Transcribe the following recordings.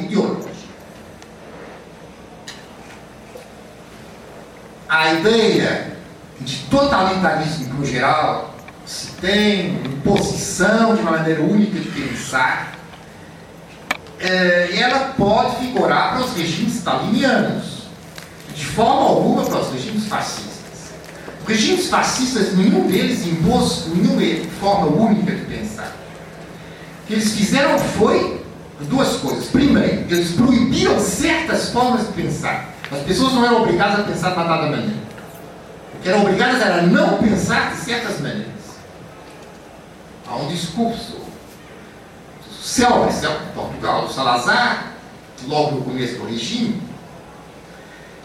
ideológica. A ideia de totalitarismo no geral se tem imposição de uma maneira única de pensar, é, ela pode figurar para os regimes stalinianos, de forma alguma para os regimes fascistas. Os regimes fascistas, nenhum deles impôs nenhuma forma única de pensar. O que eles fizeram foi duas coisas. Primeiro, eles proibiram certas formas de pensar. As pessoas não eram obrigadas a pensar de dada maneira. O que eram obrigadas era não pensar de certas maneiras. Há um discurso célebre, em Portugal, do Salazar, logo no começo do regime,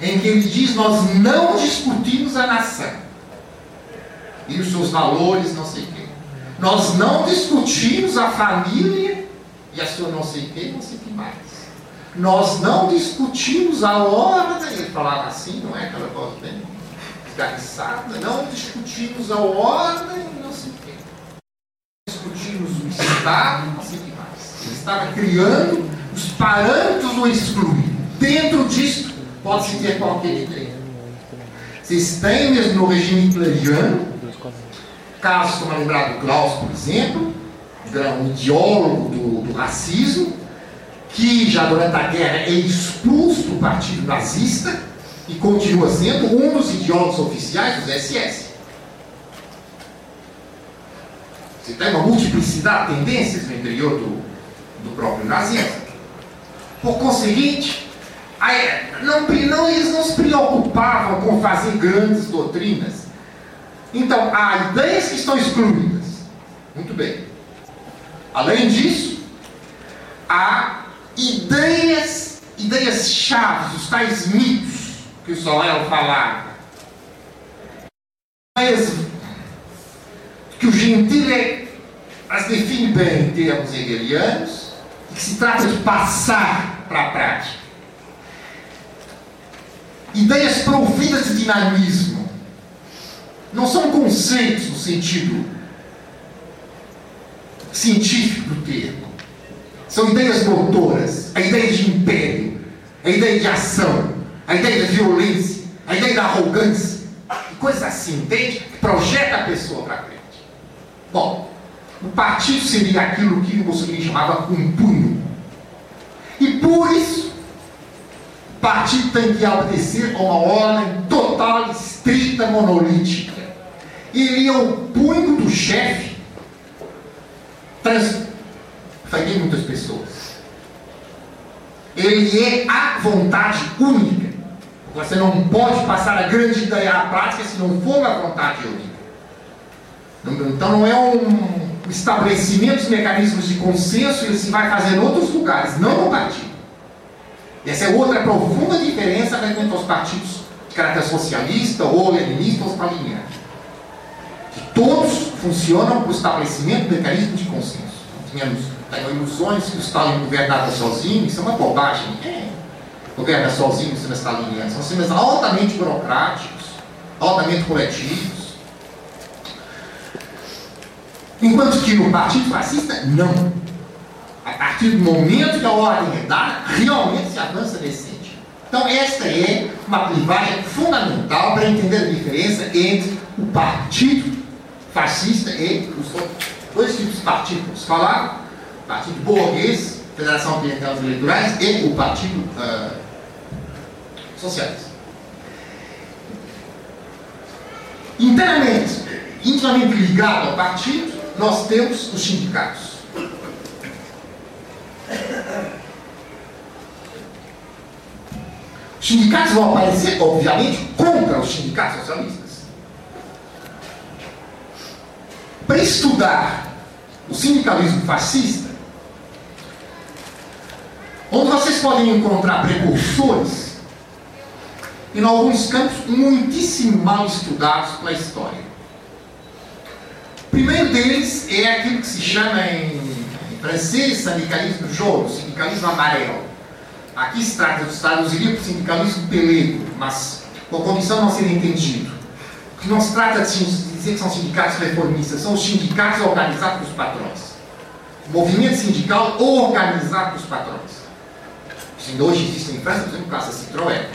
em que ele diz: Nós não discutimos a nação e os seus valores, não sei o quê. Nós não discutimos a família e a sua não sei quê, não sei que mais. Nós não discutimos a ordem, ele falava assim, não é aquela coisa bem esgarçada, não discutimos a ordem, não sei quê. Discutimos o Estado, não sei que mais. Ele estava criando os parâmetros do excluir. Dentro disso, pode-se ter qualquer ideia. Vocês têm mesmo no regime hitleriano, casos como a lembrar do Klaus, por exemplo, um ideólogo do, do racismo, que já durante a guerra é expulso do partido nazista e continua sendo um dos ideólogos oficiais dos SS. Você tem uma multiplicidade de tendências no interior do, do próprio nazismo. Por conseguinte, não, não, eles não se preocupavam com fazer grandes doutrinas. Então, há ideias que estão excluídas. Muito bem. Além disso, há ideias, ideias chaves, os tais mitos que o Soel falava. Ideias que o Gentile as define bem em termos hegelianos, e que se trata de passar para a prática. Ideias providas de dinamismo. Não são conceitos no sentido científico do termo. São ideias motoras, a ideia de império, a ideia de ação, a ideia da violência, a ideia da arrogância, coisas assim, entende? Que projeta a pessoa para frente. Bom, o partido seria aquilo que o Mussolini chamava um punho. E por isso, o partido tem que obedecer a uma ordem total, estrita, monolítica. Ele é o punho do chefe trans... Falei muitas pessoas. Ele é a vontade única. Você não pode passar a grande ideia à prática se não for uma vontade única. Então não é um estabelecimento de mecanismos de consenso e se vai fazer em outros lugares, não no partido. Essa é outra profunda diferença entre os partidos de caráter socialista ou leninista ou staliniano. Que todos funcionam o estabelecimento de mecanismos de consenso. Tínhamos ilusões que o Stalin governava sozinho, isso é uma bobagem. É. Governa sozinho, sistemas stalinianos. São sistemas altamente burocráticos, altamente coletivos. Enquanto que no Partido Fascista, não. A partir do momento que a ordem é dada, realmente se avança nesse. Então, esta é uma clivagem fundamental para entender a diferença entre o partido fascista e os dois tipos de partidos. Falar, partido burguês, Federação Ambiental Eleitorais e o Partido uh, Socialista. Inteiramente, intimamente ligado ao partido, nós temos os sindicatos. Os sindicatos vão aparecer, obviamente, contra os sindicatos socialistas. Para estudar o sindicalismo fascista, onde vocês podem encontrar precursores, em alguns campos muitíssimo mal estudados pela história. O primeiro deles é aquilo que se chama em, em francês sindicalismo jaune, sindicalismo amarelo. Aqui se trata Estados Unidos do sindicalismo pelego, mas com a condição de não ser entendido. Que não se trata de dizer que são sindicatos reformistas, são os sindicatos organizados pelos patrões. O movimento sindical organizado pelos patrões. hoje existem em França, por exemplo, Casa Citroën.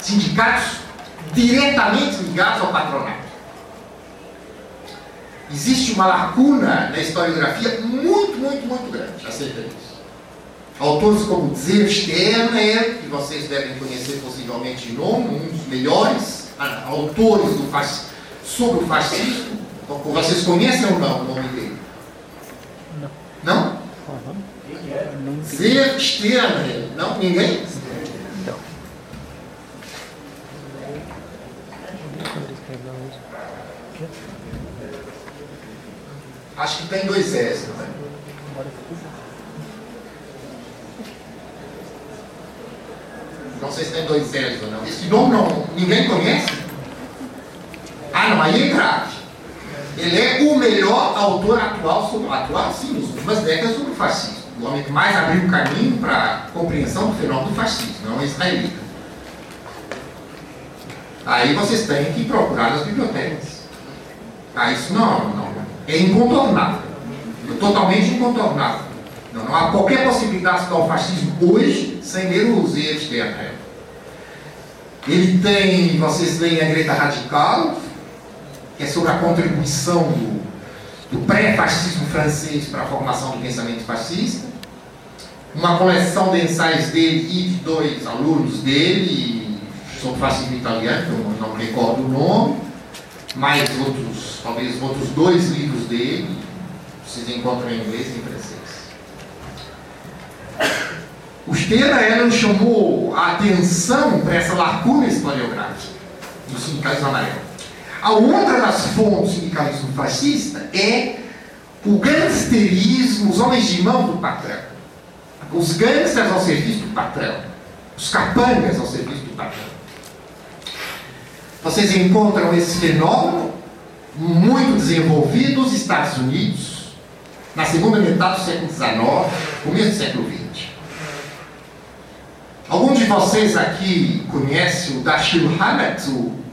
Sindicatos diretamente ligados ao patronato. Existe uma lacuna na historiografia muito, muito, muito grande acerca disso. Autores como Zev Sterner, que vocês devem conhecer possivelmente de nome, um dos melhores autores do fasc... sobre o fascismo. Vocês conhecem ou não o nome dele? Não? Não? Uhum. Zev Sterner. Não? Ninguém? Não. Acho que tem dois S, não é? Não sei se tem dois L's ou não. Esse nome não, ninguém conhece? Não, aí é grave. Ele é o melhor autor atual sobre atual, sim, nas últimas décadas sobre o fascismo. O homem que mais abriu o caminho para a compreensão do fenômeno do fascismo, não é israelita. Aí vocês têm que procurar nas bibliotecas. Ah, isso não, não. É incontornável. É totalmente incontornável. Não, não há qualquer possibilidade de estudar o fascismo hoje sem ler os erros que é Ele tem, vocês leem a Greta Radical, que é sobre a contribuição do, do pré-fascismo francês para a formação do pensamento fascista. Uma coleção de ensaios dele e de dois alunos dele sobre fascismo italiano, que eu não me recordo o nome, mais outros, talvez outros dois livros dele, vocês encontram em inglês e em francês. O Steira ela chamou a atenção para essa lacuna historiográfica do sindicalismo amarelo. A outra das fontes do sindicalismo fascista é o gangsterismo, os homens de mão do patrão. Os gangsters ao serviço do patrão. Os capangas ao serviço do patrão. Vocês encontram esse fenômeno muito desenvolvido nos Estados Unidos, na segunda metade do século XIX, começo do século XX. Algum de vocês aqui conhece o Dashiell Hammett, o,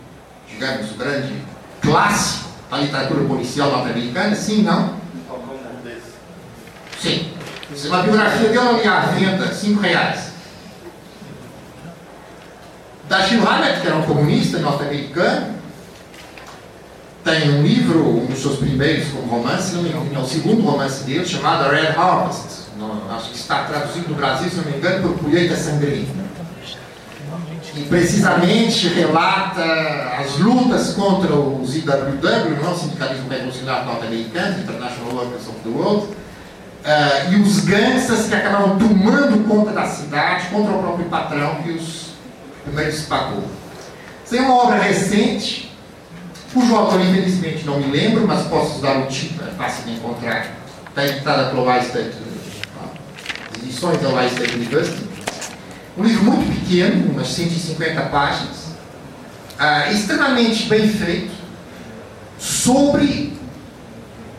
digamos, grande clássico da literatura policial norte-americana? Sim, não? Sim. Uma biografia dele ali à venda, cinco reais. Dashiell Hammett, que era um comunista norte-americano, tem um livro, um dos seus primeiros como romance, não me engano, é o segundo romance dele, chamado Red Harvest acho que está traduzido no Brasil, se não me engano, por Colheita Sangrenta. E precisamente relata as lutas contra os IWW, não, o Sindicalismo Revolucionário Norte-Americano, International Workers of the World, uh, e os gangsters que acabaram tomando conta da cidade contra o próprio patrão que os primeiros pagou. Isso é uma obra recente, cujo autor infelizmente não me lembro, mas posso dar o título, é fácil de encontrar. Está editada pelo Einstein edições da Leicester University. Um livro muito pequeno, umas 150 páginas, uh, extremamente bem feito, sobre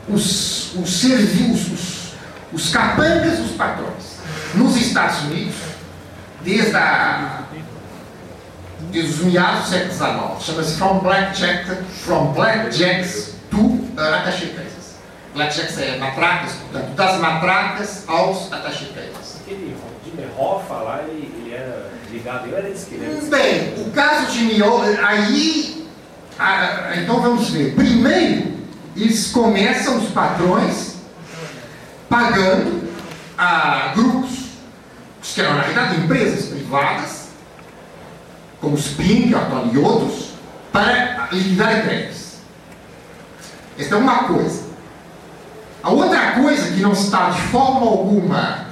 os, os serviços, os, os capangas dos patrões nos Estados Unidos, desde, a, desde os meados do século XIX. Chama-se From Blackjack, From Blackjacks to uh, Attaché Blackjacks é matracas, portanto, das matracas aos attaché aquele Hoffa lá, ele, era ligado, eu era de esquerda. Bem, o caso de Hoffa, aí, a, então vamos ver. Primeiro, eles começam, os patrões, pagando a grupos, que eram na realidade empresas privadas, como os Pink, e outros, para liquidar entregas. Esta é uma coisa. A outra coisa que não está de forma alguma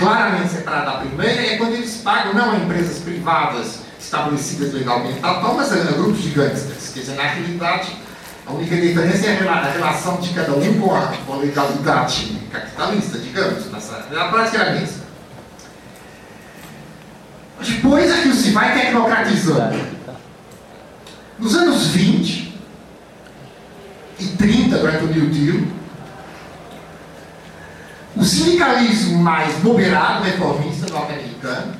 claramente separada da primeira é quando eles pagam não a empresas privadas estabelecidas legalmente, tal, mas a, grupos de gangsters. Quer dizer, na realidade, a única diferença é a relação de cada um com a, com a legalidade capitalista, digamos. Nessa, na prática era a mesma. Depois aquilo se vai tecnocratizando. Nos anos 20 e 30, durante o New Deal, o sindicalismo mais moderado, reformista norte-americano,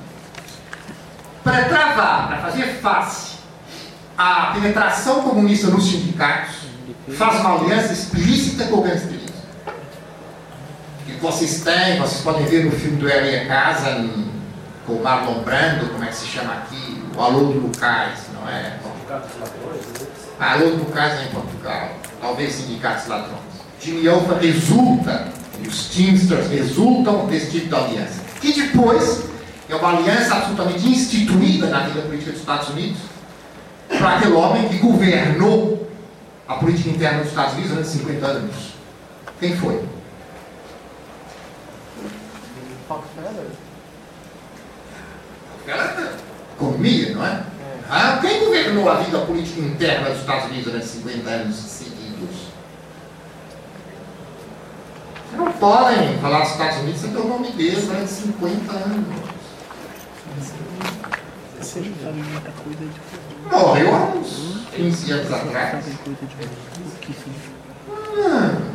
para travar, para fazer face à penetração comunista nos sindicatos, faz uma aliança explícita com o gangsterismo. que vocês têm, vocês podem ver no filme do Elia Casa, com o Marlon Brando, como é que se chama aqui? O Alô do Lucas, não é? Alô do Lucas é em Portugal, talvez sindicatos ladrões. Jimmy Alfa resulta, e os Teamsters resultam desse tipo de aliança. Que depois é uma aliança absolutamente instituída na vida política dos Estados Unidos para aquele homem que governou a política interna dos Estados Unidos durante 50 anos. Quem foi? Rockefeller. Rockefeller economia, não é? Ah, quem governou a vida política interna dos Estados Unidos durante 50 anos seguidos? Vocês não podem falar dos Estados Unidos sem ter o nome deles durante 50 anos. Morreu há uns 15 anos atrás. Ah.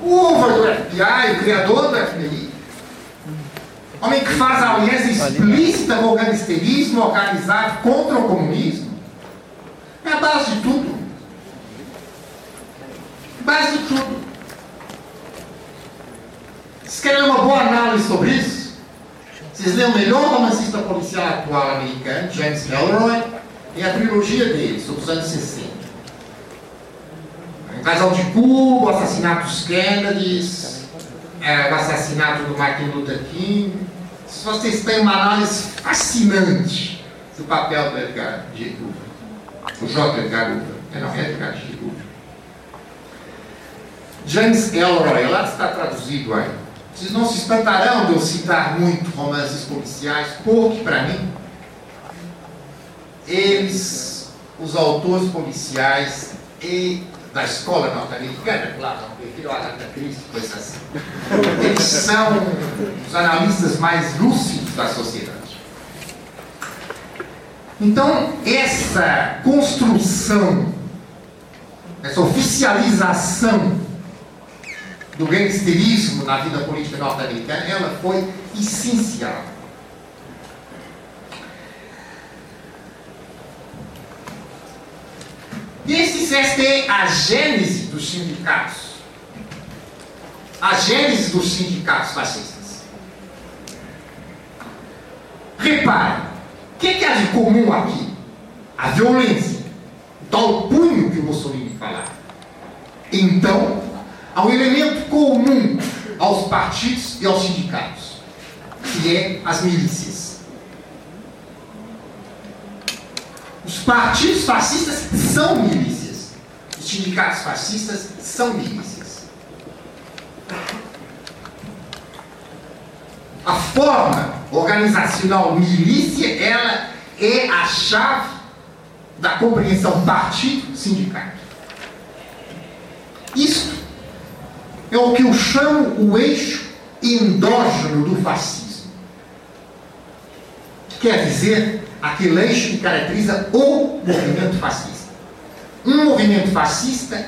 O do FBI, o criador do FBI, homem que faz a aliança explícita com o gangsterismo organizado contra o comunismo, é a base de tudo. Base de tudo. Vocês querem uma boa análise sobre isso? Vocês leem o melhor romancista policial atual americano, James Ellroy, e a trilogia dele, sobre os anos 60. O casal de Cuba, o assassinato dos Kennedys, é, o assassinato do Martin Luther King. Vocês têm uma análise fascinante do papel do Edgar G. Hoover, o J. Edgar Hoover, é, não, Edgar G. Hoover. James Ellroy, lá está traduzido aí. Vocês não se espantarão de eu citar muito romances policiais, porque para mim, eles, os autores policiais e da escola norte-americana, claro, não prefiro a Agatha Christie, coisa assim. Eles são os analistas mais lúcidos da sociedade. Então, essa construção, essa oficialização do gangsterismo na vida política norte-americana, ela foi essencial. E esse é a gênese dos sindicatos. A gênese dos sindicatos fascistas. Repare, o que, que há de comum aqui? A violência. Tal punho que o Mussolini falava. Então, há um elemento comum aos partidos e aos sindicatos, que é as milícias. Os partidos fascistas são milícias. Os sindicatos fascistas são milícias. A forma organizacional milícia, ela é a chave da compreensão partido-sindicato. Isto é o que eu chamo o eixo endógeno do fascismo. Quer dizer, aquele eixo que caracteriza o movimento fascista. Um movimento fascista,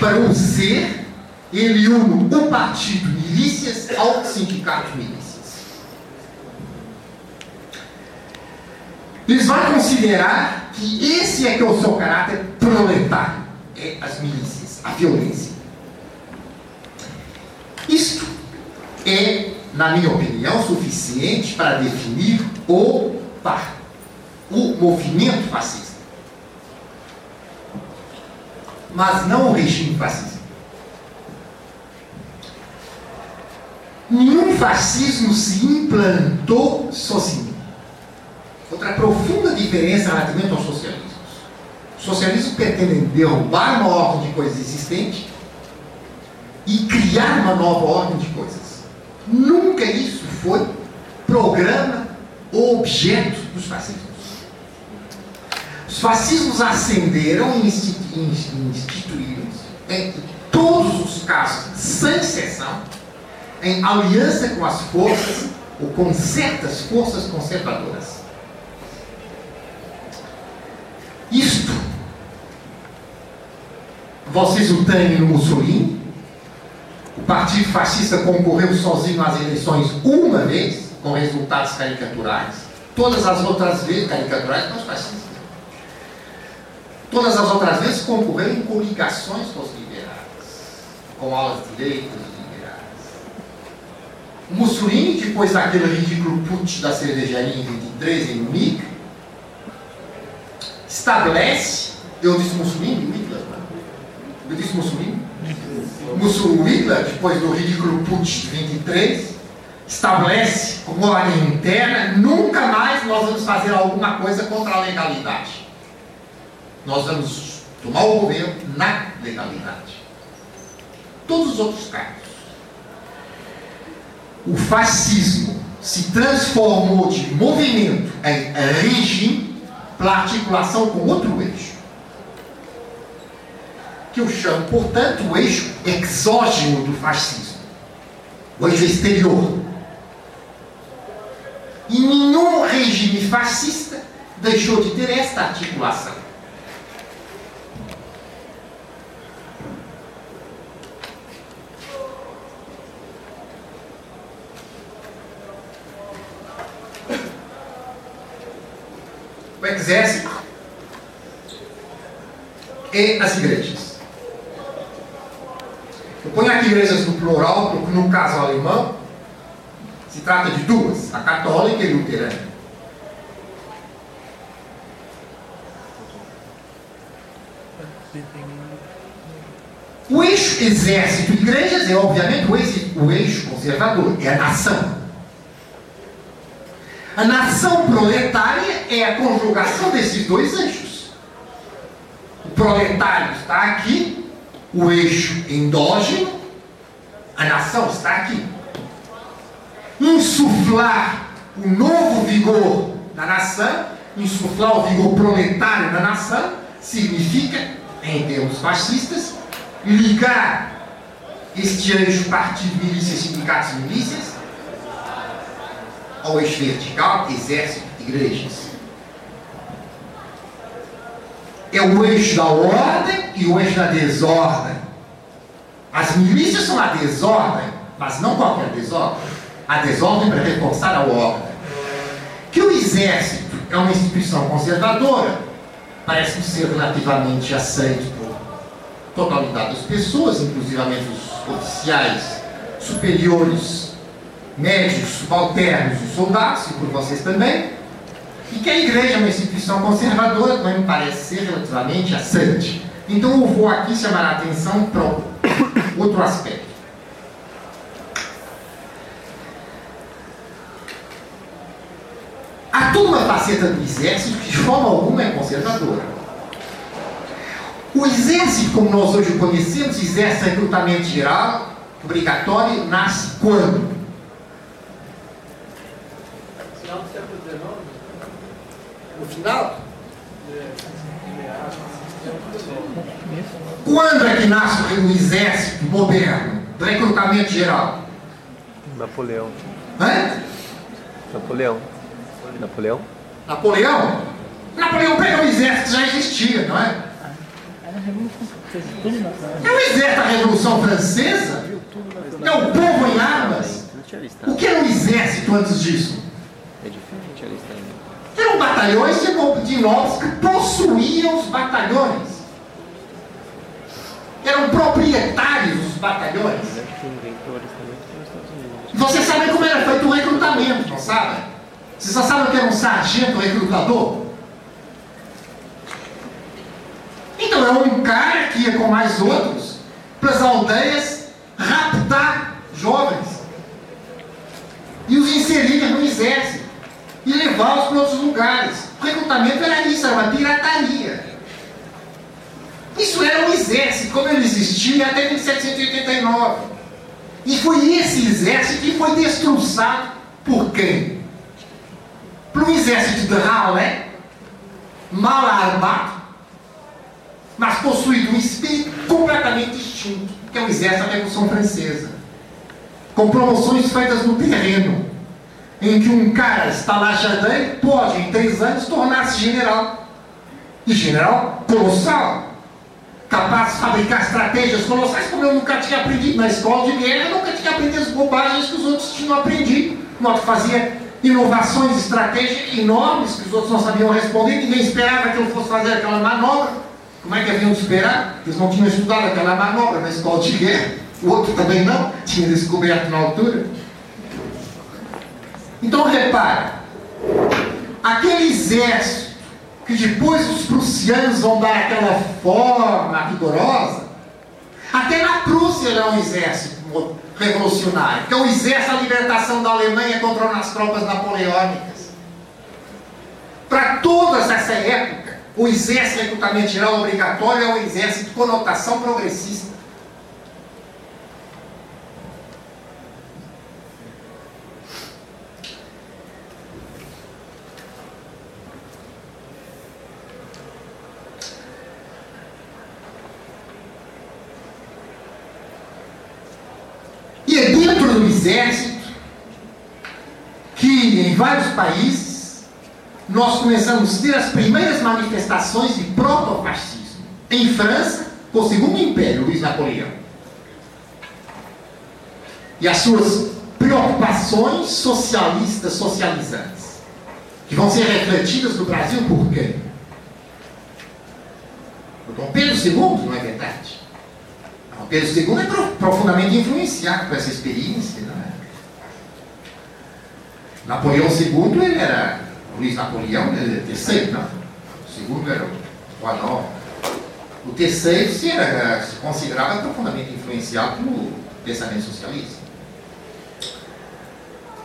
para o ser, ele une o partido milícias ao sindicato milícias. Eles vão considerar que esse é que é o seu caráter proletário, é as milícias, a violência. Isto é, na minha opinião, suficiente para definir o partido o movimento fascista. Mas não o regime fascista. Nenhum fascismo se implantou sozinho. Outra profunda diferença relativamente ao socialismo. O socialismo pretende derrubar uma ordem de coisas existente e criar uma nova ordem de coisas. Nunca isso foi programa ou objeto dos fascistas. Os fascismos ascenderam e instituíram-se, em todos os casos, sem exceção, em aliança com as forças ou com certas forças conservadoras. Isto, vocês o têm no Mussolini, o Partido Fascista concorreu sozinho às eleições uma vez, com resultados caricaturais. Todas as outras vezes, caricaturais não os fascistas. Todas as outras vezes concorreram em coligações com os liberais, com aulas de direito dos liberais. O Mussolini, depois daquele ridículo putsch da cervejaria em 23 em Munique, estabelece, eu disse Mussolini, Hitler, né? eu disse Mussolini, Mussolini, Hitler, depois do ridículo putsch de 23, estabelece como ordem interna, nunca mais nós vamos fazer alguma coisa contra a legalidade. Nós vamos tomar o governo na legalidade. Todos os outros casos. O fascismo se transformou de movimento em regime para articulação com outro eixo. Que eu chamo, portanto, o eixo exógeno do fascismo. O eixo exterior. E nenhum regime fascista deixou de ter esta articulação. Exército e as igrejas. Eu ponho aqui igrejas no plural, porque no caso alemão, se trata de duas, a católica e a luterana. O eixo exército e igrejas é, obviamente, o eixo conservador, é a nação. A nação proletária é a conjugação desses dois eixos. O proletário está aqui, o eixo endógeno, a nação está aqui. Insuflar o novo vigor na nação, insuflar o vigor proletário na nação, significa, em termos fascistas, ligar este eixo partido, milícias, sindicatos e milícias ao eixo vertical, exército, igrejas. É o eixo da ordem e o eixo da desordem. As milícias são a desordem, mas não qualquer desordem. A desordem para reforçar a ordem. Que o exército é uma instituição conservadora, parece ser relativamente aceito por totalidade das pessoas, inclusivamente os oficiais superiores médicos, subalternos e soldados, e por vocês também, e que a igreja é uma instituição conservadora, também me parece ser relativamente aceite. Então eu vou aqui chamar a atenção para outro aspecto. Há toda uma faceta do exército que de forma alguma é conservadora. O exército, como nós hoje o conhecemos, exército recrutamento geral, obrigatório, nasce quando? No final? Quando é que nasce o exército moderno, do recrutamento geral? Napoleão. Hã? Napoleão. Napoleão? Napoleão? Napoleão pegou o exército que já existia, não é? É o exército da Revolução Francesa? É o povo em armas? O que era o exército antes disso? É diferente a lista ainda. Eram batalhões de, nobres que possuíam os batalhões. Eram proprietários os batalhões. Vocês sabem como era feito o recrutamento, não sabem? Vocês só o que era um sargento recrutador? Então é um cara que ia com mais outros para as aldeias raptar jovens e os inserir no exército e levá-los para outros lugares. O recrutamento era isso, era uma pirataria. Isso era o exército, como ele existia até 1789. E foi esse exército que foi destroçado por quem? Por um exército de ralé, mal armado, mas possuído um espírito completamente distinto, que é o exército da Revolução Francesa. Com promoções feitas no terreno, em que um cara estalajadão pode, em três anos, tornar-se general. E general colossal, capaz de fabricar estratégias colossais, como eu nunca tinha aprendido na escola de guerra, eu nunca tinha aprendido as bobagens que os outros tinham aprendido. que fazia inovações estratégicas enormes que os outros não sabiam responder, ninguém esperava que ele fosse fazer aquela manobra. Como é que haviam de esperar? Eles não tinham estudado aquela manobra na escola de guerra, o outro também não, tinha descoberto na altura. Então repara, aquele exército que depois os prussianos vão dar aquela forma rigorosa, até na Prússia era um exército revolucionário, que é o exército da libertação da Alemanha contra as tropas napoleônicas. Para todas essa época, o exército recrutamento geral obrigatório é um exército de conotação progressista. E é dentro do exército que em vários países nós começamos a ter as primeiras manifestações de protofascismo. Em França, com o segundo império, Luiz Napoleão. E as suas preocupações socialistas, socializantes, que vão ser refletidas no Brasil por quem? Por Dom Pedro II, não é verdade? Dom Pedro II é profundamente influenciado por essa experiência. Não é? Napoleão II ele era Luiz Napoleão, era terceiro, não. O segundo era o Anó. O terceiro se, era, se considerava profundamente influenciado pelo pensamento socialista.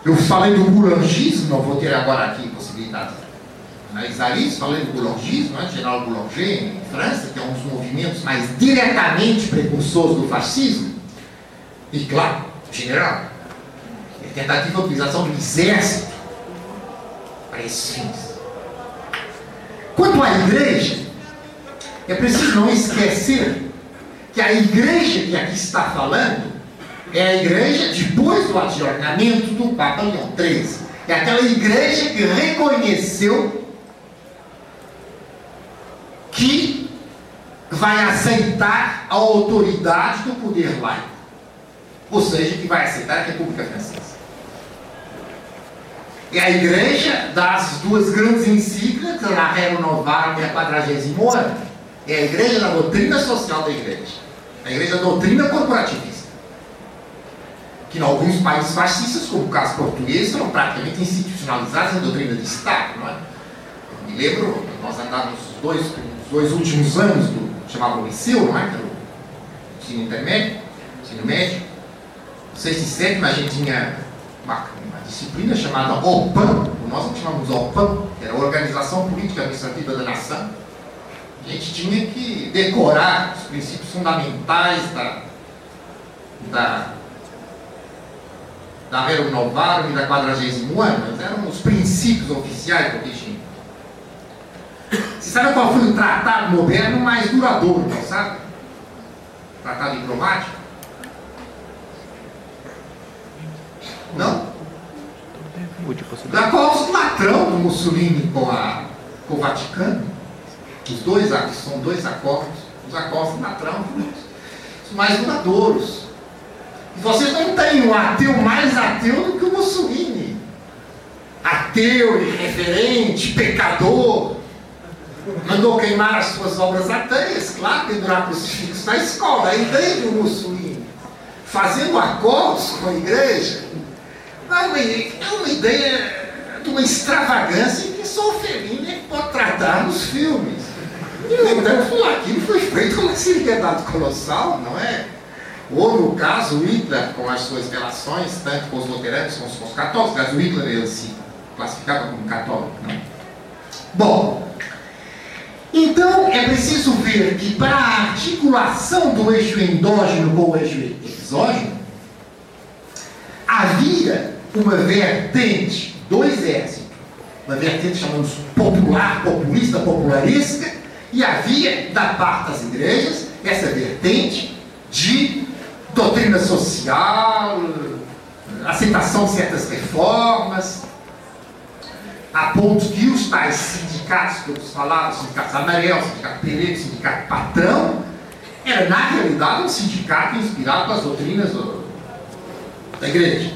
Eu falei do boulangismo, não vou ter agora aqui possibilidade isso, falei do boulangismo, né, General Boulanger, em França, que é um dos movimentos mais diretamente precursores do fascismo. E claro, general, é tentativa de utilização do exército para esses fins. Quanto à igreja, é preciso não esquecer que a igreja que aqui está falando é a igreja depois do adjornamento do Papa Leão XIII. É aquela igreja que reconheceu que vai aceitar a autoridade do poder laico. Ou seja, que vai aceitar a República Francesa. É a igreja das duas grandes encíclicas, a Rerum Novarum e a Quadragésimo. É a igreja da doutrina social da igreja. A igreja da doutrina corporativista. Que em alguns países fascistas, como o caso português, foram praticamente institucionalizados em doutrina de Estado. Não é? Eu me lembro, nós andávamos os dois, os dois últimos anos do chamado liceu, não é? Que era o ensino intermédio, ensino médio. Sexta e sétima a gente tinha uma, uma disciplina chamada OPAM, nós não chamamos OPAM, que era a Organização Política Administrativa da Nação. A gente tinha que decorar os princípios fundamentais da, da, da Rerum e da Quadragésimo ano, mas eram os princípios oficiais do regime. Você sabe qual foi o tratado moderno mais duradouro, sabe? Tratado diplomático? Não? Da qual os latrão do Mussolini com, a, com o Vaticano. Os dois são dois acordos. Os acordos do latrão os mais duradouros. E você não tem um ateu mais ateu do que o Mussolini. Ateu, irreverente, pecador. Mandou queimar as suas obras ateias, claro, pendurar crucifixo na escola. Aí veio o Mussolini, fazendo acordos com a igreja é uma ideia de uma extravagância que só o Fellini é pode tratar nos filmes. E, aquilo foi feito com uma seriedade colossal, não é? Ou, no caso, Hitler, com as suas relações, tanto com os luteranos como com os católicos, mas o Hitler ele se classificava como católico, não? Bom, então é preciso ver que para a articulação do eixo endógeno com o eixo exógeno, havia uma vertente do exército, uma vertente chamamos popular, populista, popularística, e havia da parte das igrejas essa vertente de doutrina social, aceitação de certas reformas, a ponto que os tais sindicatos que eu falava, sindicatos amarelos, sindicato Pereira, sindicato patrão, era na realidade um sindicato inspirado nas doutrinas do, da igreja.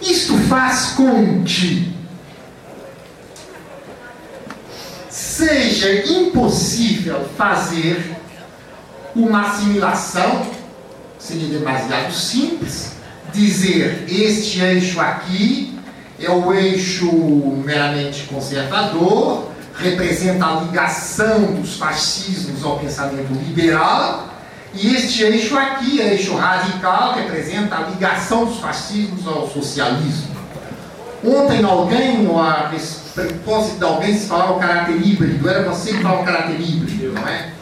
Isto faz com que seja impossível fazer uma assimilação, seria demasiado simples, dizer este eixo aqui é o eixo meramente conservador, representa a ligação dos fascismos ao pensamento liberal, e este eixo aqui, eixo radical, representa a ligação dos fascismos ao socialismo. Ontem alguém, a propósito de alguém, se falava o caráter híbrido, era você que falava o caráter híbrido, não é?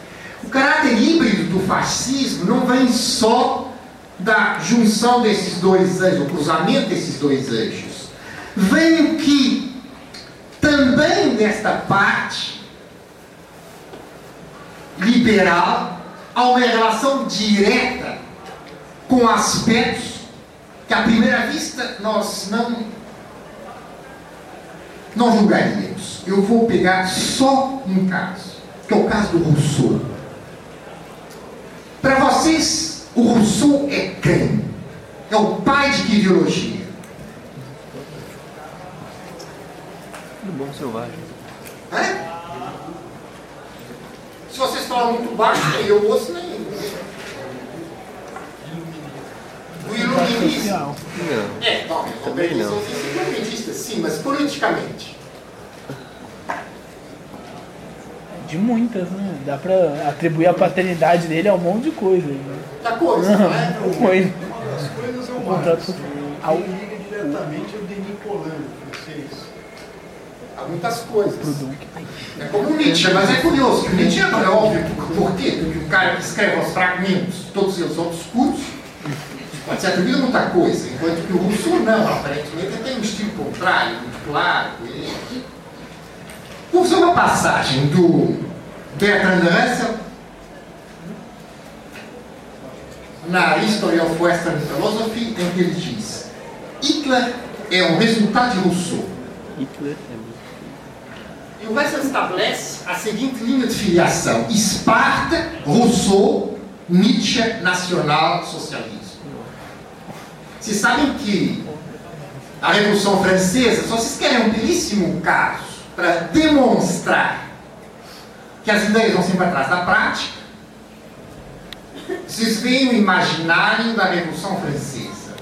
O caráter híbrido do fascismo não vem só da junção desses dois eixos, o cruzamento desses dois eixos. Vem que também nesta parte liberal há uma relação direta com aspectos que à primeira vista nós não não julgaríamos. Eu vou pegar só um caso, que é o caso do Rousseau. Para vocês, o Rousseau é quem? É o pai de que ideologia? Do bom selvagem. É? Se vocês falam muito baixo, eu ouço nem. O iluminismo. Não. É, bom, Também não. iluminista, sim, mas politicamente. De muitas, né? Dá pra atribuir a paternidade dele a um monte de coisa. Né? Da coisa, não é? Coisa. As coisas eu Contrato- acho. ao- Quem liga diretamente é o Denis Polanyi, francês. Há muitas coisas. É como o Nietzsche, mas é curioso que o Nietzsche é óbvio. Por quê? Porque o cara que escreve os fragmentos, todos os outros cursos, pode ser atribuído a muita coisa, enquanto que o Rousseau não, aparentemente tem um estilo contrário, muito claro. Vamos ver uma passagem do Bertrand Russell na History of Western Philosophy, em que ele diz Hitler é um resultado de Rousseau. Hitler é. E o Russell estabelece a seguinte linha de filiação: Esparta, Rousseau, Nietzsche, nacional socialismo. Vocês sabem que a Revolução Francesa, só vocês querem um belíssimo caso para demonstrar que as ideias vão sempre atrás da prática, vocês veem o imaginário da Revolução Francesa.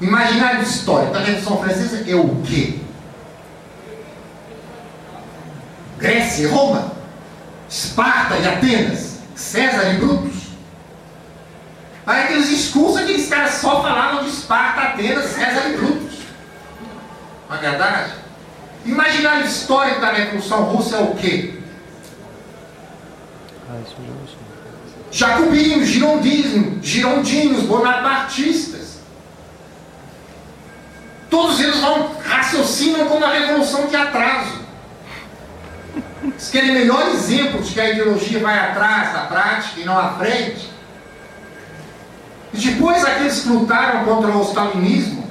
O imaginário histórico da Revolução Francesa é o quê? Grécia e Roma, Esparta e Atenas, César e Brutus. Aí aqueles discursos, aqueles caras só falavam de Esparta, Atenas, César e Brutus. Não é verdade? Imaginário histórico da Revolução Russa é o quê? Ah. Jacobinos, girondinos, girondinos, bonapartistas. Todos eles vão raciocinam como a revolução de atraso. Eles querem melhor exemplo de que a ideologia vai atrás da prática e não à frente. E depois aqueles que lutaram contra o stalinismo,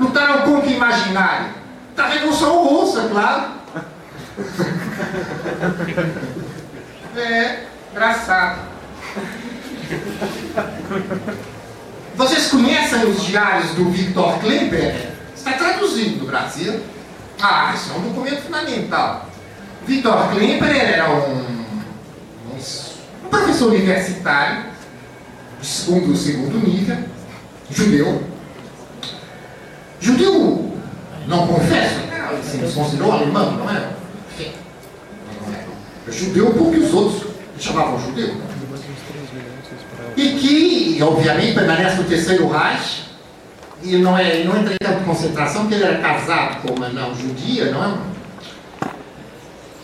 lutaram contra o imaginário. Da Revolução Russa, claro. É, engraçado. Vocês conhecem os diários do Victor Klemperer? Está traduzido no Brasil. Ah, isso é um documento fundamental. Victor Klemperer era um, um, professor universitário, segundo segundo nível, judeu. Judeu, não confesso, ele se considerou alemão, não? Sim. Não é. Judeu porque os outros chamavam judeu. né? E que, obviamente, permanece no terceiro Reich. E não, é, não entra em campo de concentração, porque ele era casado com uma não judia, não é?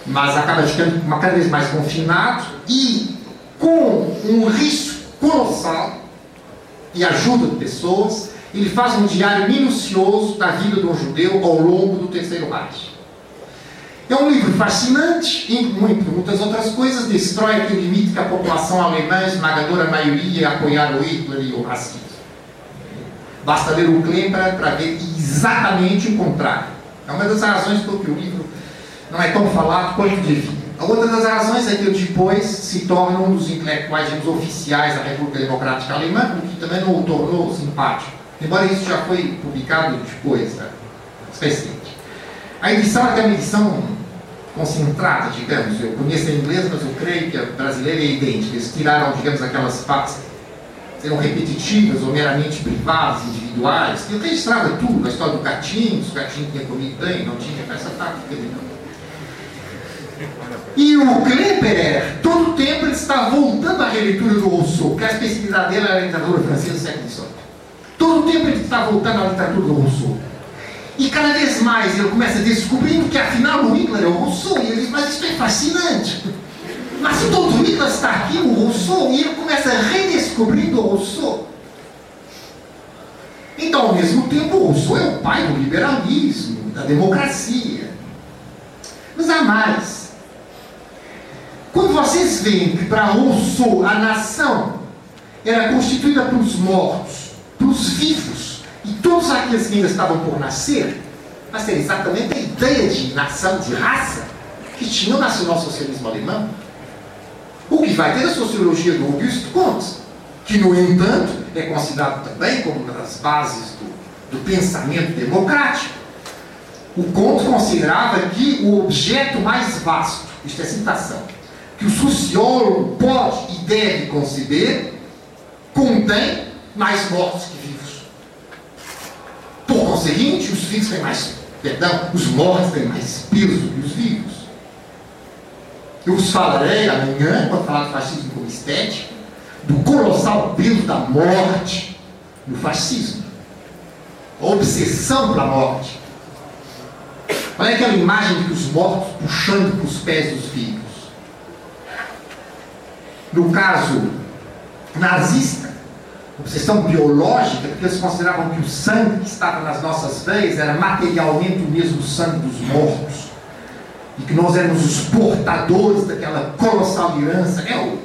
Mas acaba ficando cada vez mais confinado e com um risco colossal e ajuda de pessoas, ele faz um diário minucioso da vida de um judeu ao longo do terceiro Reich. É um livro fascinante entre muitas outras coisas, destrói aquele mito que a população alemã, esmagadora maioria, apoiava o Hitler e o racismo. Basta ler o Klemperer para ver exatamente o contrário. É uma das razões por que o livro não é tão falado quanto. A outra das razões é que ele depois se torna um dos intelectuais digamos, oficiais da República Democrática Alemã, o que também não o tornou simpático embora isso já foi publicado depois, recente. A edição é uma edição concentrada, digamos. Eu conheço em inglês, mas eu creio que a brasileira é idêntica. Eles tiraram, digamos, aquelas partes que eram repetitivas ou meramente privadas, individuais. Eu registrava tudo, a história do Catinho, se o Catinho tinha comido bem, não tinha, essa tática não. E o Klemperer, todo o tempo ele está voltando à releitura do Rousseau, porque a especialidade dele era a literatura francesa do século XVIII. Todo o tempo ele está voltando à literatura do Rousseau. E cada vez mais ele começa descobrindo que afinal o Hitler é o Rousseau. E ele diz, mas isso é fascinante. Mas todo o Hitler está aqui, o Rousseau, e ele começa redescobrindo o Rousseau. Então, ao mesmo tempo, o Rousseau é o pai do liberalismo, da democracia. Mas há mais. Quando vocês veem que para Rousseau a nação era constituída pelos mortos, pelos vivos e todos aqueles que ainda estavam por nascer, mas é exatamente a ideia de nação, de raça, que tinha o nacional-socialismo alemão. O que vai ter a sociologia do Auguste Comte, que, no entanto, é considerado também como uma das bases do, do pensamento democrático. O Comte considerava que o objeto mais vasto, isto é citação, que o sociólogo pode e deve conceber, contém mais mortos que vivos. Por conseguinte, os vivos têm mais, perdão, os mortos têm mais peso que os vivos. Eu vos falarei amanhã, quando falar do fascismo como estética, do colossal peso da morte no fascismo. A obsessão pela morte. Olha aquela imagem de que os mortos puxando para os pés dos vivos. No caso nazista, obsessão biológica, porque eles consideravam que o sangue que estava nas nossas veias era materialmente o mesmo sangue dos mortos. E que nós éramos os portadores daquela colossal herança. É o,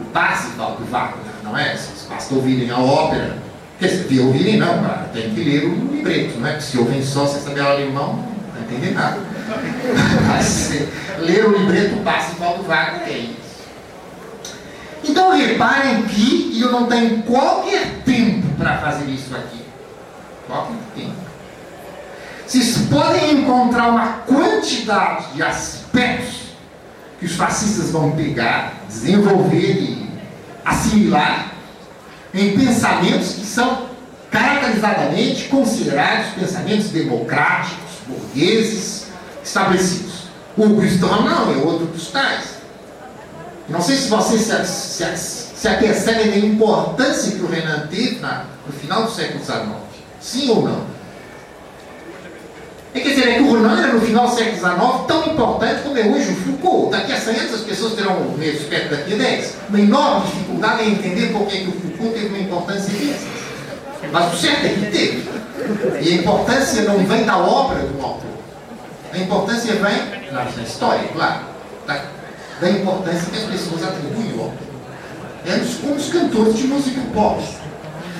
o Parsifal do Wagner, não é? Vocês basta ouvirem a ópera. Quer dizer, ouvirem não, cara, tem que ler o libreto, não é? Porque se ouvem só, sem saber alemão, não vai entender nada. Mas ler o libreto Parsifal do Wagner isso. Então reparem que eu não tenho qualquer tempo para fazer isso aqui. Qualquer tempo. Vocês podem encontrar uma quantidade de aspectos que os fascistas vão pegar, desenvolver e assimilar em pensamentos que são caracterizadamente considerados pensamentos democráticos, burgueses, estabelecidos. O Gustavo não, é outro dos tais. Não sei se vocês se, se, se apercebem da importância que o Renan teve na, no final do século XIX. Sim ou não? É, quer dizer, é que o Renan era no final do século XIX tão importante como é hoje o Foucault. Daqui a 100 anos as pessoas terão o espectro daqui a 10. Uma enorme dificuldade em entender por que, que o Foucault teve uma importância dessas. Mas o certo é que teve. E a importância não vem da obra do autor. A importância vem na história, claro. Da, da importância que as pessoas atribuem ao. É como os cantores de música pop.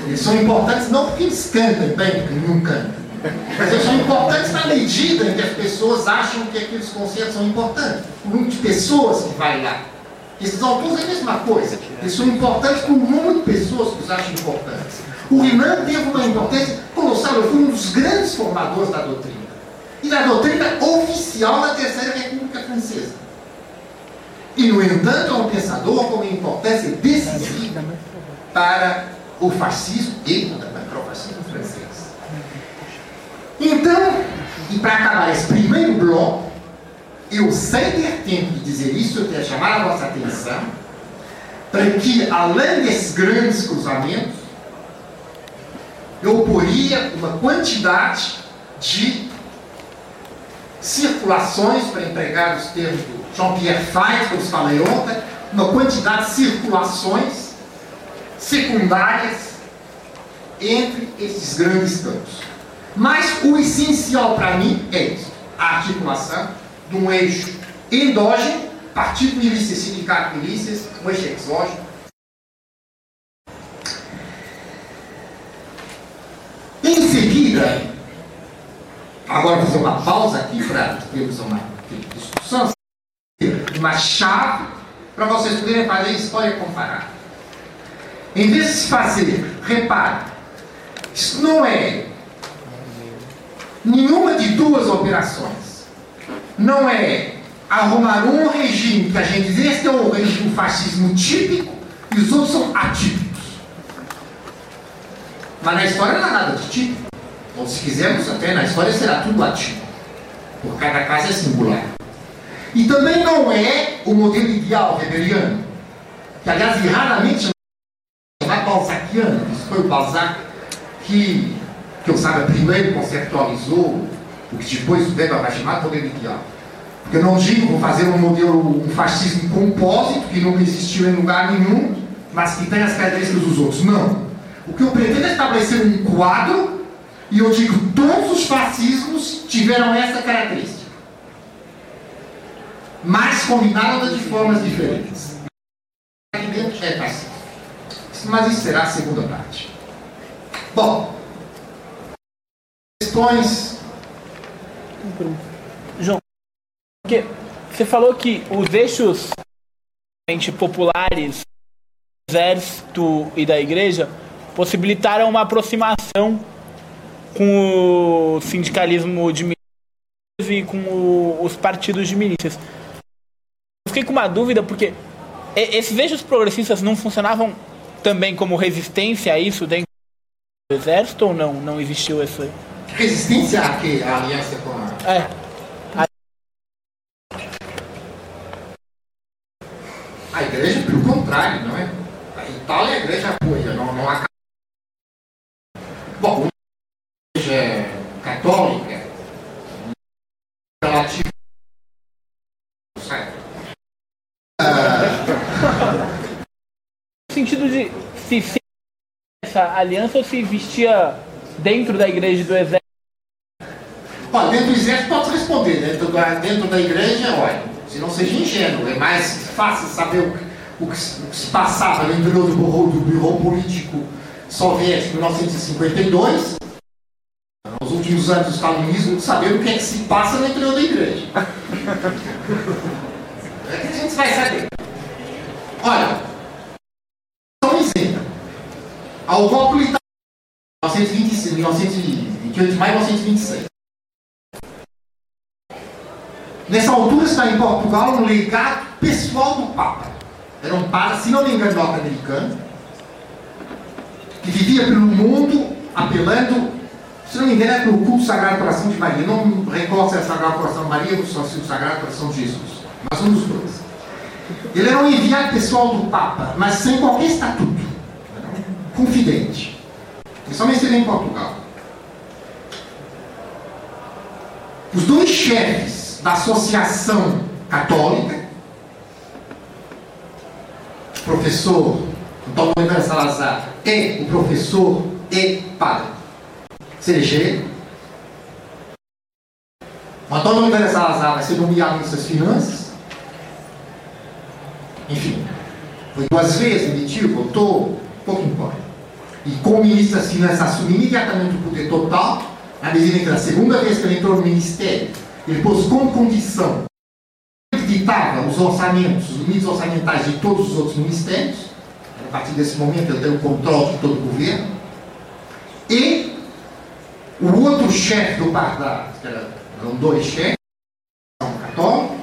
Eles são importantes não porque eles cantem bem, porque nenhum canta. Mas eles são importantes na medida em que as pessoas acham que aqueles concertos são importantes. O número de pessoas que vai lá. Esses autores é a mesma coisa. Eles são importantes por um número de pessoas que os acham importantes. O Renan teve uma importância colossal. Eu fui um dos grandes formadores da doutrina. E da doutrina oficial da Terceira República Francesa. E, no entanto, é um pensador com uma importância decisiva para o fascismo e o fascismo francês. Então, e para acabar esse primeiro bloco, eu, sem ter tempo de dizer isso, eu quero chamar a vossa atenção para que, além desses grandes cruzamentos, eu poria uma quantidade de circulações, para empregar os termos do Jean-Pierre Fay, que eu falei ontem, uma quantidade de circulações secundárias entre esses grandes campos. Mas o essencial para mim é isso: a articulação de um eixo endógeno, partido milícia, sindicato milícias, um eixo exógeno. Em seguida, agora vou fazer uma pausa aqui para termos uma uma chave para vocês poderem fazer história comparada. Em vez de se fazer, repare, Isso não é nenhuma de duas operações. Não é arrumar um regime que a gente diz este é o regime fascismo típico e os outros são atípicos. Mas na história não há nada de típico. Ou se quisermos, até na história será tudo atípico. Por cada caso é singular. E também não é o modelo ideal weberiano, que aliás raramente chamado balzaciano. Isso foi o Balzac que, que eu saiba, primeiro conceptualizou o que depois o Weber vai chamar de modelo ideal. Porque eu não digo vou fazer um modelo, um fascismo compósito, que nunca existiu em lugar nenhum, mas que tem as características dos outros. Não. O que eu pretendo é estabelecer um quadro, e eu digo todos os fascismos tiveram essa característica. Mas combinadas de formas diferentes. É. Mas isso será a segunda parte. Bom, questões João, porque você falou que os eixos populares do exército e da igreja possibilitaram uma aproximação com o sindicalismo de milícias e com o- os partidos de milícias. Fiquei com uma dúvida porque esses eixos progressistas não funcionavam também como resistência a isso dentro do exército ou não? Não existiu essa. resistência a quê? A aliança com a. É. A igreja, pelo contrário, não é? A Itália, a igreja apoia, não, não há. Bom, a igreja católica, relativa. Certo? No sentido de se, essa aliança ou se existia dentro da igreja do exército. Olha, dentro do exército pode responder, dentro da, dentro da igreja, olha, se não seja ingênuo, é mais fácil saber o, que- o que, se- o que se passava interior do bureau, do bureau político soviético em 1952, nos últimos anos do stalinismo, saber o que é que se passa no interior da igreja. É que a gente vai saber. Olha, só um exemplo. Ao golpe militar 1926, 1928 de maio de 1926. Nessa altura está em Portugal um legado pessoal do Papa. Era um padre, se não me engano, norte-americano, que vivia pelo mundo apelando, se não me engano, era pelo culto Sagrado Coração de Maria. Não me recordo se era Sagrado Coração de Maria ou se o Sagrado Coração de Jesus, mas um dos dois. Ele era um enviado pessoal do Papa, mas sem qualquer estatuto. Confidente. E somente ele em Portugal. Os dois chefes da Associação Católica, o professor Antônio Oliveira Salazar e o professor e padre Cerejeiro. O Antônio Oliveira Salazar vai ser nomeado ministro das Finanças. Enfim, foi duas vezes, demitiu, voltou, pouco importa. E como ministro das assumiu imediatamente o poder total, na medida que na segunda vez que ele entrou no ministério, ele pôs como condição ele ditava os orçamentos, os limites orçamentais de todos os outros ministérios. A partir desse momento ele tem o controle de todo o governo. E o outro chefe do partido, que era- eram dois chefes, católico,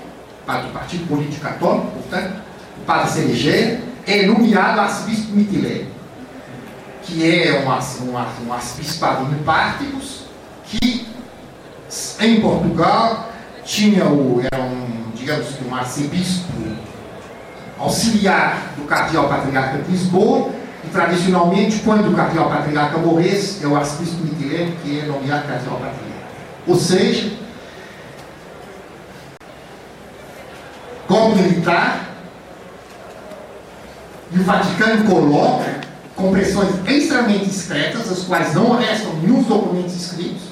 do Partido Político Católico, portanto, o padre Cerejeira, é nomeado arcebispo Mitilene que é um, um, um arcebispado em Pártigos, que em Portugal tinha o, era um, digamos que um arcebispo auxiliar do cardeal patriarca de Lisboa, e tradicionalmente, quando o cardeal patriarca morresse, é o arcebispo Mitilene que é nomeado cardeal patriarca. Ou seja, golpe militar, e o Vaticano coloca com pressões extremamente discretas, as quais não restam nenhum documentos escritos.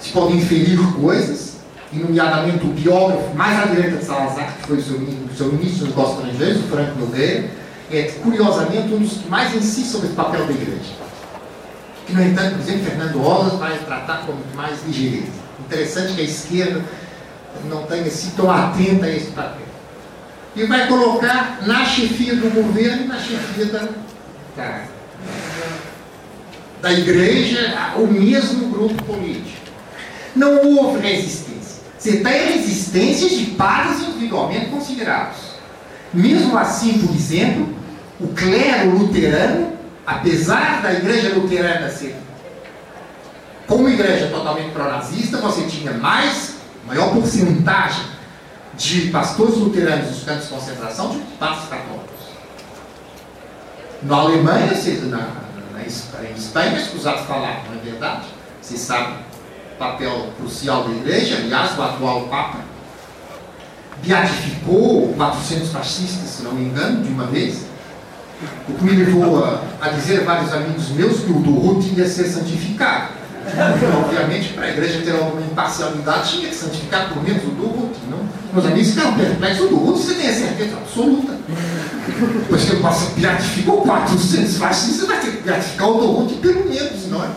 Se podem inferir coisas, e nomeadamente o biógrafo mais à direita de Salazar, que foi o seu, seu ministro dos negócios estrangeiros, o Franco Nogueira, é curiosamente um dos que mais insiste sobre o papel da igreja. Que, no entanto, o presidente Fernando Rosa vai tratar com muito mais ligeireza. Interessante que a esquerda não tenha sido tão atenta a esse papel e vai colocar na chefia do governo e na chefia da, da, da igreja o mesmo grupo político. Não houve resistência. Você tem resistências de padres individualmente considerados. Mesmo assim, por exemplo, o clero luterano, apesar da igreja luterana ser como igreja totalmente pró-nazista, você tinha mais, maior porcentagem de pastores luteranos nos campos de concentração que padres católicos. Na Alemanha, na, na, em Espanha, escusados falar, não é verdade? Vocês sabem o papel crucial da igreja, aliás, o atual Papa beatificou 400 fascistas, se não me engano, de uma vez. O que me levou a, a dizer a vários amigos meus que o do Ruth ia ser santificado. Obviamente, para a igreja ter alguma imparcialidade, tinha que santificar por menos o? Meus amigos ficaram perplexos. Do Ruth você tem a certeza absoluta. Pois que eu posso beatificar o 400 fascistas, você vai ter que beatificar o do Ruth pelo menos, não é?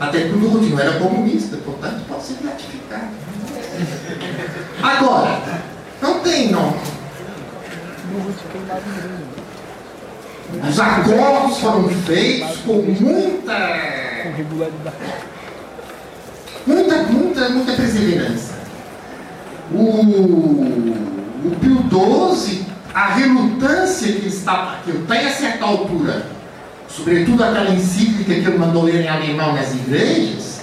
Até que o do Ruth não era comunista, portanto, pode ser beatificado. Agora, não tem, não. Os acordos foram feitos com muita, Com regularidade. muita, muita, muita perseverança. O, o Pio XII, a relutância que, está, que ele tem a certa altura, sobretudo aquela encíclica que ele mandou ler em alemão nas igrejas,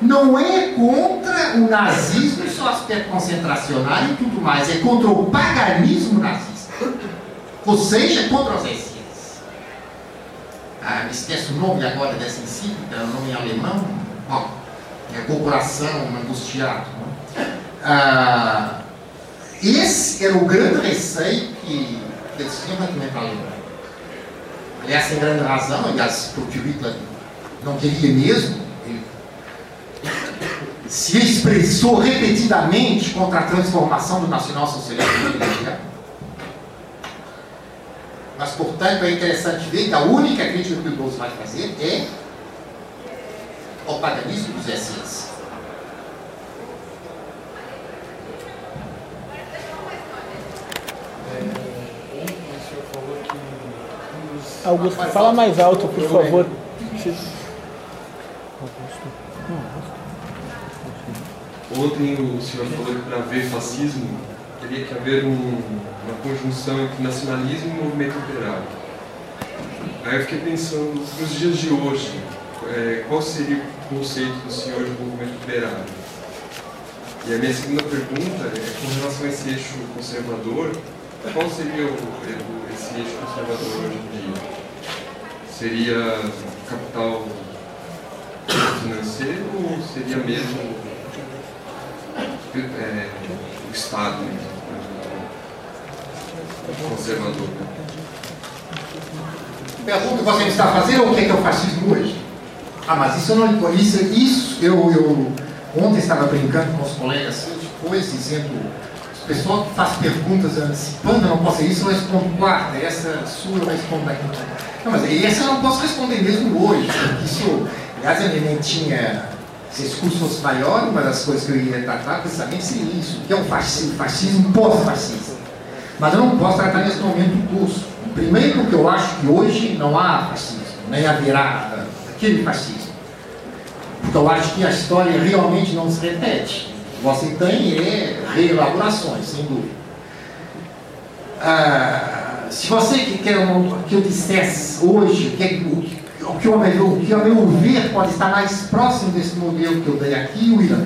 não é contra o nazismo e seu aspecto concentracionário e tudo mais, é contra o paganismo nazista. Ou seja, contra os SS. Ah, me esqueço o nome agora dessa encíclica, o nome em alemão. Bom, é Corporação Angustiado. né? Ah, esse era o grande receio que que eles tinham à Alemanha. Aliás, sem grande razão, aliás, porque o Hitler não queria mesmo, ele se expressou repetidamente contra a transformação do nacionalsocialismo. Mas, portanto, é interessante ver que a única crítica que o Bolso vai fazer é ao paganismo dos SS. Ontem o senhor falou que um dos Augusto, fala mais alto, por favor. Ontem o senhor falou que para haver fascismo teria que haver um- uma conjunção entre nacionalismo e movimento operário. Aí eu fiquei pensando, nos dias de hoje, eh, qual seria o conceito do senhor de movimento operário? E a minha segunda pergunta é com relação a esse eixo conservador, qual seria o- esse eixo conservador hoje em dia? Seria capital financeiro ou seria mesmo é, o Estado conservador. Pergunta você está fazendo o que é, que é o fascismo hoje? Ah, mas isso eu não. Isso, isso eu, eu ontem estava brincando com os colegas depois, dizendo. O pessoal que faz perguntas antecipando, eu não posso isso, eu respondo quarta, essa sua eu respondo daqui. Não, mas essa eu não posso responder mesmo hoje, porque isso. Aliás, a neném tinha. Se esse curso fosse maior, uma das coisas que eu ia tratar precisamente seria isso, que é o fascismo, fascismo pós-fascista. Mas eu não posso tratar nesse momento do curso. Primeiro porque eu acho que hoje não há fascismo, nem haverá aquele fascismo. Porque eu acho que a história realmente não se repete. Você tem é, reelaborações, sem dúvida. Ah, se você que quer um- que eu dissesse hoje o que, é o que- o que, o que ao meu ver pode estar mais próximo desse modelo que eu dei aqui, o Irã.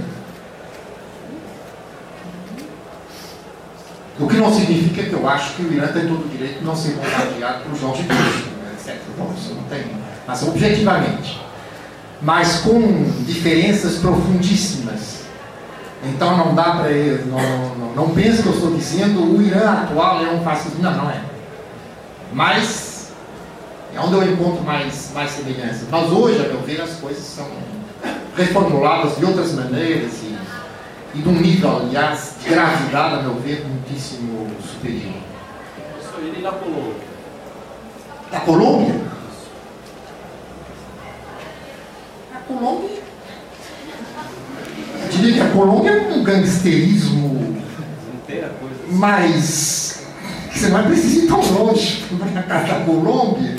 O que não significa que eu acho que o Irã tem todo o direito de não ser bombardeado por Jorge Bush, etc. Isso não tem. Mas objetivamente. Mas com diferenças profundíssimas. Então não dá para. Não, não, não pense que eu estou dizendo o Irã atual é um fascismo. Não, não é. Mas é onde eu encontro mais, mais semelhança. Mas hoje, a meu ver, as coisas são reformuladas de outras maneiras e, e de um nível, aliás, de gravidade, a meu ver, muitíssimo superior. Isso aí na Polônia. Da Colômbia? A Colômbia. Eu diria que a Colômbia é um gangsterismo mas você não precisa ir tão longe para casa da Colômbia.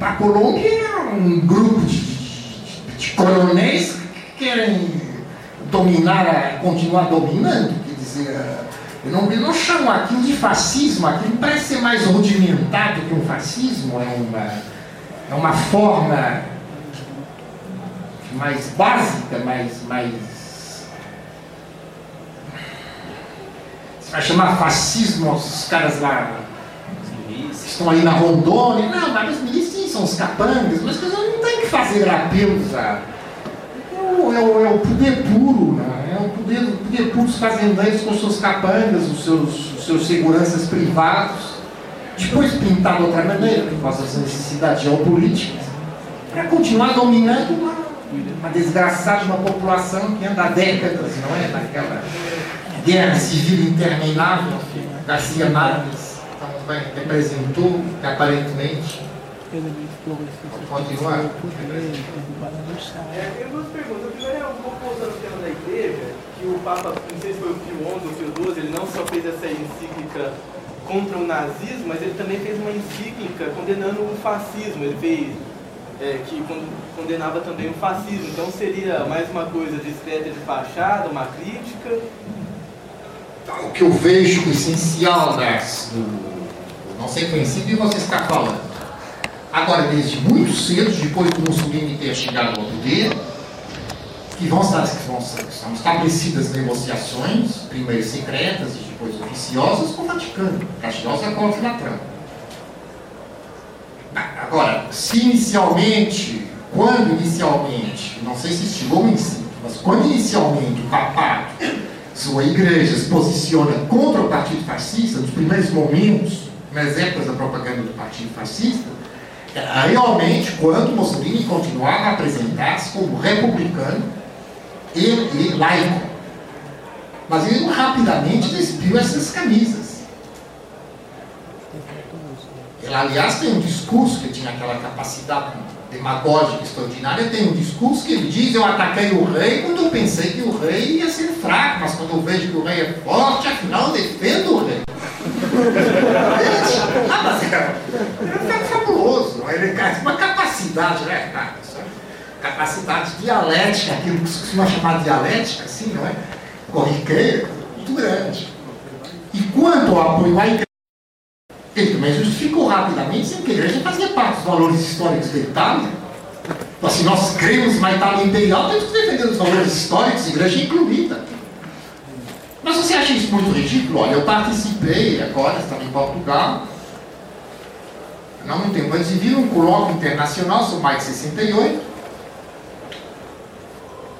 A Colômbia é um grupo de, de, coronéis que querem dominar, continuar dominando. Quer dizer, eu não, eu não chamo aquilo de fascismo, aquilo parece ser mais rudimentar do que um fascismo, é uma, é uma forma mais básica, mais, mais. Você vai chamar fascismo os caras lá que estão ali na Rondônia. Não, mas os milícias são os capangas, mas não tem que fazer apelos a. É o, é o, é o poder puro, né? é o poder, o poder puro dos fazendeiros com seus capangas, os seus, os seus seguranças privados, depois pintar de outra maneira, por causa das necessidades geopolíticas, para continuar dominando uma, uma desgraçada uma população que anda há décadas, não é? Naquela guerra civil interminável, Garcia Marques bem representou, que aparentemente continuar. É, tem duas perguntas. A primeira é um pouco voltando ao tema da igreja, que o Papa, não sei se foi o Pio XI ou Pio XII, ele não só fez essa encíclica contra o nazismo, mas ele também fez uma encíclica condenando o fascismo. Ele fez é, que con- condenava também o fascismo. Então seria mais uma coisa discreta de fachada, uma crítica. O que eu vejo essencial das, do, do não ser conhecido e você está falando. Agora, desde muito cedo, depois do Mussolini ter chegado ao poder, que vão estar, que vão, são estabelecidas negociações, primeiro secretas e depois oficiosas, com o Vaticano. Castigosa é contra a Trump. Agora, se inicialmente, quando inicialmente, não sei se chegou em si, mas quando inicialmente o papato, sua igreja se posiciona contra o partido fascista, nos primeiros momentos, nas épocas da propaganda do partido fascista, era realmente quando Mussolini continuava a apresentar-se como republicano e, e laico. Mas ele rapidamente despiu essas camisas. Ele, aliás, tem um discurso que tinha aquela capacidade demagógica extraordinária. Tem um discurso que ele diz: Eu ataquei o rei quando eu pensei que o rei ia ser fraco, mas quando eu vejo que o rei é forte, afinal defendo o rei. Ah, mas é, é fabuloso. Ele tem uma capacidade, né? é Capacidade dialética, aquilo que se costuma chamar de dialética, assim, não é? Corriqueira, muito grande. E quanto ao apoio à igreja, ele também justificou rapidamente dizendo que a igreja fazia parte dos valores históricos da Itália. Então, assim, nós cremos na Itália imperial, temos que defender os valores históricos, igreja incluída. Mas você acha isso muito ridículo? Olha, eu participei agora, estava em Portugal, não muito tempo antes de um colóquio internacional sobre mais de 68,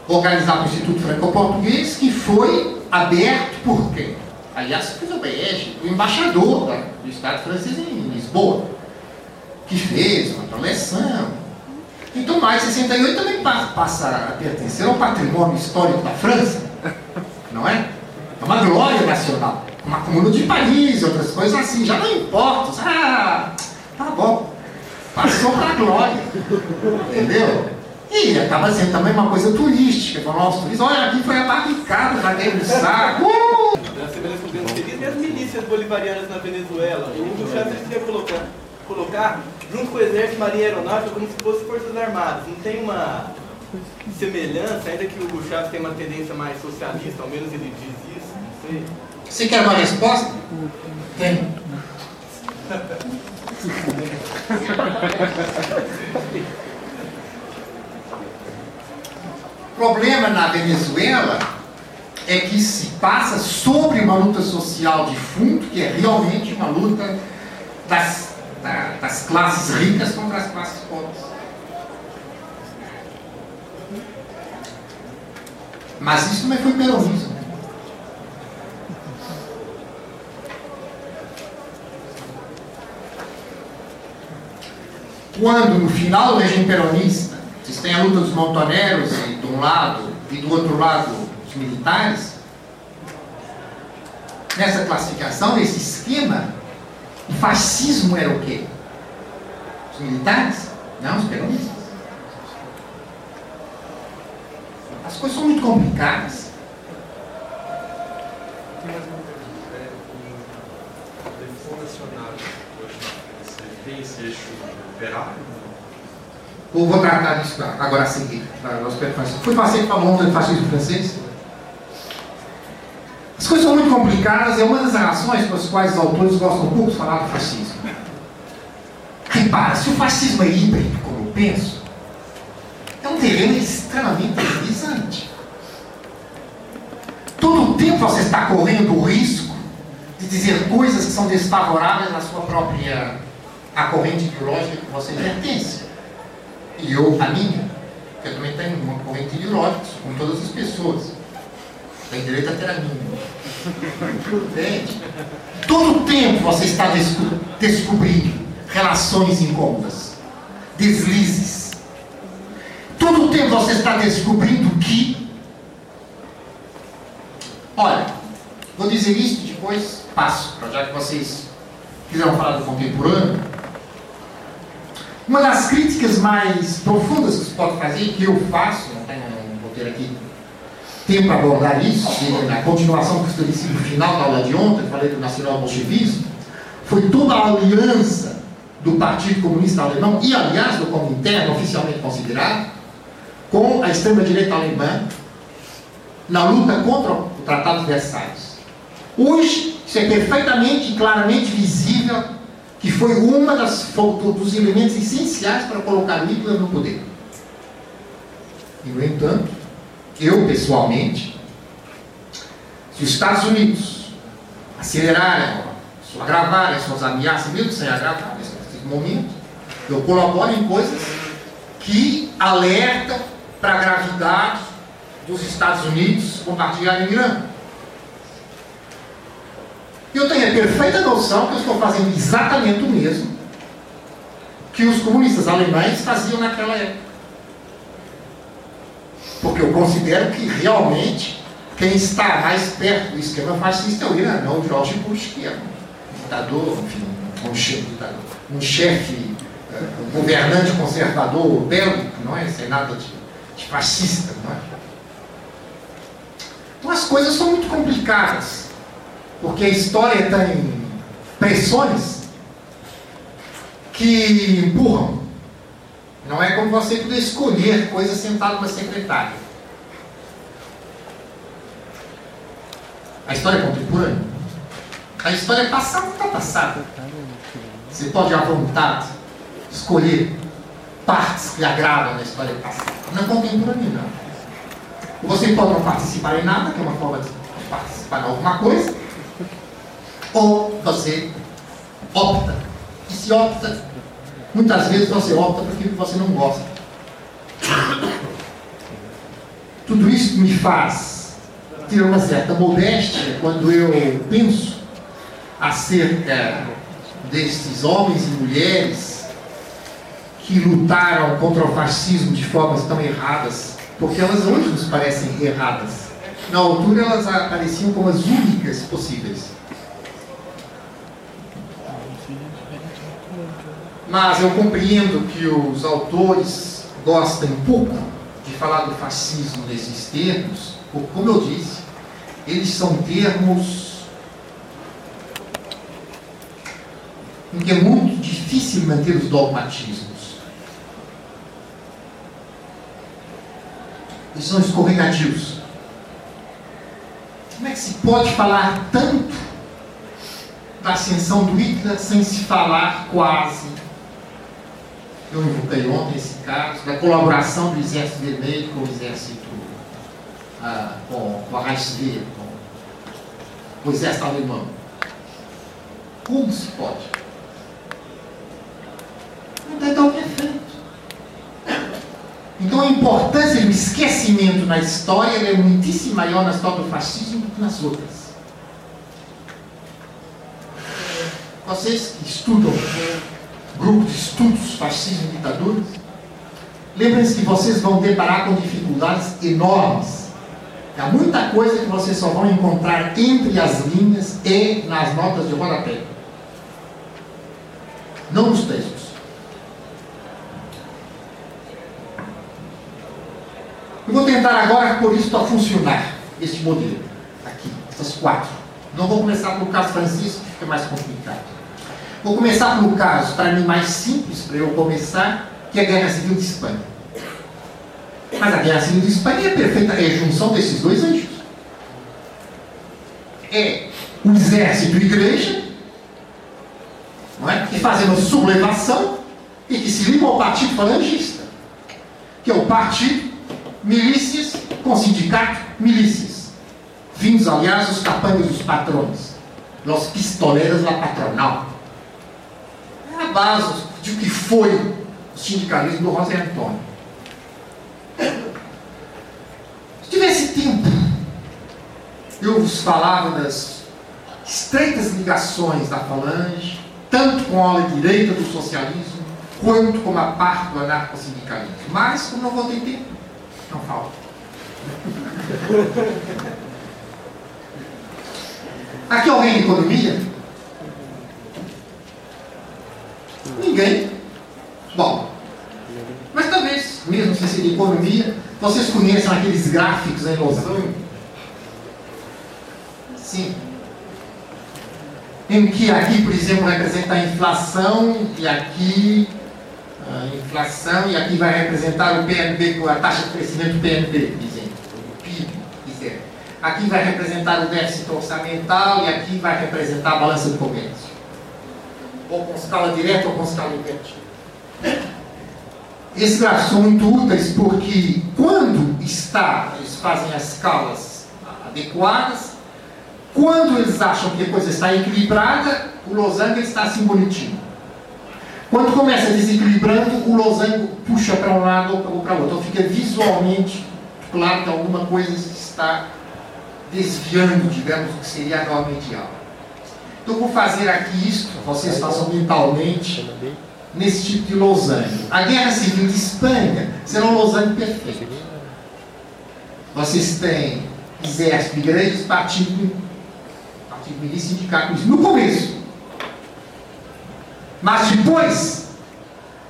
organizado no Instituto Franco-Português, que foi aberto por quem? Aliás, o BEG, o embaixador do Estado francês em Lisboa, que fez uma preleção. Então, mais de 68 também pa- passa a pertencer ao patrimônio histórico da França, não é? É uma glória nacional. Uma comuna de Paris, outras coisas assim, já não importa. Ah, tá bom. Passou para a glória. Entendeu? E acaba sendo também uma coisa turística. Falar aos turistas, olha, aqui foi a barricada da Guerra do Saco. Uh! da Assembleia Estudantil Feliz bolivarianas na Venezuela. O Hugo Chávez queria colocar, colocar junto com o Exército, Marinha e Aeronáutica como se fosse Forças Armadas. Não tem uma semelhança, ainda que o Hugo Chávez tem uma tendência mais socialista, ao menos ele diz isso, não sei. Você quer uma resposta? Tem. O problema na Venezuela é que se passa sobre uma luta social de fundo, que é realmente uma luta das, da- das classes ricas contra as classes pobres. Mas isso também foi peronismo. quando no final do regime peronista vocês têm a luta dos montoneros de um lado e do outro lado os militares, nessa classificação, nesse esquema, o fascismo era o quê? Os militares? Não, os peronistas. As coisas são muito complicadas. Vou tratar disso agora a seguir. Que falou ontem do fascismo francês? As coisas são muito complicadas, é uma das razões pelas quais os autores gostam pouco de falar do fascismo. Repara, se o fascismo é híbrido, como eu penso, é um terreno extremamente deslizante. Todo o tempo você está correndo o risco de dizer coisas que são desfavoráveis à sua própria à corrente ideológica que você pertence. E eu, a minha, que eu também tenho uma corrente ideológica, com todas as pessoas. Tem direito a ter a minha. Entende? Todo tempo você está desco descobrindo relações incômodas, deslizes. Todo tempo você está descobrindo que Olha, vou dizer isso e depois passo, já que vocês quiseram falar do contemporâneo. Uma das críticas mais profundas que se pode fazer, que eu faço, não, tenho, vou ter aqui tempo para abordar isso, na continuação que eu estabeleci no final da aula de ontem, falei do nacional bolchevismo, foi toda a aliança do Partido Comunista Alemão, e aliás do Comintern, oficialmente considerado, com a extrema-direita alemã, na luta contra o Tratado de Versalhes. Hoje, isso é perfeitamente e claramente visível que foi das dos elementos essenciais para colocar Hitler no poder. E, no entanto, eu pessoalmente, se os Estados Unidos acelerarem, agravarem suas ameaças, mesmo sem agravar nesse momento, eu colaboro em coisas que alertam para a gravidade dos Estados Unidos compartilharem Irã. Eu tenho a perfeita noção que eu estou fazendo exatamente o mesmo que os comunistas alemães faziam naquela época. Porque eu considero que realmente quem está mais perto do esquema fascista é o Irã, não o George Bush, que é um ditador, enfim, um chefe, um chefe, eh, um governante conservador bélico, não é? Sem nada de, de fascista, não é? Então as coisas são muito complicadas, porque a história tem pressões que empurram. Não é como você poder escolher coisas sentado numa secretária. A história é contemporânea. A história é passada está passada. Você pode à vontade escolher partes que agradam na história passada. Não é contemporânea, não. Você pode não participar em nada, que é uma forma de participar em alguma coisa, ou você opta. E se opta, muitas vezes você opta por aquilo que você não gosta. Tudo isso me faz ter uma certa modéstia quando eu penso acerca destes homens e mulheres que lutaram contra o fascismo de formas tão erradas porque elas hoje nos parecem erradas. Na altura elas apareciam como as únicas possíveis. Mas eu compreendo que os autores gostem pouco de falar do fascismo nesses termos, porque, como eu disse, eles são termos em que é muito difícil manter os dogmatismos. Eles são escorregadivos. Como é que se pode falar tanto da ascensão do Hitler sem se falar quase? Eu invoquei ontem esse caso, da colaboração do Exército Vermelho com o Exército, ah, com, com a Reichswehr, com o Exército Alemão. Como se pode? Não tem tão perfeito. Então a importância do esquecimento na história é muitíssimo maior na história do fascismo do que nas outras. Vocês que estudam grupo de estudos fascismo e ditadores, lembrem-se que vocês vão deparar com dificuldades enormes. Há muita coisa que vocês só vão encontrar entre as linhas e nas notas de rodapé. Não nos textos. Eu vou tentar agora pôr isso a funcionar, este modelo, aqui, essas quatro. Não vou começar pelo caso Francisco, que fica mais complicado. Vou começar pelo caso, para mim, mais simples, para eu começar, que é a Guerra Civil de Espanha. Mas a Guerra Civil de Espanha é perfeita é a junção desses dois eixos. É o exército e igreja, não é? que fazem uma sublevação e que se ligam ao partido falangista, que é o partido milícias com sindicato milícias. Vindos, aliás, os capangas dos patrões, os pistoleiros da patronal. Base de que foi o sindicalismo do José Antônio. Se tivesse tempo, eu vos falava das estreitas ligações da falange, tanto com a ala direita do socialismo, quanto com a parte do anarcossindicalismo. Mas, como não vou ter tempo, não falta. Aqui alguém de economia? Ninguém. Bom, mas talvez, mesmo sem ser de economia, vocês conheçam aqueles gráficos em losango? Sim. Em que aqui, por exemplo, representa a inflação e aqui a inflação e aqui vai representar o PNB, a taxa de crescimento do PNB, dizendo, o PIB, quiser. Aqui vai representar o déficit orçamental e aqui vai representar a balança do comércio. Ou com escala direta ou com escala invertida. Gráficos são muito úteis porque quando está, eles fazem as escalas adequadas, quando eles acham que a coisa está equilibrada, o losango está assim bonitinho. Quando começa desequilibrando, o losango puxa para um lado ou para o outro. Então fica visualmente claro que alguma coisa está desviando, digamos, do que seria a norma ideal. Então vou fazer aqui isso, vocês façam mentalmente, nesse tipo de losango. A Guerra Civil de Espanha será um losango perfeito. Vocês têm exército, igrejas, partido, partido milícia e sindicato. No começo, mas depois,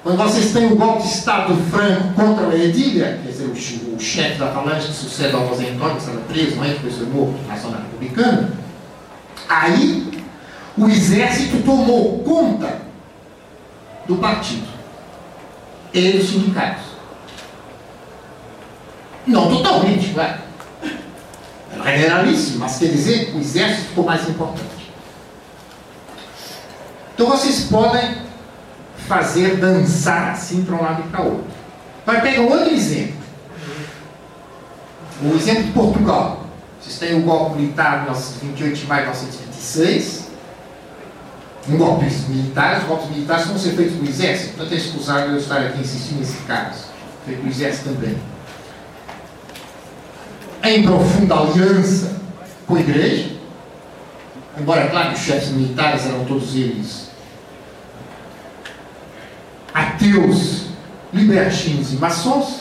quando vocês têm o golpe de Estado do Franco contra a Edilha, quer dizer, o, o chefe da falange que sucede ao José Antônio, que estava preso, não é? depois foi morto na Nacional Republicana, aí o exército tomou conta do partido e dos sindicatos. Não totalmente, claro. Era generalíssimo, mas quer dizer, o exército ficou mais importante. Então vocês podem fazer dançar assim para um lado e para o outro. Vai pegar outro exemplo. O exemplo de Portugal. Vocês têm o golpe militar de 28 de maio de 1926. Um golpe militar, os golpes militares vão ser feitos pelo exército. Portanto, é escusado eu estar aqui insistindo nesse caso. Feito pelo exército também. Em profunda aliança com a igreja. Embora, claro, os chefes militares eram todos eles ateus, libertinos e maçons,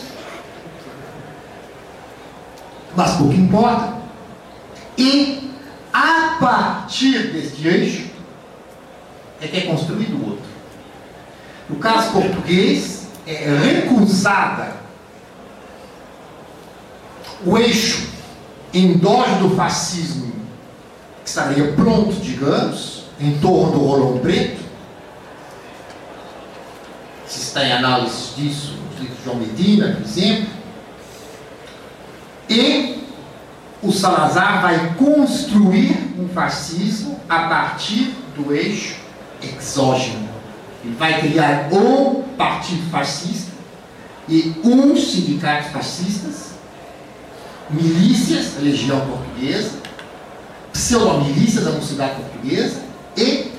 mas pouco importa. E a partir deste eixo é que é construído o outro. No caso português, é recusada o eixo endógeno do fascismo que estaria pronto, digamos, em torno do rolão preto, se está em análise disso, nos livros de João Medina, por exemplo. E o Salazar vai construir um fascismo a partir do eixo exógeno. Ele vai criar um partido fascista e uns sindicatos fascistas, milícias Legião Portuguesa, pseudo-milícias da Mocidade Portuguesa e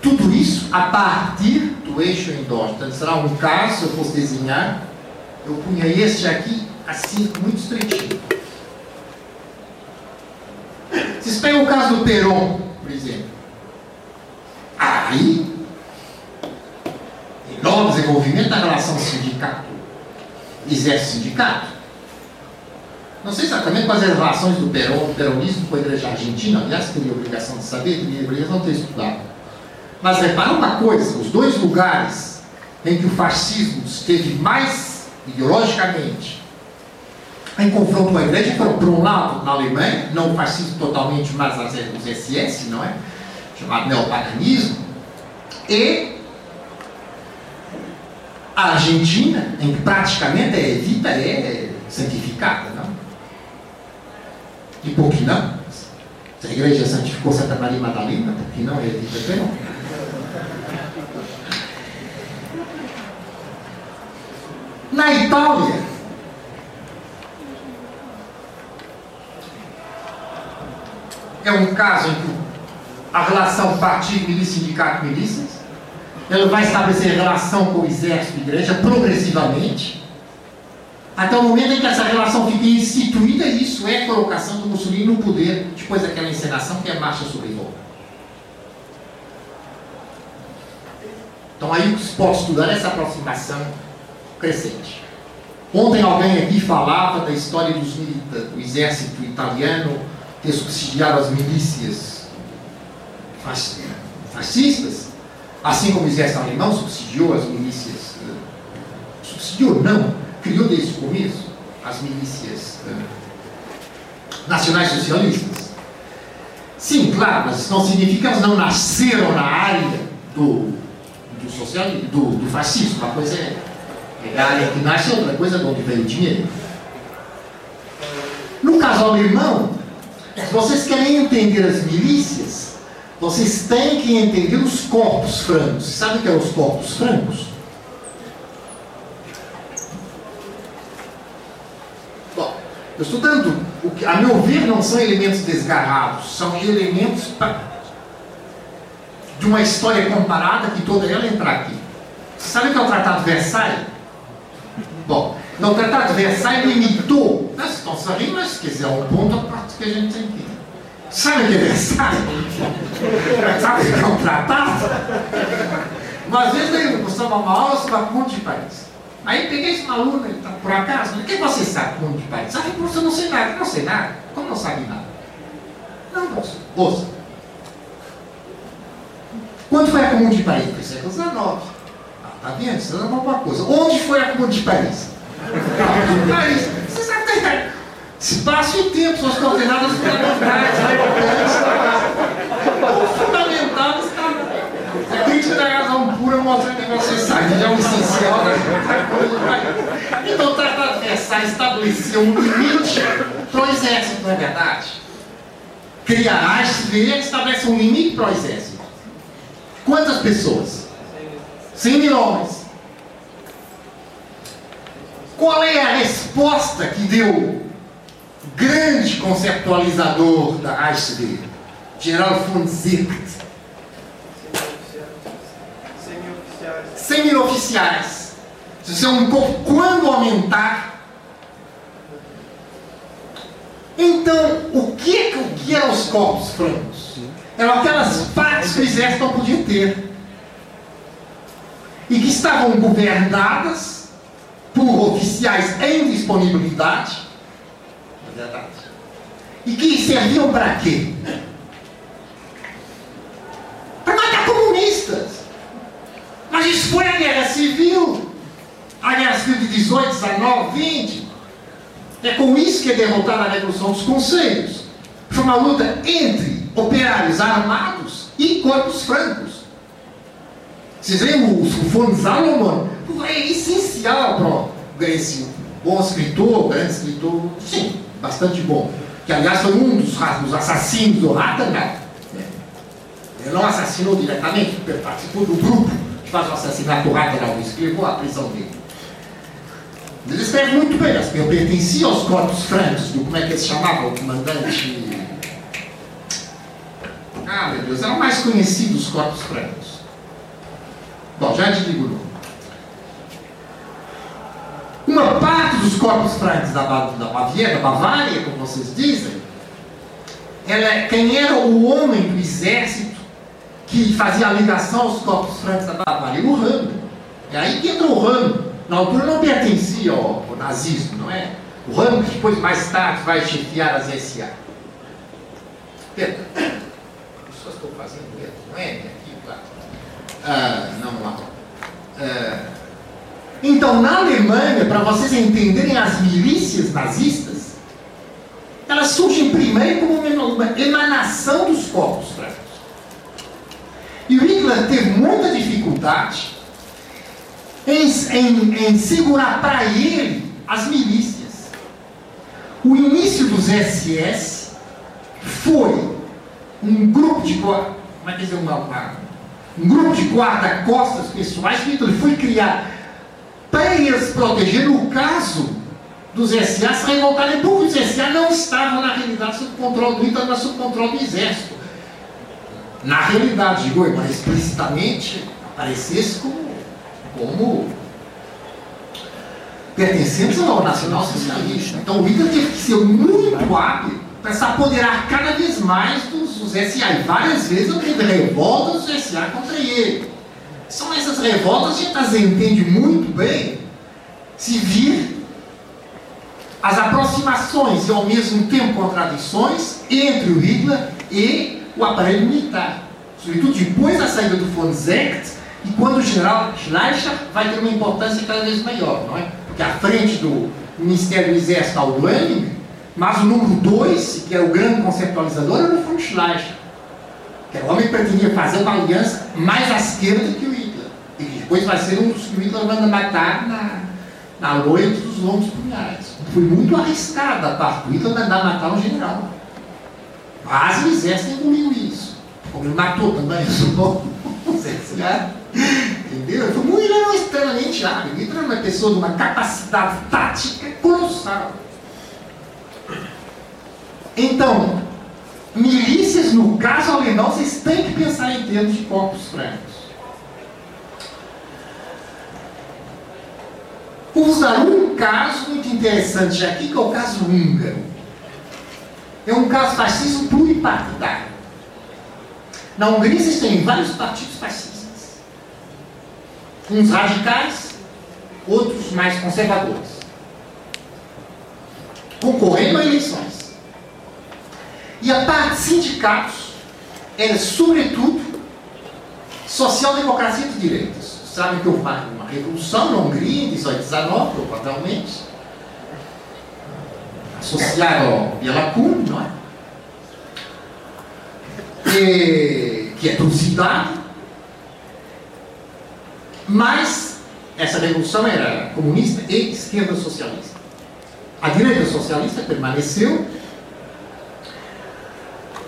tudo isso a partir do eixo endógeno. Então, será um caso, se eu fosse desenhar, eu punha este aqui assim, muito estreitinho. Vocês pegam o caso do Peron, por exemplo. Aí, enorme desenvolvimento da relação sindicato, exército-sindicato. Não sei exatamente quais as relações do Peron, peronismo com a igreja argentina, aliás, teria obrigação de saber, teria obrigação de ter estudado. Mas repara uma coisa: os dois lugares em que o fascismo esteve mais ideologicamente em confronto com a igreja foram, por um lado, na Alemanha, não o fascismo totalmente, mas os SS, não é? Chamado neopaganismo, e a Argentina, em que praticamente a Evita é santificada, não? E por que não? Se a igreja santificou Santa Maria Madalena, por que não a Evita também não? Na Itália, é um caso em que a relação partido, milícia, sindicato, milícias, ela vai estabelecer relação com o exército e igreja progressivamente, até o momento em que essa relação fica instituída, isso é colocação do Mussolini no poder, depois daquela encenação que é a Marcha sobre Roma. Então aí se pode estudar essa aproximação crescente. Ontem alguém aqui falava da história dos milita- do exército italiano ter subsidiado as milícias fascistas, assim como o exército alemão subsidiou as milícias. eh, Subsidiou, não, criou desde o começo as milícias eh, nacionais socialistas. Sim, claro, mas isso não significa que elas não nasceram na área do, do socialismo, do, do fascismo. Uma coisa é, é a área que nasce, outra coisa é de onde veio o dinheiro. No caso alemão, se vocês querem entender as milícias, vocês têm que entender os corpos francos. Sabe o que é os corpos francos? Bom, eu estou dando, a meu ver, não são elementos desgarrados, são elementos de uma história comparada que toda ela entra aqui. Sabe o que é o Tratado Versailles? Bom, no Tratado Versailles limitou, nós estamos sabendo, mas quer dizer, é um ponto a parte que a gente tem que. Sabe o que é? Sabe o que é um tratado? Uma vez eu gostava uma aula sobre a Ponte de Paris. Aí peguei esse aluno, ele tá por acaso, falei, o que você sabe Ponte de Paris? Ah, professor, eu não sei nada, não sei nada. Como não sabe nada? Não, professor, ouça. Quando foi a Comune de Paris? Foi século XIX. Ah, tá vendo? Isso não é uma coisa. Onde foi a Comune de Paris? A Comune de Paris. Você sabe que tem espaço e tempo são as coordenadas fundamentais. O fundamental está a crítica da razão pura mostrando que você sabe, já é um essencial da Então o Tratado de Versailles estabelecia um limite para o exército, não é verdade? Cria a ASV estabelece um limite para o exército. Quantas pessoas? 100 mil homens. Qual é a resposta que deu grande conceptualizador da ASV? General von Zirkt. Semi-oficiais. 100 mil oficiais. Se é um corpo, quando aumentar. Então, o que, é o que eram os corpos francos? Eram aquelas partes que o exército não podia ter. E que estavam governadas por oficiais em disponibilidade. Verdade. E que serviam para quê? Para matar comunistas. Mas isso foi a guerra civil. A guerra civil de 18, 19, 20. É com isso que é derrotada a Revolução dos Conselhos. Foi uma luta entre operários armados e corpos francos. Vocês veem o, o Salomon? É essencial para esse bom escritor, grande escritor, sim, bastante bom. Que aliás foi um dos, dos assassinos do Rattenberg. Ele não assassinou diretamente, participou do grupo que faz o assassinato do Rattenberg, levou à prisão dele. Ele escreve muito bem, assim, eu pertencia aos corpos francos, como é que ele se chamava, o comandante. Ah, meu Deus, eram mais conhecidos os corpos francos. Bom, já te digo. Uma parte dos corpos francos da, da Baviera, da Bavária, como vocês dizem, ela, é- quem era o homem do exército que fazia a ligação aos corpos francos da Bavária? O Ramo. É aí que entra o Ramo. Na altura não pertencia ao, ao nazismo, não é? O Ramo que depois, mais tarde, vai chefiar as SA. Perdão. Eu estou fazendo mesmo, não é? Aqui, claro. Ah, não lá. Ah, então, na Alemanha, para vocês entenderem as milícias nazistas, elas surgem primeiro como uma emanação dos corpos. E o Hitler teve muita dificuldade em, em, em segurar para ele as milícias. O início dos SS foi um grupo de como é que uma, um grupo de guarda-costas pessoais que foi criar para eles proteger no caso dos SA se revoltarem, porque os SA não estavam na realidade sob controle do mas sob controle do exército. Na realidade, digo, mas explicitamente aparecesse como, como pertencentes ao nacional socialista. Então o Hitler teve que ser muito hábil para se apoderar cada vez mais dos, dos SA. E várias vezes teve revoltas dos SA contra ele. São essas revoltas que a entende muito bem se vir as aproximações e ao mesmo tempo contradições entre o Hitler e o aparelho militar. Sobretudo depois da saída do von Zecht e quando o general Schleicher vai ter uma importância cada vez maior, não é? Porque à frente do Ministério do Exército está o Duaning, mas o número 2, que era o grande conceptualizador, era o von Schleicher. Que o homem pretendia fazer uma aliança mais à esquerda que o Hitler. E que depois vai ser um dos que o Hitler manda matar na, na noite dos longos punhais. Foi muito arriscado a parte do Hitler mandar matar um general. Mas o exército engoliu isso. Como ele matou também, o exército. Entendeu? Foi muito era extremamente hábil. Hitler era uma pessoa de uma capacidade tática colossal. Então, milícias, no caso alemão, vocês têm que pensar em termos de corpos francos. Vou usar um caso muito interessante aqui, que é o caso húngaro. É um caso fascista pluripartidário. Na Hungria existem vários partidos fascistas. Uns radicais, outros mais conservadores. Concorrendo a eleições. E a parte de sindicatos era, sobretudo, social-democracia de direitos. Sabem que houve uma, uma revolução na Hungria, em 1819, provavelmente, associada ao Bielakun, não é? E, que é trucidado, mas essa revolução era comunista e esquerda socialista. A direita socialista permaneceu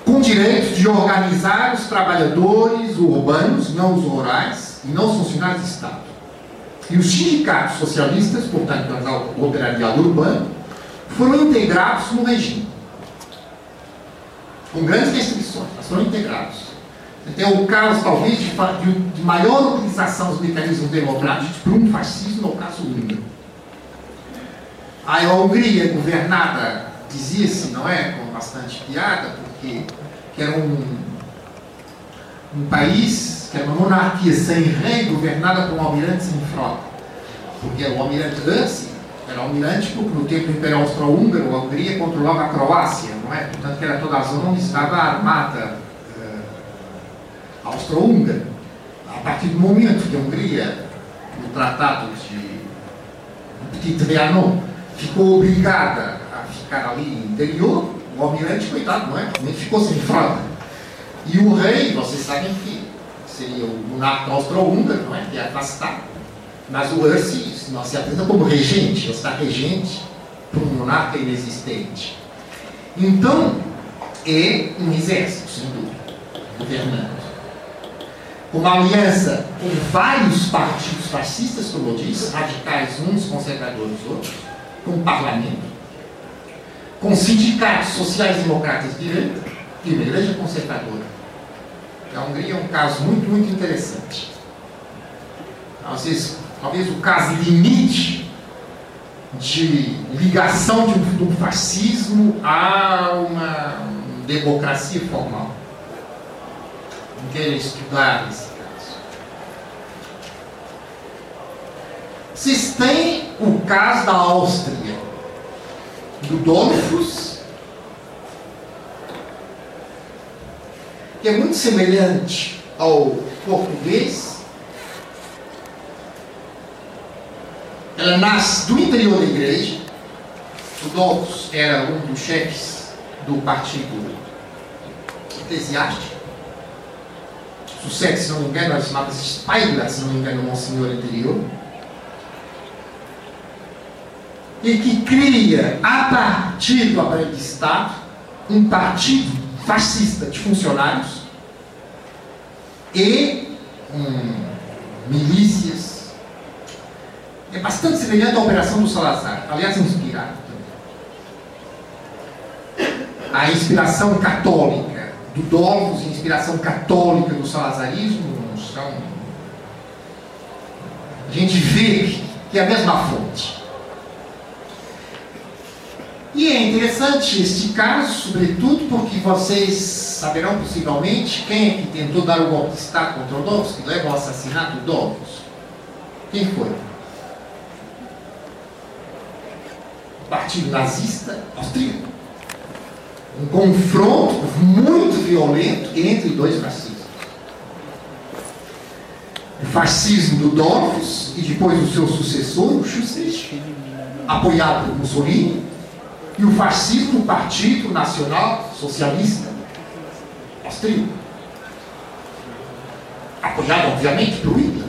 com direito de organizar os trabalhadores urbanos, não os rurais, e não os funcionários do Estado. E os sindicatos socialistas, portanto, o operariado urbano, foram integrados no regime. Com grandes restrições, mas foram integrados. Tem o caso, talvez, de, de maior utilização dos mecanismos democráticos por um fascismo, no caso húngaro. A Hungria, governada, dizia-se, não é, com bastante piada, porque era um, um país, que era uma monarquia sem rei, governada por um almirante sem frota. Porque o almirante Hansi era almirante porque no tempo do Império Austro-Húngaro, a Hungria controlava a Croácia, não é? Portanto, que era toda a zona onde estava a armada uh, austro-húngara. A partir do momento que a Hungria, no Tratado de Petit Trianon, ficou obrigada a ficar ali interior, o almirante, coitado, não é? Realmente ficou sem frota. E o rei, vocês sabem que seria o monarca austro-húngaro, não é? Que é afastado. Mas o Ursi não se apresenta como regente, está regente para um monarca inexistente. Então, é um exército, sem dúvida, governando. Uma aliança com vários partidos fascistas, como eu disse, radicais uns, conservadores outros, com o parlamento, com sindicatos sociais-democratas de direita e uma igreja conservadora. A Hungria é um caso muito, muito interessante. Talvez, talvez o caso limite de ligação de um, um fascismo a uma democracia formal. Não quero estudar esse caso. Vocês têm o caso da Áustria, do Dolphus, que é muito semelhante ao português. Ela nasce do interior da igreja. O Dolphus era um dos chefes do partido eclesiástico. Sucesso, se não me engano, era chamado Spyglass, se não me engano, um senhor anterior. E que cria, a partir do Estado, um partido fascista de funcionários e hum, milícias. É bastante semelhante à operação do Salazar, aliás, inspirado também. A inspiração católica do e a inspiração católica do salazarismo são. A gente vê que é a mesma fonte. E é interessante este caso, sobretudo porque vocês saberão possivelmente quem é que tentou dar o golpe de Estado contra o Dovos, que leva ao assassinato do Dovos. Quem foi? O Partido Nazista Austríaco. Um confronto muito violento entre dois fascistas. O fascismo do Dovos e depois o seu sucessor, o Schussrich, apoiado por Mussolini, e o fascismo do Partido Nacional Socialista Austríaco. Apoiado, obviamente, por Hitler.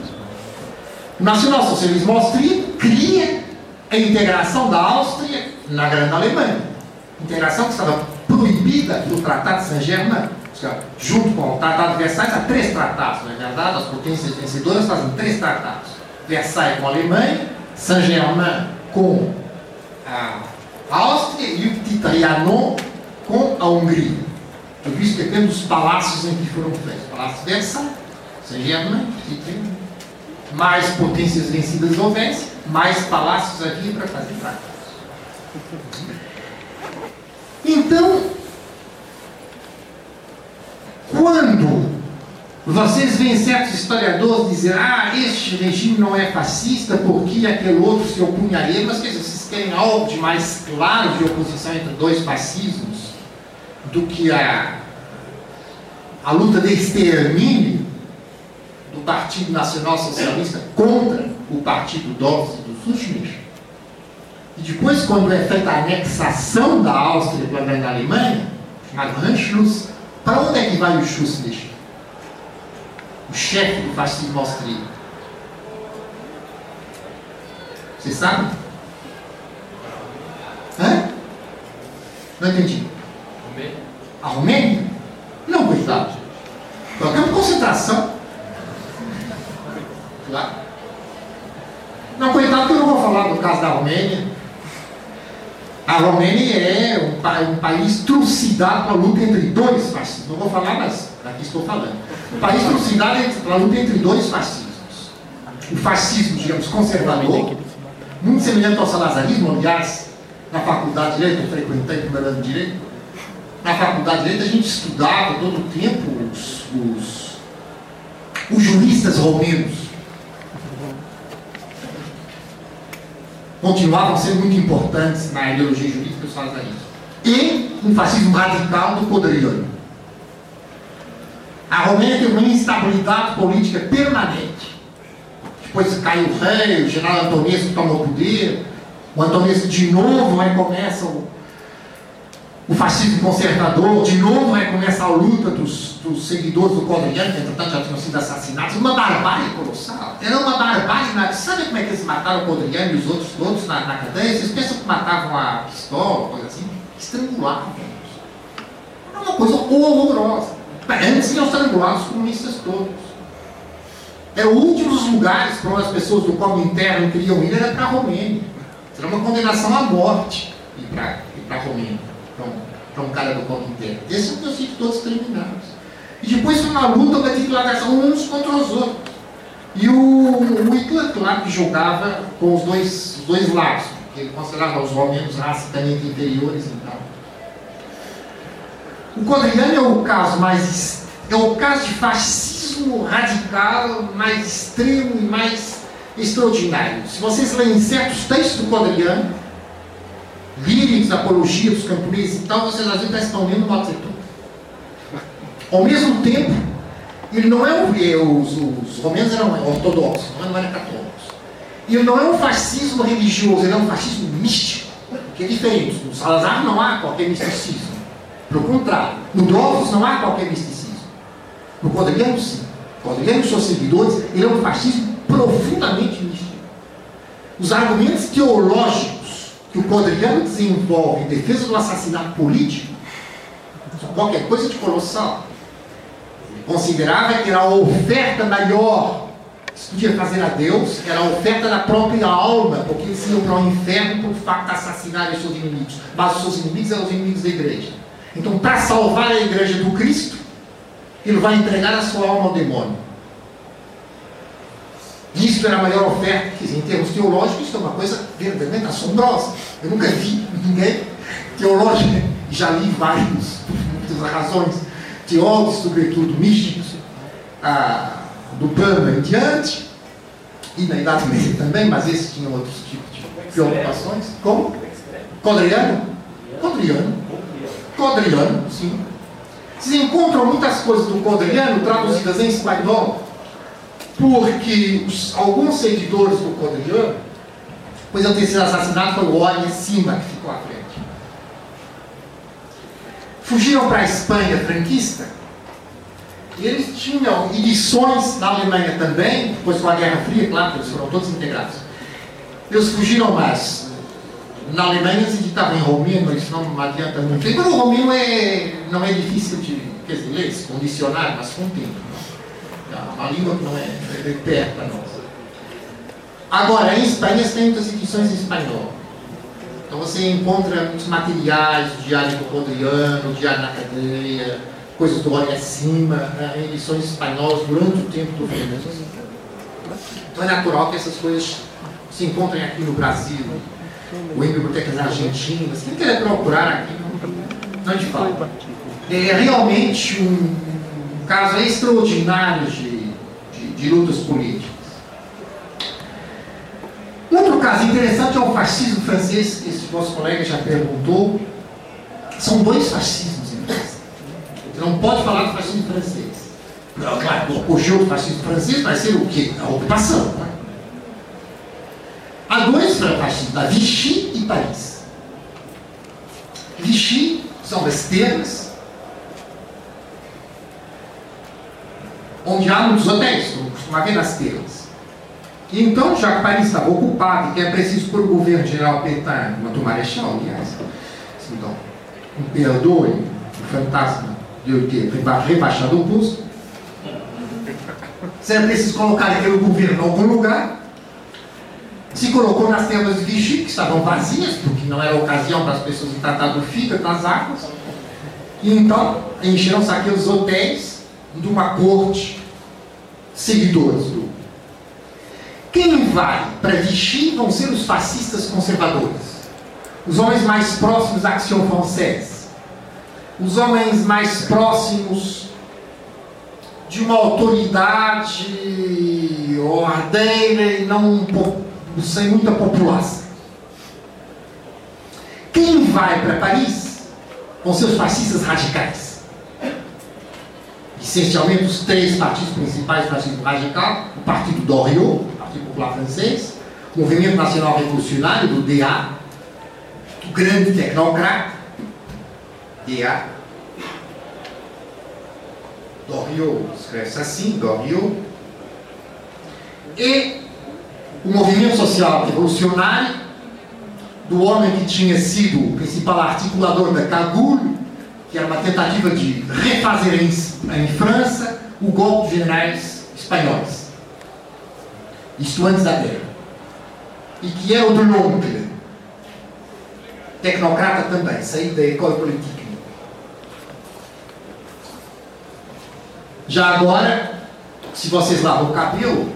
O nacionalsocialismo austríaco cria a integração da Áustria na Grande Alemanha. Integração que estava proibida pelo Tratado de Saint-Germain. Junto com o Tratado de Versailles, há três tratados, não é verdade? As potências vencedoras fazem três tratados. Versailles com a Alemanha, Saint-Germain com a Áustria e o Petit com a Hungria. Tudo isso depende dos palácios em que foram feitos. Palácio de Versailles, Saint-Germain. Mais potências vencidas houvesse, mais palácios havia para fazer tratados. Então, quando vocês veem certos historiadores dizer ah, este regime não é fascista porque aquele outro se opunha a ele, mas quer dizer, vocês querem algo de mais claro de oposição entre dois fascismos do que a, a luta de extermínio do Partido Nacional Socialista contra o Partido e do Sushmich? E depois, quando é feita a anexação da Áustria pela Grande Alemanha, chamado Anschluss, para onde é que vai o Schussrich? O chefe do fascismo austríaco. Você sabe? Hã? Não entendi. A Romênia? Não, coitado. Foi campo de concentração. Claro. Não, coitado, que eu não vou falar do caso da Romênia. A Romênia é um, pa um país trucidado pela luta entre dois fascismos. Não vou falar, mas daqui estou falando. Um país trucidado pela luta entre dois fascismos. O fascismo, digamos, conservador, muito semelhante ao salazarismo, aliás, na faculdade de Direito, eu frequentei primeiro ano de Direito, na faculdade de Direito a gente estudava todo o tempo os, os, os juristas romenos. continuavam sendo muito importantes na ideologia jurídica dos salazaristas. E um fascismo radical do Podriano. A Romênia teve uma instabilidade política permanente. Depois caiu o rei, o general Antonesco tomou o poder, o Antonesco de novo recomeça o, o fascismo conservador, de novo recomeça a luta dos, dos seguidores do Codriano, que entretanto já tinham sido assassinados, uma barbárie colossal. Era uma barbárie. Sabe como é que eles mataram o Codriano e os outros todos na, na cadeia? Vocês pensam que matavam a pistola, coisa assim? Estrangulavam. Era uma coisa horrorosa. Antes iam estrangular os comunistas todos. É o último dos lugares para onde as pessoas do Comintern interno queriam ir era para a Romênia. Era uma condenação à morte ir para a Romênia para um cara do Comintern. Esses são os todos terminados. E depois foi uma luta para declaração uns contra os outros. E o, o Hitler, claro, que jogava com os dois, os dois lados, porque ele considerava os romanos racicamente inferiores e tal. O Codriano é o caso mais. é o caso de fascismo radical mais extremo e mais extraordinário. Se vocês lerem certos textos do Codriano, líricos, apologia dos camponeses e tal, vocês às vezes estão lendo Mao Tse. Ao mesmo tempo, ele não é um. Eh, os, os romanos eram ortodoxos, não eram católicos. Ele não é um fascismo religioso, ele é um fascismo místico, que é diferente. No Salazar não há qualquer misticismo. Pelo contrário, no Dovos não há qualquer misticismo. No Codriano, sim. Codriano e seus seguidores, ele é um fascismo profundamente místico. Os argumentos teológicos que o Codriano desenvolve em defesa do assassinato político, qualquer coisa de colossal. Ele considerava que era a oferta maior que se podia fazer a Deus, era a oferta da própria alma, porque eles iam para o inferno por facto de assassinarem os seus inimigos. Mas os seus inimigos eram os inimigos da igreja. Então, para salvar a igreja do Cristo, ele vai entregar a sua alma ao demônio. Isso era a maior oferta, dizer, em termos teológicos, isso é uma coisa verdadeiramente assombrosa. Eu nunca vi ninguém teológico, já li vários, por muitas razões, teólogos, sobretudo místicos, ah, do Pama em diante, e na Idade Média também, mas esses tinham outros tipos de preocupações. Como? Codriano? Codriano. Codriano, sim. Vocês encontram muitas coisas do Codriano traduzidas em espanhol, porque os, alguns seguidores do Codriano, pois eu ter sido assassinado, foi o Olha Cima que ficou à frente. Fugiram para a Espanha franquista e eles tinham edições na Alemanha também, depois com a Guerra Fria, claro, eles foram todos integrados. Eles fugiram mais. Na Alemanha se editava em romeno, isso não adianta muito. Embora o romeno é, não é difícil de quer dizer, ler, se condicionar, mas com tempo. É uma língua que não é, é perto para nós. Agora, em Espanha, você tem muitas edições em espanhol. Então você encontra muitos materiais, o Diário do Diário na Cadeia, coisas do Olho Acima, né, edições espanholas durante o tempo do governo. Então é natural que essas coisas se encontrem aqui no Brasil, ou em bibliotecas argentinas. Quem quer procurar aqui, não, te fala. É realmente um, caso extraordinário de, de, de lutas políticas. Outro caso interessante é o fascismo francês, que esse vosso colega já perguntou. São dois fascismos em França. Você não pode falar do fascismo francês. Claro, o do fascismo francês vai ser o quê? A ocupação. Né? Há dois fascismos, da Vichy e Paris. Vichy são das terras, onde há muitos hotéis, como costuma haver nas terras. E então, já que Paris estava ocupado e que é preciso por o governo general Petain, quanto marechal, aliás, então, um perdoe o fantasma de eu ter rebaixado o posto, se era preciso colocar aquele governo em algum lugar, se colocou nas terras de Vichy, que estavam vazias, porque não era ocasião para as pessoas tratar do fígado nas águas, e então encheram-se aqueles hotéis de uma corte seguidores do quem vai para Vichy vão ser os fascistas conservadores, os homens mais próximos da Action Française, os homens mais próximos de uma autoridade ordeira e não sem muita população. Quem vai para Paris ser os fascistas radicais. Essencialmente os três partidos principais do fascismo radical, o Partido Doriot, Partido Popular Francês, o Movimento Nacional Revolucionário, do DA, o grande tecnocrata, DA, Doriot, escreve-se assim, Doriot, e o movimento social revolucionário do homem que tinha sido o principal articulador da Cagoule, que era uma tentativa de refazer em, em França o golpe de generais espanhóis. Isto antes da guerra. E que era o de L'Oncle, tecnocrata também, saído da École Politique. Já agora, se vocês lavam o cabelo,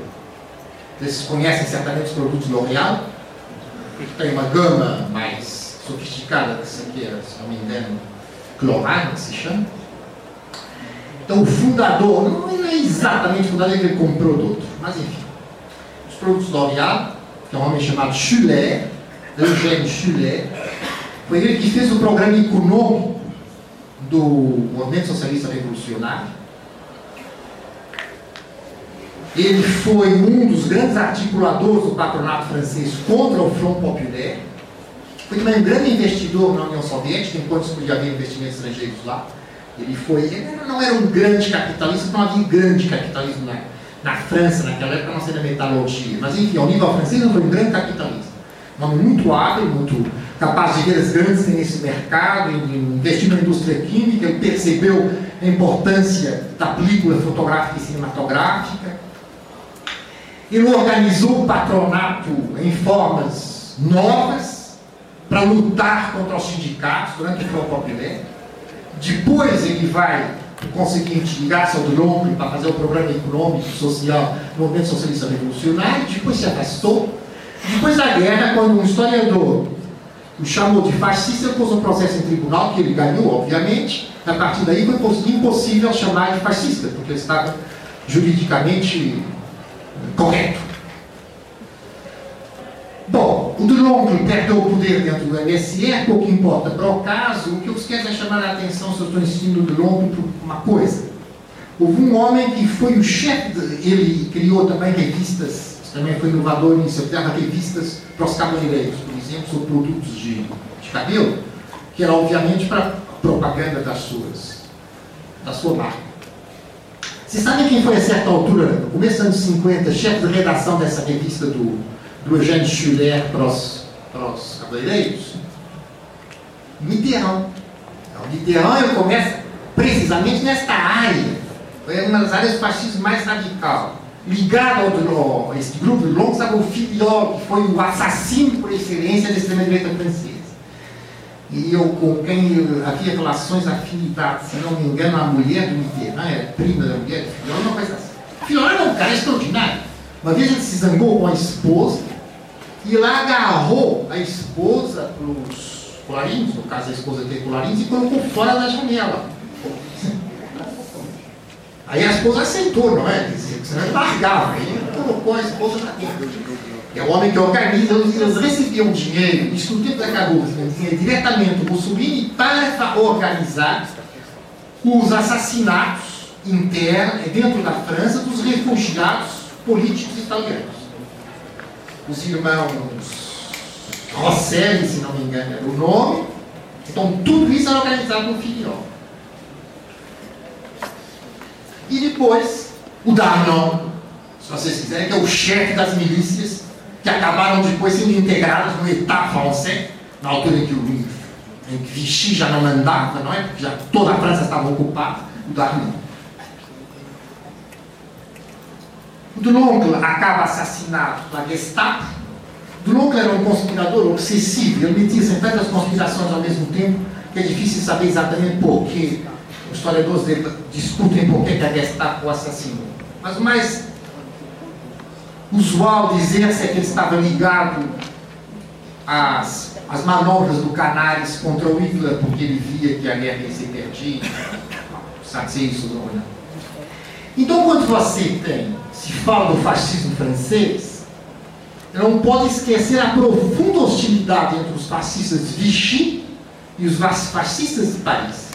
vocês conhecem certamente os produtos L'Oréal, tem uma gama mais sofisticada, que isso aqui é, se não me engano, Clorane, que se chama. Então o fundador, não é exatamente o fundador, ele comprou do mas enfim. Os produtos L'Oréal, que é um homem chamado Schuller, Eugène Schuller, foi ele que fez o programa econômico do movimento socialista revolucionário ele foi um dos grandes articuladores do patronato francês contra o Front Populaire. Foi também um grande investidor na União Soviética, enquanto se podia haver investimentos estrangeiros lá. Ele foi, ele não era um grande capitalista, não havia grande capitalismo na, na França naquela época, não sei da metalurgia. Mas enfim, ao nível francês, ele foi um grande capitalista. Um homem muito hábil, muito capaz de ver as grandes nesse mercado, investir na indústria química, ele percebeu a importância da película fotográfica e cinematográfica. Ele organizou o patronato em formas novas para lutar contra os sindicatos durante o Populaire. Depois ele vai, conseguinte, ligar-se ao Drombre para fazer o programa econômico social movimento socialista revolucionário, depois se afastou. Depois da guerra, quando um historiador o chamou de fascista, pôs um processo em tribunal, que ele ganhou, obviamente. A partir daí foi impossível chamar de fascista, porque ele estava juridicamente correto. Bom, o Deloncle perdeu o poder dentro do MSE, pouco importa para o caso, o que eu quero é chamar a atenção se eu estou insistindo o Deloncle por uma coisa. Houve um homem que foi o chefe, ele criou também revistas, também foi inovador em tempo, revistas para os cabeleireiros, por exemplo, sobre produtos de, de cabelo, que era obviamente para propaganda das suas, da sua marca. Vocês sabem quem foi a certa altura, no começo dos anos 50, chefe de redação dessa revista do, do Eugène Schuller para os, para os cabeleireiros? Mitterrand. Então, Mitterrand começa precisamente nesta área. Foi uma das áreas do fascismo mais radical. Ligado ao, esse grupo de estava o que foi o assassino por excelência da extrema-direita francesa. E eu, com quem havia relações afinidades, se não me engano, a mulher do Mitterrand é prima da mulher do Filiol, uma coisa assim. Filiol era um cara extraordinário. Uma vez ele se zangou com a esposa e lá agarrou a esposa para os colarins, no caso a esposa teve colarins, e colocou fora da janela. Aí a esposa aceitou, não é? Senão ele largava, aí colocou a esposa na dentro. É o homem que organiza, eles recebiam dinheiro, isso no tempo da Caruso, diretamente do Mussolini para organizar os assassinatos internos, dentro da França, dos refugiados políticos italianos. Os irmãos Rosselli, se não me engano, era o nome. Então, tudo isso era organizado no Filiol. E depois, o Darnon, se vocês quiserem, que é o chefe das milícias, que acabaram depois sendo integradas no État français, na altura em que, o, em que Vichy já não mandava, não é? Porque já toda a França estava ocupada, o Darnon. O Deloncle acaba assassinado pela Gestapo. Deloncle era um conspirador obsessivo, ele metia-se tantas conspirações ao mesmo tempo que é difícil saber exatamente porquê. Os historiadores discutem por que a Gestapo o assassinou. Mas o mais usual dizer-se é que ele estava ligado às, às manobras do Canaris contra o Hitler, porque ele via que a guerra ia ser perdida. Sabe se é isso ou não? Então, quando você tem, se fala do fascismo francês, não pode esquecer a profunda hostilidade entre os fascistas de Vichy e os fascistas de Paris.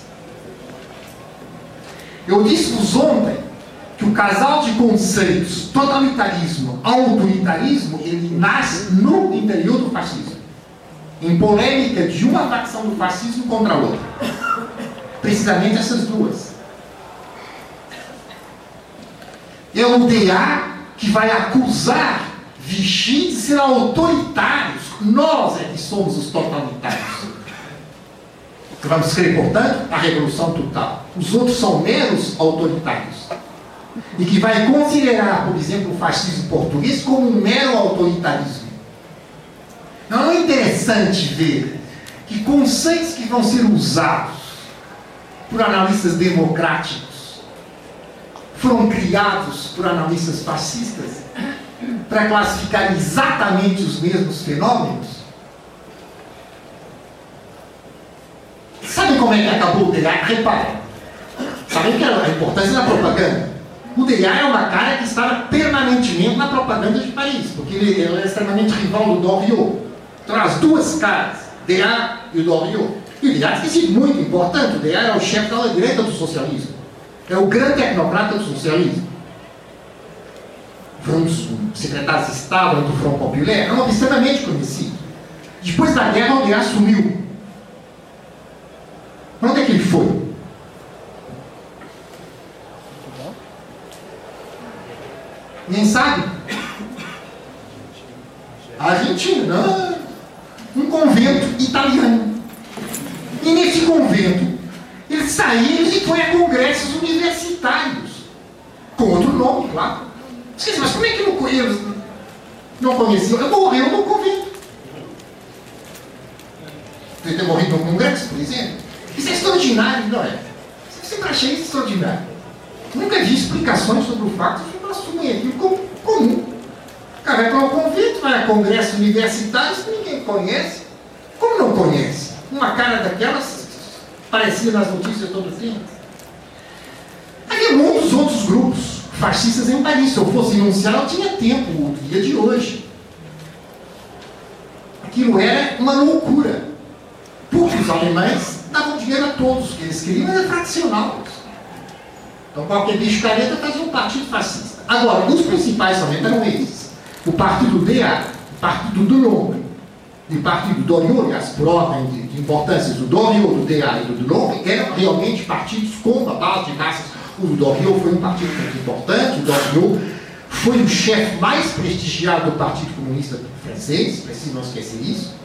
Eu disse-vos ontem que o casal de conceitos totalitarismo, autoritarismo, ele nasce no interior do fascismo, em polêmica de uma facção do fascismo contra a outra. Precisamente essas duas. É o DA que vai acusar Vichy de ser autoritários. Nós é que somos os totalitários. Vamos crer, portanto, a revolução total. Os outros são menos autoritários. E que vai considerar, por exemplo, o fascismo português como um mero autoritarismo. Não é interessante ver que conceitos que vão ser usados por analistas democráticos foram criados por analistas fascistas para classificar exatamente os mesmos fenômenos? Sabe como é que acabou o DA? Reparem. Sabem que a importância da propaganda? O DA é uma cara que estava permanentemente na propaganda de Paris, porque ele, ele é extremamente rival do Doriot. Então, as duas caras, DA e o Doriot. E o DA tem sido muito importante. O DA é o chefe da direita do socialismo. É o grande tecnocrata do socialismo. Foi um dos secretários de Estado do Front Populaire, é um homem extremamente conhecido. Depois da guerra, o DA sumiu. Onde é que ele foi? Ninguém sabe? Argentina, não. convento italiano. E nesse convento, ele saiu e foi a congressos universitários. Com outro nome, claro. Esqueci, mas como é que não conheço? Não conhecia? Ele morreu no convento. Ele ter morrido no congresso, por exemplo. Isso é extraordinário, não é? Eu sempre achei isso extraordinário. Nunca vi explicações sobre o fato, eu aquilo como comum. O cara vai para um convento, vai a congresso universitário, que ninguém conhece. Como não conhece? Uma cara daquelas parecia nas notícias todo o tempo. Havia muitos outros grupos fascistas em Paris. Se eu fosse enunciar, eu tinha tempo, o dia de hoje. Aquilo era uma loucura. Porque os alemães davam dinheiro a todos, o que eles queriam era fraccioná-los. Então qualquer bicho careta fazia um partido fascista. Agora, os principais somente eram esses. O partido DA, o partido do Nome, e o partido do Doriot, as ordem de, de importância do Doriot, do DA e do Nome, eram realmente partidos com a base de massas. O Doriot foi um partido muito importante, o Doriot foi o chefe mais prestigiado do Partido Comunista Francês, preciso não esquecer isso.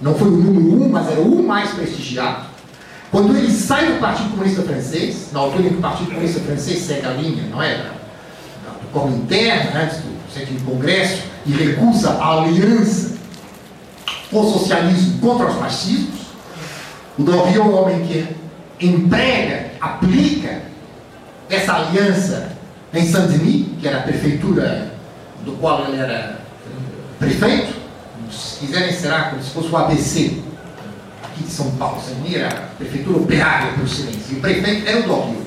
Não foi o número um, mas era o mais prestigiado. Quando ele sai do Partido Comunista Francês, na altura em que o Partido Comunista Francês segue a linha, não é? Do Comintern, antes do sétimo Congresso, e recusa a aliança com o socialismo contra os fascismos, o Doriot é um homem que emprega, aplica essa aliança em Saint-Denis, que era a prefeitura do qual ele era prefeito, se quiserem será como se fosse o ABC aqui de São Paulo, Saint-Denis era a prefeitura operária por e o prefeito era o Doriot.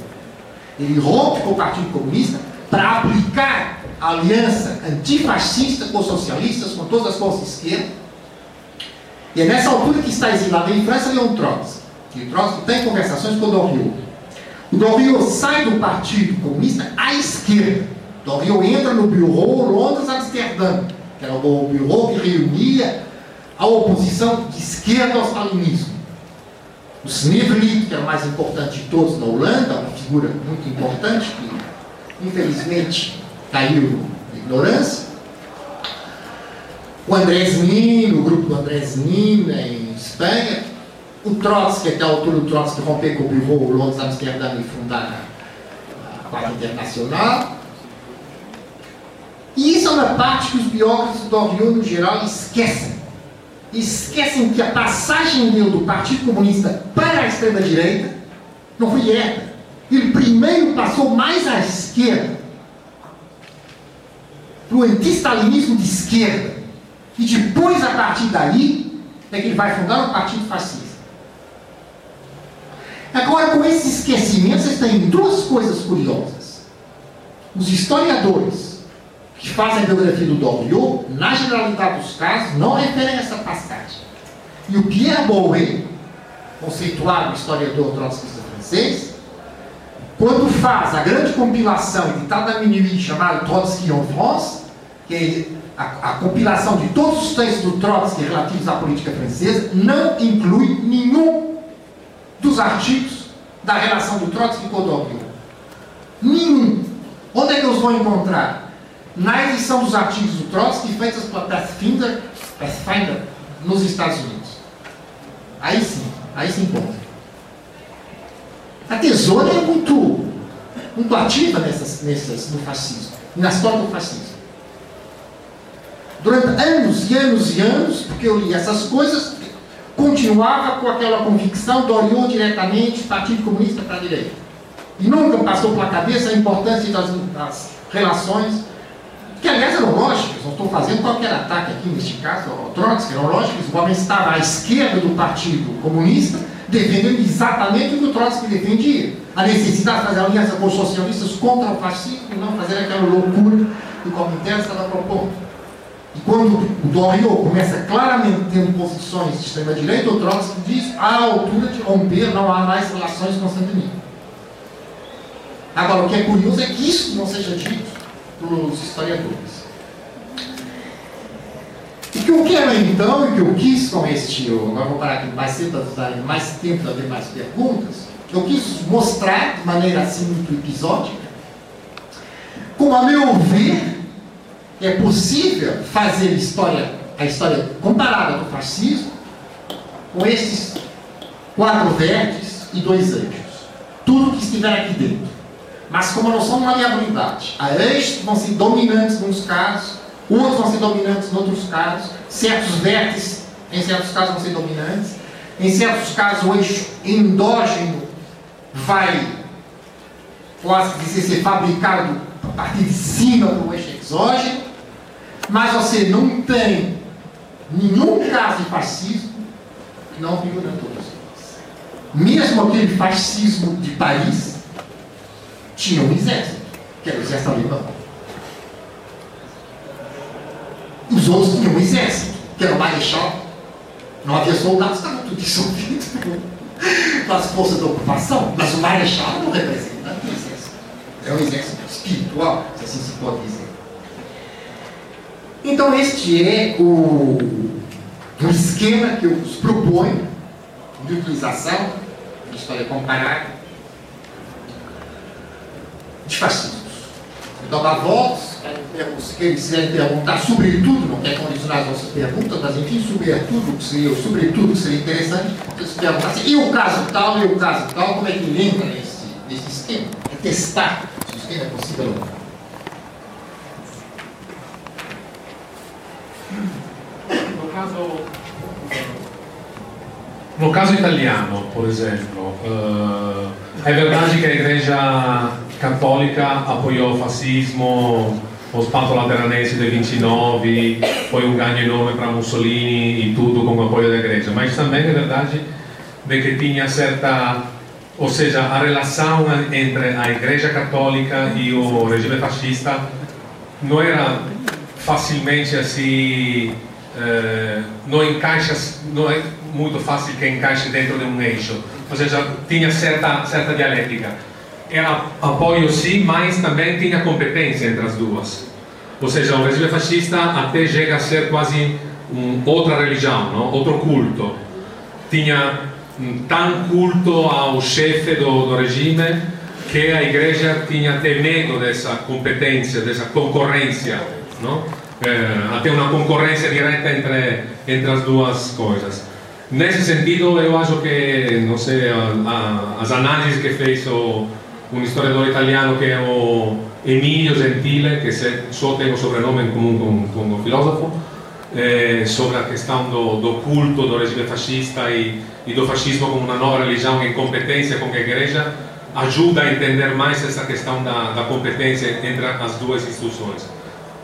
Ele rompe com o Partido Comunista para aplicar a aliança antifascista com os socialistas, com todas as forças de esquerda, e é nessa altura que está exilado em França Leon Trotsky. E Trotsky tem conversações com o Doriot. O Doriot sai do Partido Comunista à esquerda. O Doriot entra no Bureau Londres-Amsterdã, que era o bureau que reunia a oposição de esquerda ao stalinismo. O Sneevliet, que era o mais importante de todos na Holanda, uma figura muito importante, que infelizmente caiu na ignorância. O Andrés Nin, o grupo do Andrés Nin em Espanha. O Trotsky, até a altura do Trotsky romper com o Bureau Londres Amsterdã e fundar a Quarta Internacional. E isso é uma parte que os biógrafos do Doriot, no geral, esquecem. Esquecem que a passagem dele do Partido Comunista para a extrema-direita não foi reta. Ele primeiro passou mais à esquerda, para o anti-stalinismo de esquerda. E depois, a partir daí, é que ele vai fundar um partido fascista. Agora, com esse esquecimento, vocês têm duas coisas curiosas. Os historiadores que fazem a biografia do Doriot, na generalidade dos casos, não referem essa passagem. E o Pierre Bouet, conceituado historiador trotskista francês, quando faz a grande compilação editada da Minuit chamada Trotsky en France, que é a, a, compilação de todos os textos do Trotsky relativos à política francesa, não inclui nenhum dos artigos da relação do Trotsky com o Doriot. Nenhum. Onde é que os vão encontrar? Na edição dos artigos do Trotsky feitas pela Pathfinder, Pathfinder nos Estados Unidos. Aí sim, aí se encontra. A tesoura é muito, muito ativa nessas, nessas, no fascismo, na história do fascismo. Durante anos e anos e anos, porque eu li essas coisas, continuava com aquela convicção, Doriot diretamente, Partido Comunista para a direita. E nunca passou pela cabeça a importância das, das relações, que aliás eram lógicas, não estou fazendo qualquer ataque aqui neste caso ao Trotsky, eram lógicas, o homem estava à esquerda do Partido Comunista, defendendo exatamente o que o Trotsky defendia. A necessidade de fazer aliança com os socialistas contra o fascismo e não fazer aquela loucura que o Comintern estava propondo. E quando o Doriot começa claramente tendo posições de extrema-direita, o Trotsky diz à altura de romper, não há mais relações com Saint-Denis. Agora, o que é curioso é que isso não seja dito pelos historiadores. O que eu quero então, e que eu quis com este, agora vou parar aqui mais cedo para darem mais tempo para ter mais perguntas, eu quis mostrar de maneira assim muito episódica, como a meu ver, é possível fazer história, a história comparada do fascismo com esses quatro vértices e dois eixos. Tudo que estiver aqui dentro. Mas como não uma liabilidade, há eixos que vão ser dominantes nos casos, outros vão ser dominantes em outros casos, certos vértices, em certos casos, vão ser dominantes, em certos casos, o eixo endógeno vai, dizer, ser fabricado a partir de cima do eixo exógeno, mas você não tem nenhum caso de fascismo que não figura todos eles. Mesmo aquele fascismo de Paris tinha um exército, que era o exército alemão. Os outros tinham um exército, que era o marechal. Não havia soldados, estavam tudo dissolvidos pelas forças da ocupação, mas o marechal não representa o exército. É um exército espiritual, se assim se pode dizer. Então, este é o, o esquema que eu vos proponho de utilização de história comparada de fascismos. Então, dá voltas, se quiserem perguntar sobretudo, não quer condicionar as nossas perguntas, mas enfim, sobretudo, que seria, sobretudo, que seria interessante, vocês perguntar assim, e o caso tal, e o caso tal, como é que entra nesse, nesse esquema? É testar se o esquema é possível ou não. No caso, no caso italiano, por exemplo, eh, è verdade que a Igreja Católica apoiou o fascismo, o spatto lateranense del 29, foi um ganho enorme para Mussolini e tudo com o apoio da Igreja, mas também é verdade de que tinha certa, ou seja, a relação entre a Igreja Católica e o regime fascista não era facilmente assim eh, não encaixa não é muito fácil que encaixe dentro de um eixo. Ou seja tinha certa certa dialética era apoio sim mas também tinha competência entre as duas ou seja o regime fascista até chega a ser quase um, outra religião não? outro culto tinha um, tão culto ao chefe do, do regime que a igreja tinha até medo dessa competência dessa concorrência não? Eh, até uma concorrência direta entre, entre as duas coisas. Nesse sentido, eu acho que, não sei, a, a, as análises que fez o, um historiador italiano que é o Emilio Gentile, que se, só tem o sobrenome em comum com, com o filósofo, eh, sobre a questão do, do culto do regime fascista e, e do fascismo como uma nova religião em competência com a igreja, ajuda a entender mais essa questão da, da competência entre as duas instituições.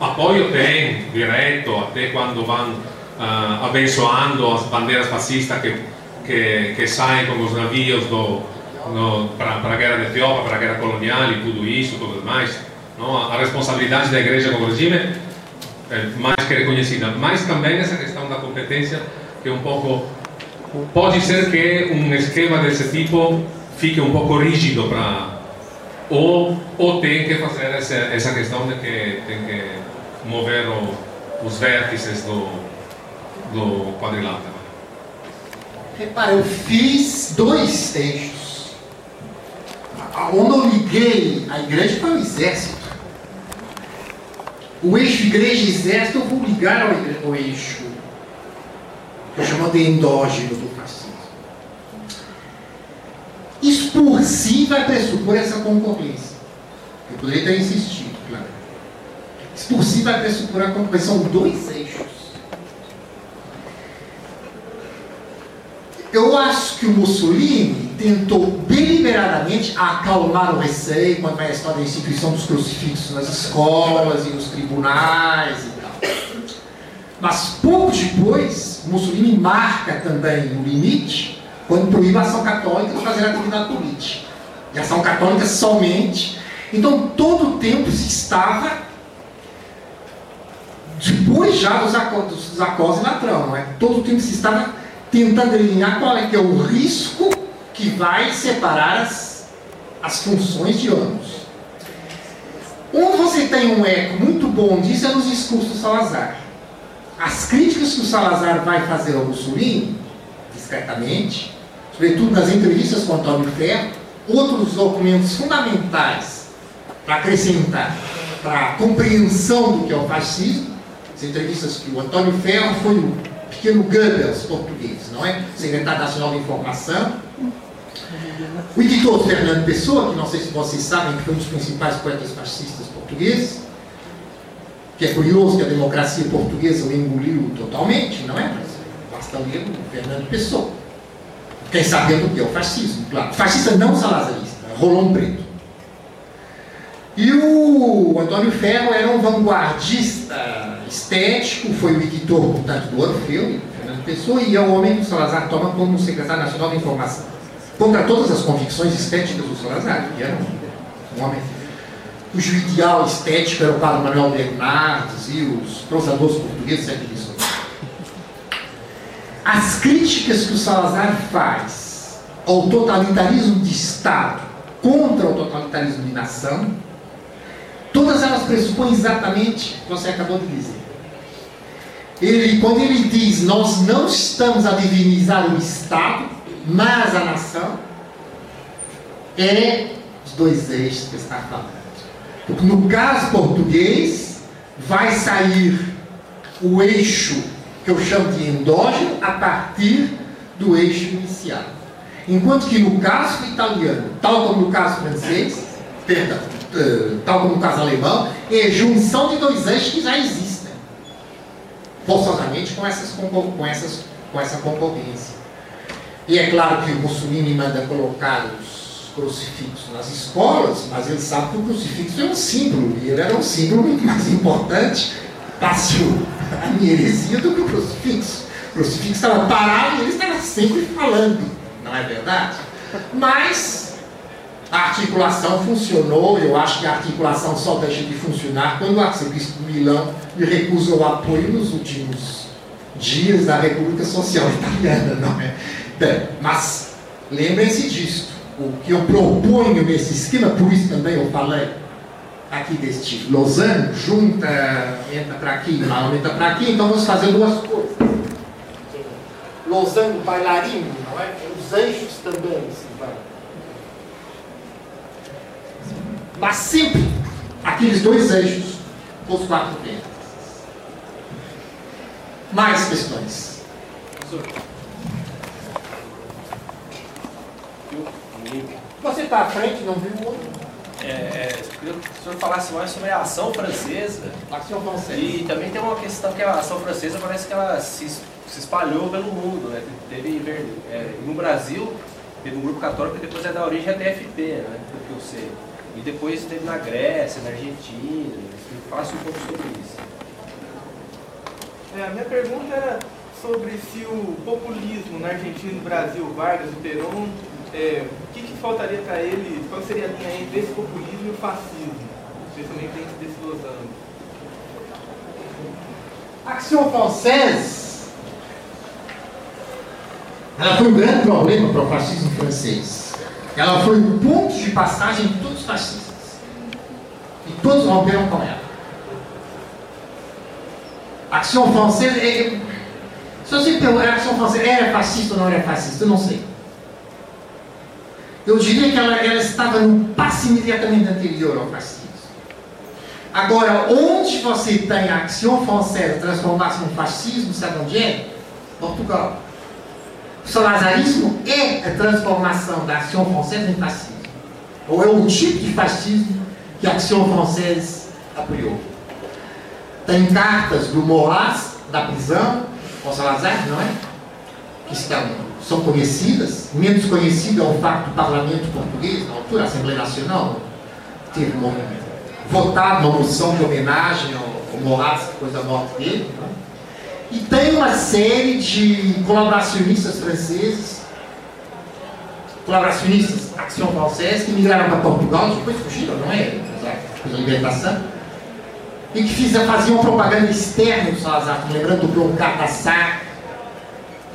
Apoio tem, direto, até quando vão uh, abençoando as bandeiras fascistas que, que, que saem com os navios para a guerra da Etiópia, para a guerra colonial e tudo isso, tudo mais. Não? A responsabilidade da igreja com o regime é mais que reconhecida. Mas também essa questão da competência, que é um pouco. Pode ser que um esquema desse tipo fique um pouco rígido para. Ou, ou tem que fazer essa, essa questão de que tem que mover o, os vértices do, do quadrilátero. Repara, eu fiz dois textos. Onde eu liguei a igreja foi o exército. O eixo igreja e exército eu vou ligar ao, igre- ao eixo que eu chamo de endógeno do fascismo. Isso por si vai pressupor essa concorrência. Eu poderia ter insistido, claro. Isso por si vai pressupor a concorrência. São dois eixos. Eu acho que o Mussolini tentou deliberadamente acalmar o receio quando vai a história da instituição dos crucifixos nas escolas e nos tribunais e tal. Mas pouco depois, Mussolini marca também o limite quando proíbe a ação católica de fazer atividade política. E a ação católica somente. Então, todo o tempo se estava depois já dos dos acordos de Latrão, é? Todo o tempo se estava tentando delinear qual é que é o risco que vai separar as, as funções de ambos. Onde você tem um eco muito bom disso é nos discursos do Salazar. As críticas que o Salazar vai fazer ao Mussolini, discretamente, sobretudo nas entrevistas com Antônio Ferro, outros documentos fundamentais para acrescentar para a compreensão do que é o fascismo, as entrevistas que o Antônio Ferro foi o pequeno Goebbels português, não é? Secretário Nacional de Informação. O editor Fernando Pessoa, que não sei se vocês sabem, que foi um dos principais poetas fascistas portugueses, que é curioso que a democracia portuguesa o engoliu totalmente, não é? Basta ler o Fernando Pessoa. Quem sabe o que é o fascismo, claro. Fascista não salazarista, Rolão Preto. E o Antônio Ferro era um vanguardista estético, foi o editor, portanto, do Orfeu, do Fernando Pessoa, e é o homem que o Salazar toma como secretário nacional de informação. Contra todas as convicções estéticas do Salazar, que era um, homem cujo ideal estético era o padre Manuel Bernardes e os prosadores portugueses disso. As críticas que o Salazar faz ao totalitarismo de Estado contra o totalitarismo de nação, todas elas pressupõem exatamente o que você acabou de dizer. Ele, quando ele diz nós não estamos a divinizar o Estado, mas a nação, é os dois eixos que está falando. Porque no caso português, vai sair o eixo que eu chamo de endógeno a partir do eixo inicial. Enquanto que no caso italiano, tal como no caso francês, perdão, uh, tal como no caso alemão, é junção de dois eixos que já existem. Forçosamente com, essas, com, essas, com essa concorrência. E é claro que o Mussolini manda colocar os crucifixo nas escolas, mas ele sabe que o crucifixo é um símbolo, e ele era um símbolo muito mais importante para a minha heresia do que o crucifixo. O crucifixo estava parado e ele estava sempre falando, não é verdade? Mas a articulação funcionou, eu acho que a articulação só deixa de funcionar quando o arcebispo de Milão lhe recusa o apoio nos últimos dias da República Social Italiana, não é? Bem, mas lembrem-se disto o que eu proponho nesse esquema, por isso também eu falei aqui deste Lausanne, junta, entra para aqui, mal entra para aqui, então vamos fazer duas coisas. Lausanne bailarino, não é? Os eixos também se vão. Mas sempre aqueles dois eixos, os quatro ventos. Mais questões. Você está à frente, não viu o outro? É, é, que o senhor falasse mais sobre a ação francesa. Ação francesa. E também tem uma questão que a ação francesa parece que ela se, se espalhou pelo mundo. Né? Teve, é, no Brasil, teve um grupo católico que depois é da origem até FP, né? pelo que eu sei. E depois teve na Grécia, na Argentina. Faça um pouco sobre isso. É, a minha pergunta era sobre se o populismo na Argentina e no Brasil, Vargas e Perón, é, que, que faltaria para ele, qual seria a linha entre esse populismo e o fascismo, especialmente dentro desse? A Action Française ela foi um grande problema para o fascismo francês. Ela foi o ponto de passagem de todos os fascistas. E todos romperam com ela. Action Française é, se você perguntar, a Action Française era fascista ou não era fascista, eu não sei. Eu diria que ela, ela estava no passo imediatamente anterior ao fascismo. Agora, onde você tem a ação francesa transformar-se no fascismo, sabe onde é? Portugal. O salazarismo é a transformação da ação francesa em fascismo. Ou é um tipo de fascismo que a ação francesa apoiou. Tem cartas do Moraes, da prisão, com Salazar, não é? Que estão são conhecidas, menos conhecido é o fato do parlamento português, na altura, a Assembleia Nacional, teve uma, votado uma moção de homenagem ao, ao Moraes depois da morte dele. Né? E tem uma série de colaboracionistas franceses, colaboracionistas Action Française, que migraram para Portugal, depois fugiram, não é? Depois da libertação. E que fizeram, faziam propaganda externa do Salazar, lembrando do Broncat Assar,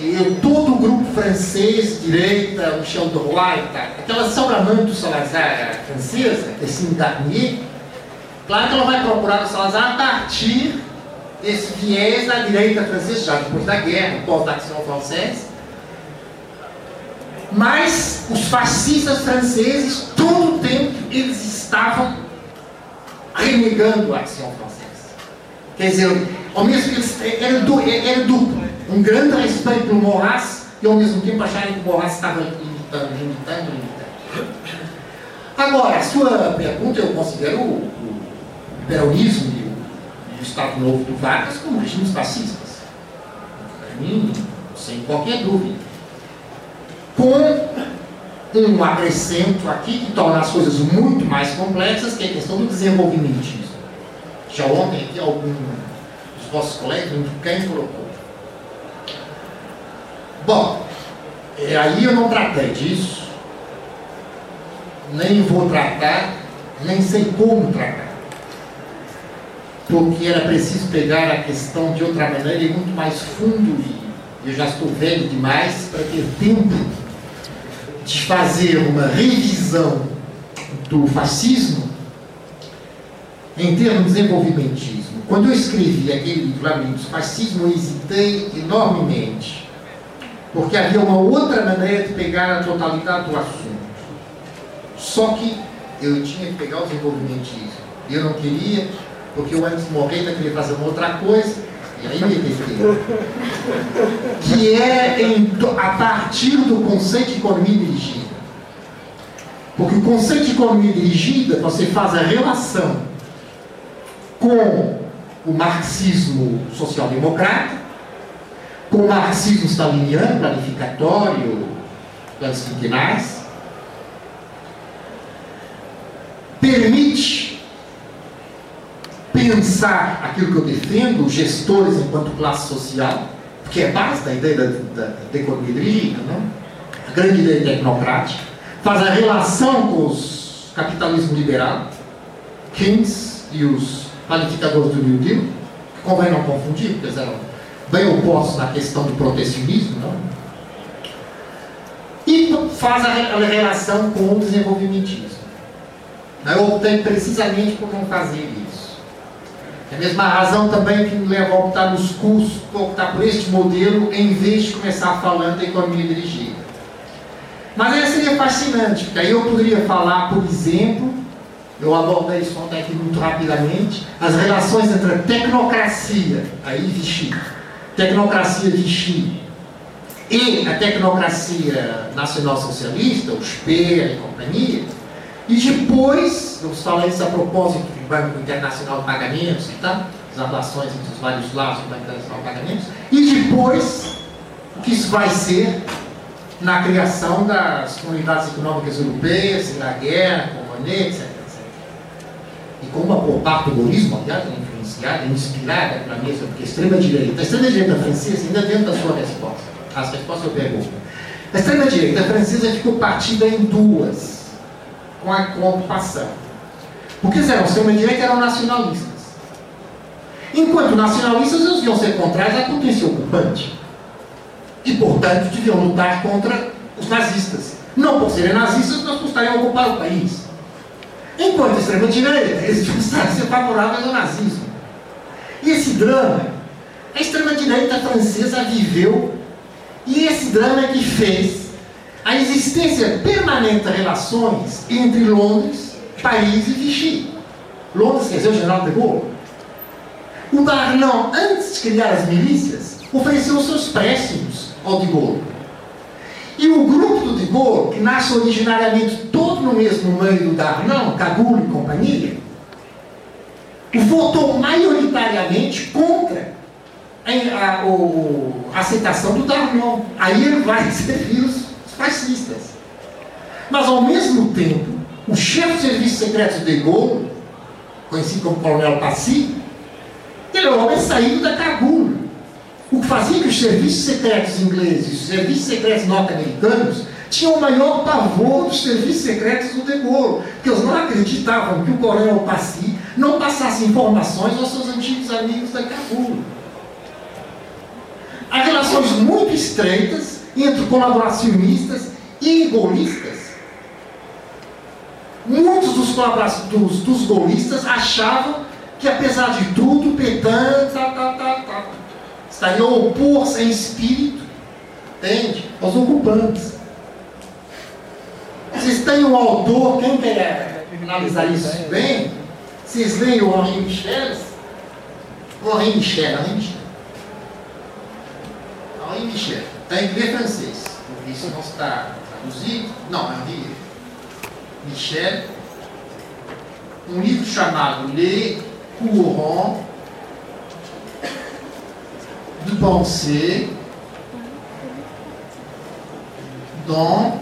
e todo o grupo francês, direita, Michel Drouin, tá? aquela sauramante do Salazar francesa, Tessine Garnier, claro que ela vai procurar o Salazar a partir desse viés da direita francesa, já depois da guerra, pós-ação francesa. Mas os fascistas franceses, todo o tempo, eles estavam renegando a ação francesa. Quer dizer, ao mesmo tempo, era duplo. Um grande respeito pelo Moraes e ao mesmo tempo acharem que o Moraes estava limitando, limitando, limitando. Agora, a sua pergunta, eu considero o, o peronismo e o, Estado Novo do Vargas como regimes fascistas. Para mim, sem qualquer dúvida. Com um acrescento aqui que torna as coisas muito mais complexas, que é a questão do desenvolvimentismo. Já ontem aqui algum dos vossos colegas, quem colocou. Bom, é, aí eu não tratei disso, nem vou tratar, nem sei como tratar. Porque era preciso pegar a questão de outra maneira e muito mais fundo, e eu já estou velho demais para ter tempo de fazer uma revisão do fascismo em termos de desenvolvimentismo. Quando eu escrevi aquele livro, Labiríntos Fascismo, eu hesitei enormemente, porque havia uma outra maneira de pegar a totalidade do assunto. Só que eu tinha que pegar o desenvolvimentismo. Eu não queria, porque eu antes de morrer ainda queria fazer uma outra coisa, e aí me hesitei. Que é em, a partir do conceito de economia dirigida. Porque o conceito de economia dirigida, você faz a relação com o marxismo social-democrata, com o marxismo staliniano, planificatório, planos permite pensar aquilo que eu defendo, gestores enquanto classe social, que é base da ideia da, da, da economia não? a grande ideia tecnocrática, faz a relação com os capitalismo liberal, Keynes e os qualificadores do New Deal, que convém não confundir, porque eles eram bem opostos na questão do protecionismo, não? e faz a relação com o desenvolvimentismo. Eu optei precisamente por não fazer isso. É a mesma razão também que me leva a optar nos cursos, optar por este modelo, em vez de começar falando da economia dirigida. Mas aí seria fascinante, porque aí eu poderia falar, por exemplo, eu abordei isso ontem aqui muito rapidamente, as relações entre a tecnocracia, aí Vichy, tecnocracia Vichy, e a tecnocracia nacional-socialista, o Speer e companhia, e depois, eu falei isso a propósito do Banco Internacional de Pagamentos tal, as relações entre os vários lados do Banco Internacional de Pagamentos, e depois, o que isso vai ser na criação das comunidades econômicas europeias, na guerra, com Monet, etc, etc. E como a do golismo, aliás, é influenciada, é inspirada pela mesma, porque a extrema-direita, a extrema-direita francesa, ainda dentro da sua resposta, as respostas eu pergunto, a extrema-direita francesa ficou partida em duas, com a, com a ocupação. Porque eram extrema-direita eram nacionalistas. Enquanto nacionalistas, eles deviam ser contrários à potência ocupante. E, portanto, deviam lutar contra os nazistas. Não por serem nazistas, mas por estarem a ocupar o país. Enquanto extrema-direita, eles deviam ser favoráveis ao nazismo. E esse drama, a extrema-direita francesa viveu, e esse drama é que fez a existência permanente de relações entre Londres, Paris e Vichy. Londres quer dizer o general de Gaulle. O Darlan, antes de criar as milícias, ofereceu seus préstimos ao de Gaulle. E o grupo do de Gaulle, que nasce originariamente todo no mesmo meio do Darlan, Cagulho e companhia, votou maioritariamente contra a, a, a aceitação do Darlan. Aí ele vai servir os fascistas. Mas, ao mesmo tempo, o chefe de serviços secretos de Gaulle, conhecido como Coronel Passy, ele é um homem saído da Cabul. O que fazia que os serviços secretos ingleses, os serviços secretos norte-americanos, tinham o maior pavor dos serviços secretos do De Gaulle, porque eles não acreditavam que o Coronel Passy não passasse informações aos seus antigos amigos da Cabul. Há relações muito estreitas entre colaboracionistas e golistas. Muitos dos, dos, dos golistas achavam que, apesar de tudo, Petan tá, tá, tá, tá, estaria opor-se em espírito, entende? Aos ocupantes. Vocês têm um autor, quem quer analisar isso bem? Vocês leem o Henri Michel? Henri Michel, Henri Michel. Henri Michel. Está em inglês francês. Porque isso não está traduzido. Não, Henri Michel. Um livro chamado Les Courants de Pensée dans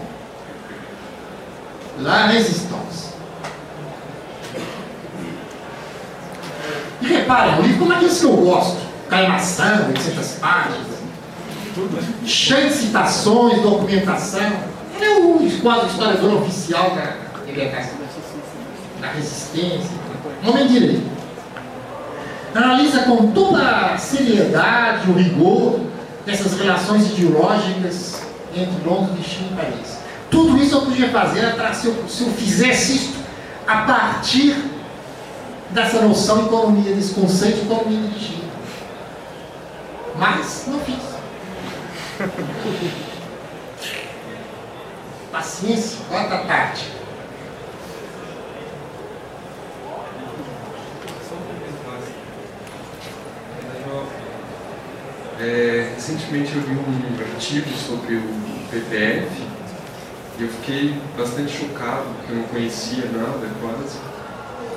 la résistance. E reparem, o livro como aqueles que eu gosto, calmação, 800 páginas, cheio de citações, documentação. Ele é o quadro historiador oficial da, é da, resistência, homem direito. Analisa com toda a seriedade, o rigor dessas relações ideológicas entre Londres, China e Paris. Tudo isso eu podia fazer se eu, se eu fizesse isso a partir dessa noção de economia, desse conceito de economia. Mas não fiz. Paciência, quanta tática. É, recentemente eu vi um artigo sobre o PPF e eu fiquei bastante chocado, porque eu não conhecia nada quase,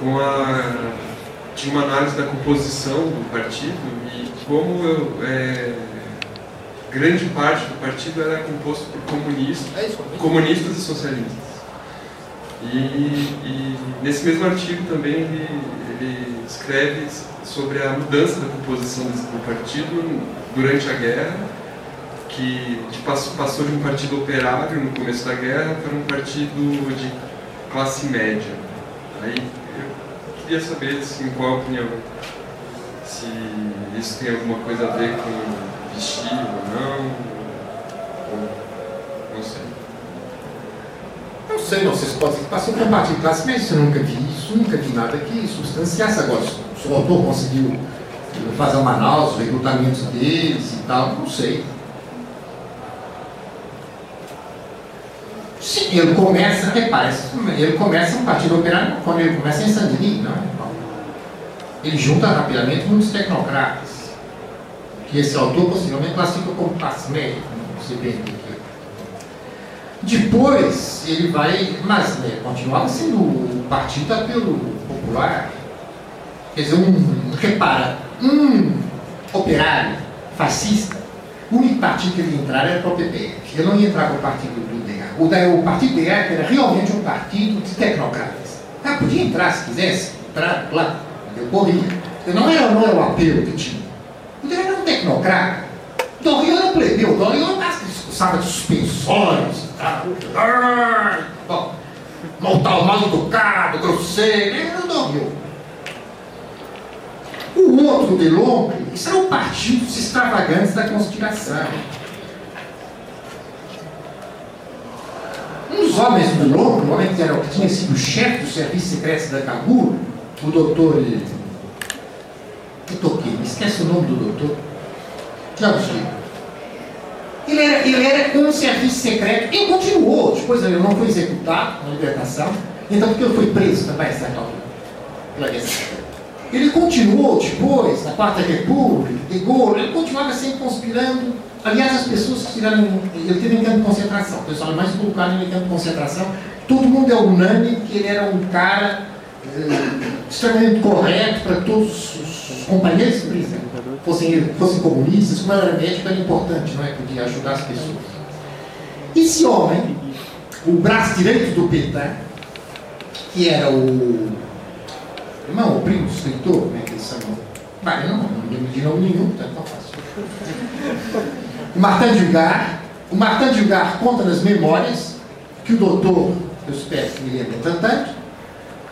com a. Tinha uma análise da composição do partido e como eu, é, grande parte do partido era composto por comunistas, comunistas e socialistas. E, e, nesse mesmo artigo também ele, ele, escreve sobre a mudança da composição do partido durante a guerra, que, passou, passou, de um partido operário no começo da guerra para um partido de classe média. Aí queria saber, assim, qual a opinião, se isso tem alguma coisa a ver com vestir ou não, ou não sei. Não sei, não sei se pode ser que passou por um partido de classe média, eu nunca vi isso, nunca vi nada que substanciasse agora. Se o autor conseguiu fazer uma análise, o recrutamento deles e tal, não sei. Sim, ele começa, repare, ele começa um partido operário, quando ele começa em Saint-Denis, não é? Ele junta rapidamente muitos tecnocratas, que esse autor possivelmente classifica como classe média, não sei bem o que é. Depois ele vai, mas né, continuava sendo o partido apelo popular. Quer dizer, um, repara, um operário fascista, o único partido que ele entrar era para o PP. Ele não ia entrar para o partido. O, DEA, o partido DEA era realmente um partido de tecnocratas. Ah, podia entrar se quisesse, entrar lá, eu corria. Eu não era, não era o apelo que tinha. O DEA era um tecnocrata. Dorian era plebeu, Dorian era discussava de suspensões e tal. Bom, montar mal educado, grosseiro, era o Dorian. O outro, de Longre, isso eram partidos extravagantes da conspiração. Um dos homens do Longre, o homem que, era, que tinha sido chefe do serviço secreto da Cabul, o doutor. Toquei, esquece o nome do doutor. Sei. Ele era, ele era um serviço secreto e continuou. Depois ele não foi executado na libertação. Então, porque ele foi preso também, certo? Ele continuou depois, na Quarta República, de Gaulle, ele continuava sempre conspirando. Aliás, as pessoas que tiraram. Ele teve um campo de concentração, o pessoal mais colocaram em campo de concentração. Todo mundo é unânime que ele era um cara eh, extremamente correto para todos os companheiros de prisão. Fossem, fossem comunistas, como era médico, era importante, não é? Podia ajudar as pessoas. Esse homem, o braço direito do Petain, que era o Irmão, o primo do escritor, como é que eles chamam? Vai, não, não lembro de nome nenhum, tá tão fácil. O Martin Dugar, o Martin Dugar conta nas memórias que o doutor, eu espero que me lembre tanto,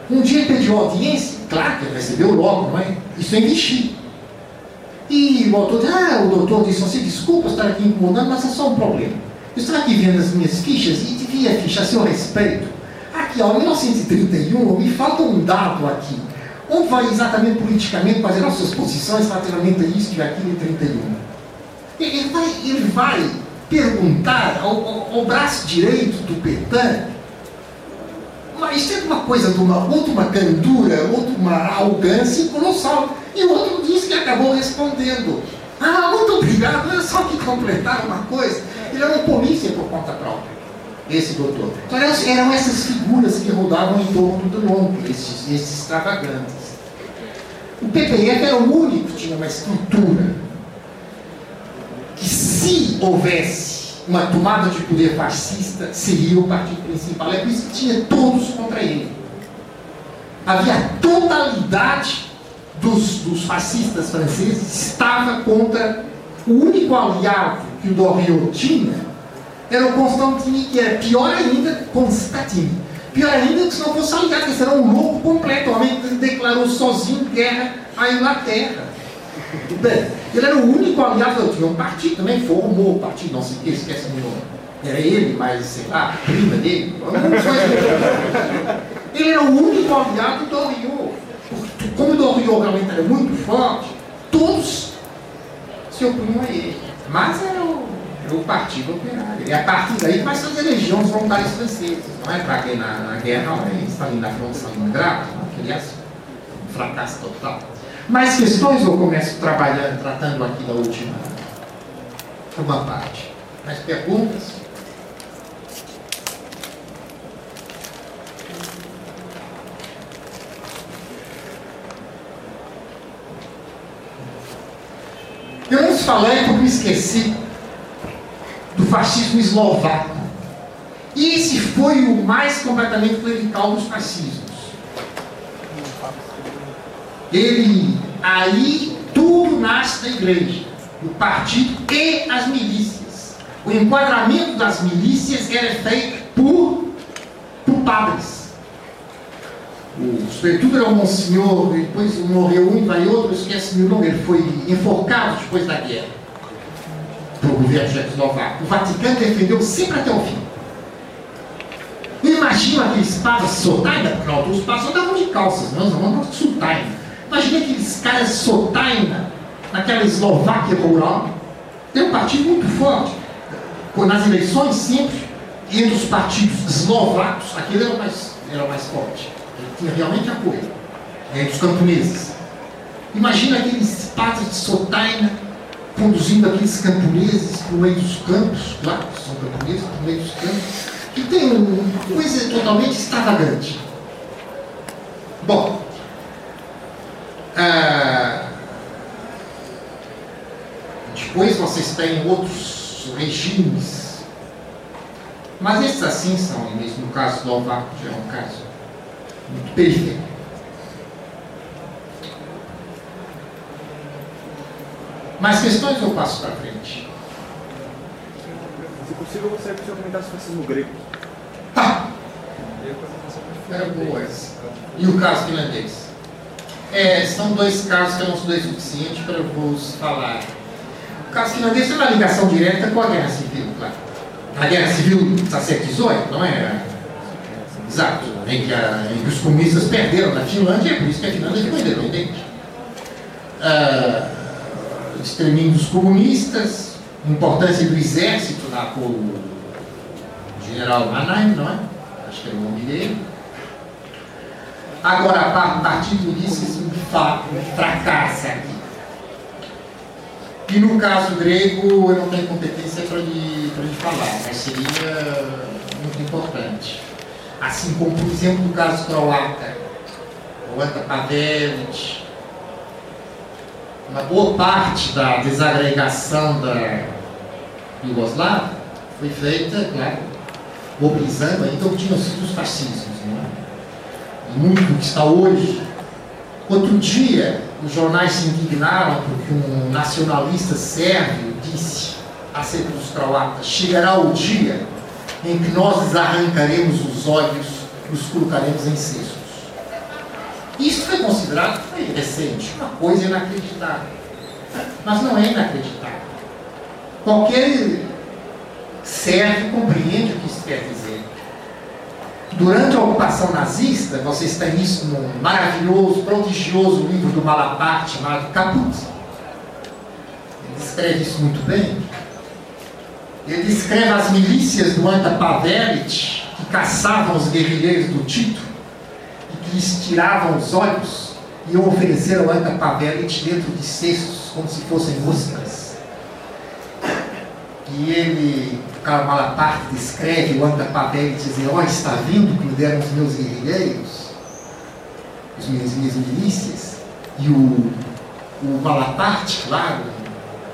um dia pediu audiência, claro que ele recebeu logo, não é? Isso é investir. E o autor disse, ah, o doutor disse assim, desculpa estar aqui incomodando, mas é só um problema. Eu estou aqui vendo as minhas fichas e devia ficha a seu respeito. Aqui, ó, 1931, me falta um dado aqui onde vai exatamente politicamente fazer as suas posições relativamente a isso e aquilo em 31. Ele vai, ele vai perguntar ao, ao, ao braço direito do Petan, mas tem uma coisa de uma, candura, outra uma arrogância colossal. E o outro disse que acabou respondendo. Ah, muito obrigado, só que completar uma coisa. Ele era um polícia por conta própria, esse doutor. Então eram, essas figuras que rodavam em torno do nome, esses, esses extravagantes. O PPF era o único que tinha uma estrutura se houvesse uma tomada de poder fascista, seria o partido principal. É por isso que tinha todos contra ele. Havia a totalidade dos, dos fascistas franceses estava contra o único aliado que o Doriot tinha era o Constantine, que era pior ainda, Constantine. Pior ainda que se não fosse aliado, que era um louco completo, o homem declarou sozinho guerra à Inglaterra. Bem, ele era o único aliado, eu tinha um partido também, formou o partido, não sei o que, esquece meu nome. Era ele, mas sei lá, prima dele. Ele era o único aliado do Doriot. Como o Doriot realmente era muito forte, todos se opunham a ele. Mas era o, era o Partido Operário. E a partir daí vai fazer legiões voluntárias francesas. Não é para que na, na guerra, não é Stalin na França, Stalingrado, não, aliás, um fracasso total. Mais questões eu começo trabalhando, tratando aqui da última uma parte. Mais perguntas? Eu não falei porque me esqueci do fascismo eslovaco. E esse foi o mais completamente clerical dos fascismos. Ele, aí, tudo nasce da igreja, do partido e as milícias. O enquadramento das milícias era feito por, por padres. O sobretudo era um monsenhor, depois morreu um vai outro, esquece meu nome, ele foi enforcado depois da guerra pelo governo tchecoslovaco. O Vaticano defendeu sempre até o fim. Imagina aqueles padres sotaina, porque os padres andavam de calças, não, não andavam de sotaina. Imagina aqueles caras sotaina naquela Eslováquia rural. Tem um partido muito forte. Nas eleições, sempre, entre os partidos eslovacos, aquele era mais, era mais forte. Ele tinha realmente apoio entre os camponeses. Imagina aqueles padres de sotaina conduzindo aqueles camponeses o meio dos campos, claro, são camponeses, o meio dos campos, que tem uma coisa totalmente extravagante. Bom, ah, depois vocês têm outros regimes, mas esses assim são, mesmo no caso do Alvaco já é um caso muito periférico. Mais questões eu passo para frente? Se possível, eu gostaria que o senhor comentasse o fascismo grego. Tá. Era boa essa. E o caso finlandês? É, são dois casos que eu não o suficiente para vos falar. O caso finlandês tem uma ligação direta com a Guerra Civil, claro. A Guerra Civil está 18, não é? Exato. Em que, a, em que os comunistas perderam na Finlândia, é por isso que a Finlândia ficou independente. Ah, dos comunistas, importância do exército lá por o general Mannheim, não é? Acho que era o nome dele. Agora, a parte do disse de fato, fracassa aqui. E no caso grego, eu não tenho competência para lhe, lhe falar, mas seria muito importante. Assim como, por exemplo, no caso croata, o Pavelic, uma boa parte da desagregação da Iugoslávia foi feita, claro, mobilizando ainda o que tinham sido os fascismos. Não é? E muito do que está hoje. Outro dia, os jornais se indignaram porque um nacionalista sérvio disse acerca dos croatas: chegará o dia em que nós lhes arrancaremos os olhos e os colocaremos em cestos. Isso foi considerado foi recente, uma coisa inacreditável. Mas não é inacreditável. Qualquer sérvio compreende o que isso quer dizer. Durante a ocupação nazista, vocês têm isso num maravilhoso, prodigioso livro do Malaparte chamado Caput. Ele descreve isso muito bem. Ele descreve as milícias do Anta Pavelic, que caçavam os guerrilheiros do Tito, e que lhes tiravam os olhos, iam oferecer ao Anca Pavelic dentro de cestos como se fossem ostras. E ele, Karl Malaparte, descreve o Anca Pavelic dizendo, ó, está vendo que me deram os meus guerrilheiros, as minhas, minhas milícias? E o, o Malaparte, claro,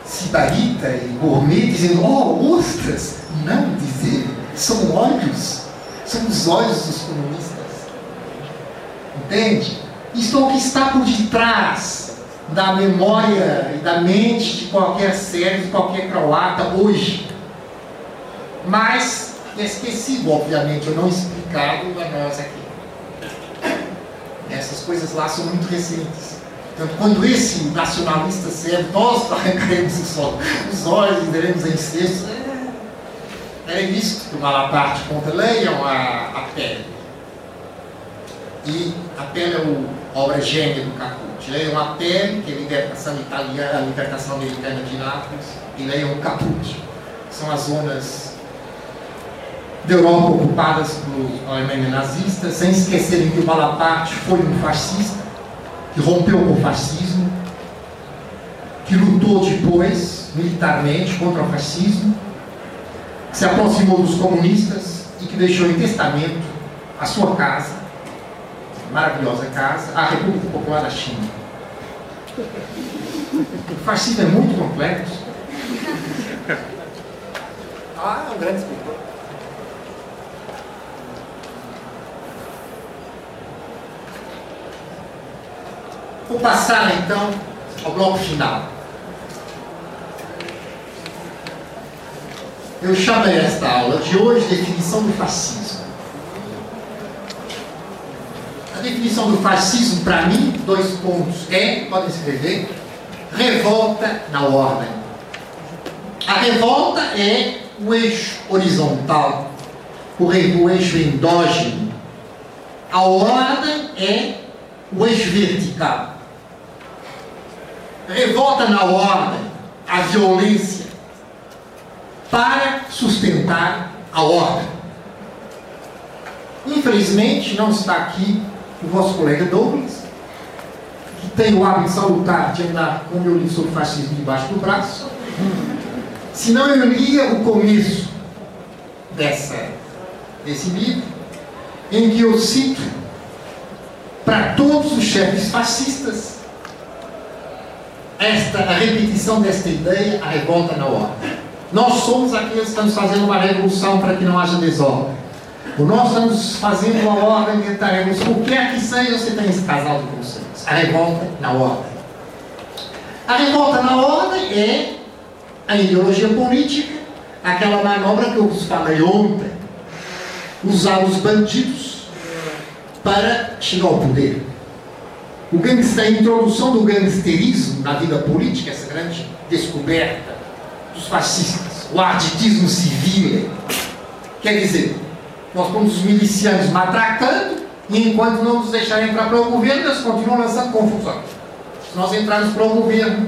Sibarita e Gourmet dizendo, ó, oh, ostras! Não, dizer, são olhos, são os olhos dos comunistas. Entende? Isto é o que está por detrás da memória e da mente de qualquer série, de qualquer croata hoje. Mas é esquecido, obviamente, ou não explicado a nós aqui. Essas coisas lá são muito recentes. Portanto, quando esse nacionalista serve, nós arrancaremos os olhos e daremos em. É, é isso que o Malaparte conta. Leiam a, a pele. E a pele é a obra gêmea do Capucci. Leiam a que é a libertação italiana, a libertação americana de Nápoles, e leiam o Capucci. São as zonas da Europa ocupadas por Alemanha nazista, sem esquecerem que o Malaparte foi um fascista que rompeu com o fascismo, que lutou depois militarmente contra o fascismo, que se aproximou dos comunistas e que deixou em testamento a sua casa, maravilhosa casa, a República Popular da China. O fascismo é muito complexo. Ah, é um grande escritor. Vou passar então ao bloco final. Eu chamei esta aula de hoje definição do fascismo. A definição do fascismo, para mim, dois pontos. É, podem escrever, revolta na ordem. A revolta é o eixo horizontal, o eixo endógeno. A ordem é o eixo vertical revolta na ordem, a violência, para sustentar a ordem. Infelizmente, não está aqui o vosso colega Douglas, que tem o hábito salutar de andar com o meu livro sobre fascismo debaixo do braço. Senão eu lia o começo dessa, desse livro, em que eu cito para todos os chefes fascistas esta, a repetição desta ideia, a revolta na ordem. Nós somos aqueles que estamos fazendo uma revolução para que não haja desordem. Ou nós estamos fazendo uma ordem da revolução. O que é que seja, você tem esse casal de conceitos. A revolta na ordem. A revolta na ordem é a ideologia política, aquela manobra que eu vos falei ontem. Usar os bandidos para chegar ao poder. O gangster, a introdução do gangsterismo na vida política, essa grande descoberta dos fascistas, o arditismo civil. Quer dizer, nós pomos os milicianos matracando e enquanto não nos deixarem entrar para o governo, eles continuam lançando confusão. Se nós entrarmos para o governo,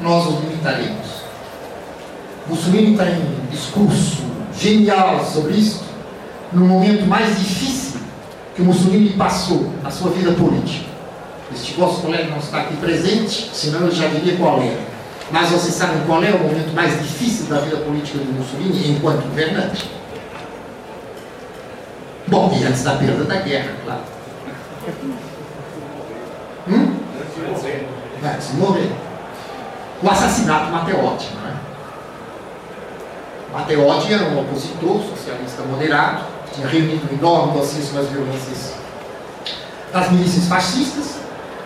nós os limitaremos. Mussolini tem um discurso genial sobre isso, no momento mais difícil que Mussolini passou na sua vida política. Este vosso colega não está aqui presente, senão eu já diria qual é. Mas vocês sabem qual é o momento mais difícil da vida política do Mussolini enquanto governante? Bom, e antes da perda da guerra, claro. Hum? Antes de morrer. O assassinato do Matteotti, não é? Matteotti era um opositor socialista moderado, tinha reunido um enorme dossiê sobre as violências das milícias fascistas,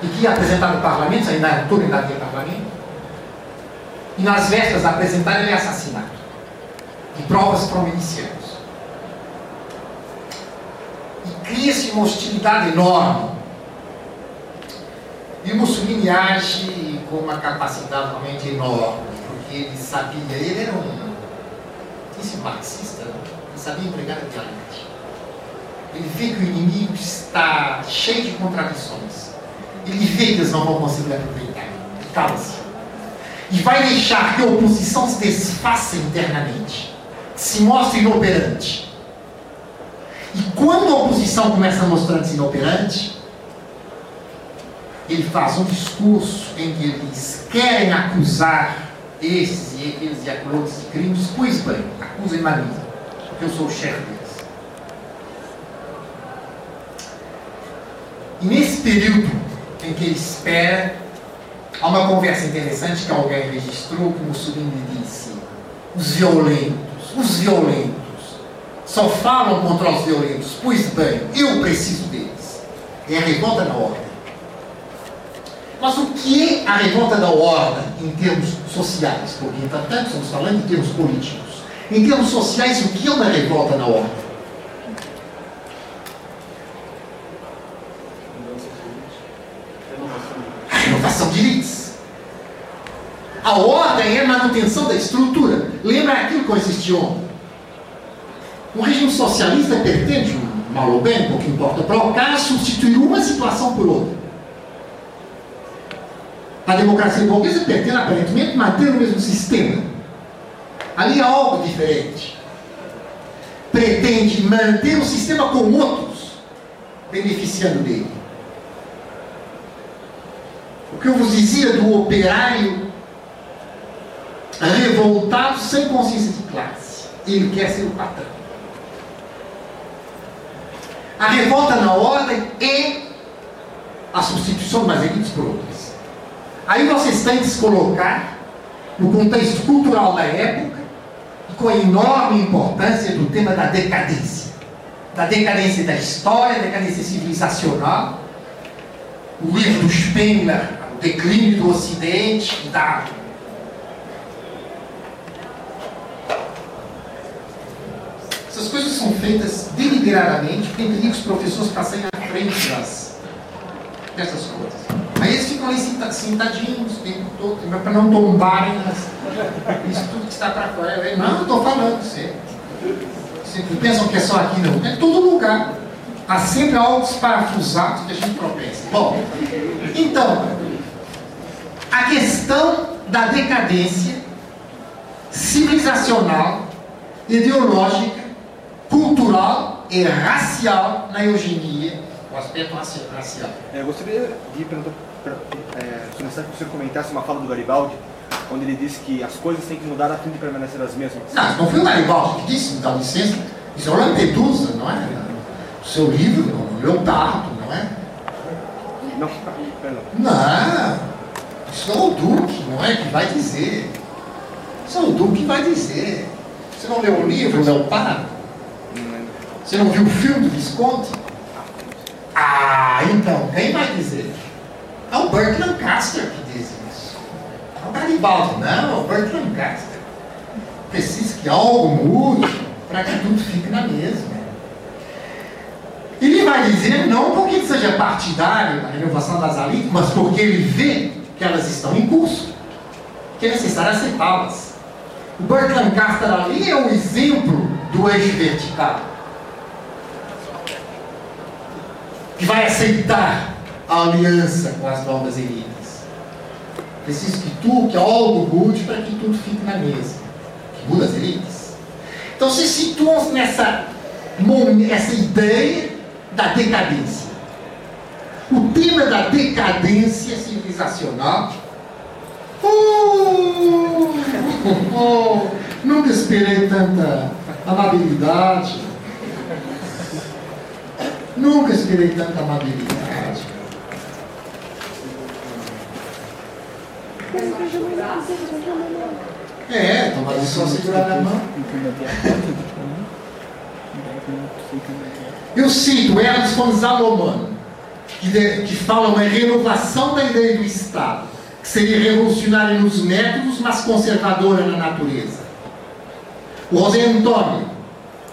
e que ia apresentar no parlamento, ainda era tudo ainda parlamento, e nas vésperas de apresentar ele é assassinado. E provas para milicianos. E cria-se uma hostilidade enorme. E o Mussolini age com uma capacidade realmente enorme, porque ele sabia, ele era um, disse marxista, ele sabia empregar a dialética. Ele vê que o inimigo está cheio de contradições ele vê que eles não vão conseguir aproveitar. Cala-se. E vai deixar que a oposição se desfaça internamente, se mostre inoperante. E quando a oposição começa a mostrar-se inoperante, ele faz um discurso em que eles querem acusar esses e aqueles e aqueles de crimes, pois bem, acusem-me a mim, porque eu sou o chefe deles. E nesse período em que ele espera, há uma conversa interessante que alguém registrou que Mussolini disse: os violentos, os violentos, só falam contra os violentos, pois bem, eu preciso deles. É a revolta da ordem. Mas o que é a revolta da ordem em termos sociais? Porque, entretanto, estamos falando em termos políticos. Em termos sociais, o que é uma revolta na ordem? A renovação de elites. A ordem é a manutenção da estrutura. Lembra aquilo que existiu ontem? O regime socialista pretende, mal ou bem, pouco importa para o cara, substituir uma situação por outra. A democracia burguesa pretende, aparentemente, manter o mesmo sistema. Ali há algo diferente. Pretende manter o sistema com outros, beneficiando dele. O que eu vos dizia do operário revoltado sem consciência de classe. Ele quer ser o patrão. A revolta na ordem é a substituição de umas elites por outras. Aí vocês têm que se colocar no contexto cultural da época e com a enorme importância do tema da decadência. Da decadência da história, decadência civilizacional. O livro do Spengler, O Declínio do Ocidente, da Essas coisas são feitas deliberadamente, porque tem que os professores passem à frente das, dessas coisas. Aí eles ficam ali sentadinhos o tempo todo, para não tombarem isso tudo que está para fora. Eu, não, estou falando, você. Sempre pensam que é só aqui, não. É todo lugar. Há sempre algo parafusado que a gente tropeça. Bom, então, a questão da decadência civilizacional, ideológica, cultural e racial na eugenia, o aspecto racial. É, eu gostaria de perguntar, é, começar que o senhor comentasse uma fala do Garibaldi, onde ele disse que as coisas têm que mudar a fim de permanecer as mesmas. Não, não foi o Garibaldi que disse, me dá licença. Isso é o Lampedusa, não é? O seu livro, o Leopardo, não é? Não, perdão. Não, isso é o Duque, não é? Que vai dizer. Isso é o Duque que vai dizer. Você não leu o livro, Leopardo? Você não viu o filme do Visconde? Ah, então, quem vai dizer? É o Burt Lancaster que diz isso. É o Garibaldi, não, é o Burt Lancaster. Precisa que algo mude para que tudo fique na mesma. Ele vai dizer não porque ele seja partidário da renovação das elites, mas porque ele vê que elas estão em curso, que é necessário aceitá-las. O Burt Lancaster ali é o exemplo do eixo vertical. Que vai aceitar a aliança com as novas elites. Preciso que tu, que algo mude para que tudo fique na mesa. Que muda as elites. Então se situam nessa essa ideia da decadência. O tema da decadência civilizacional. Oh, oh, oh, nunca esperei tanta amabilidade. Nunca esperei tanta amabilidade. É, tomar só segurar na mão. Eu cito Ernst von Salomon, que, de, que fala uma renovação da ideia do Estado, que seria revolucionária nos métodos, mas conservadora na natureza. O José Antônio,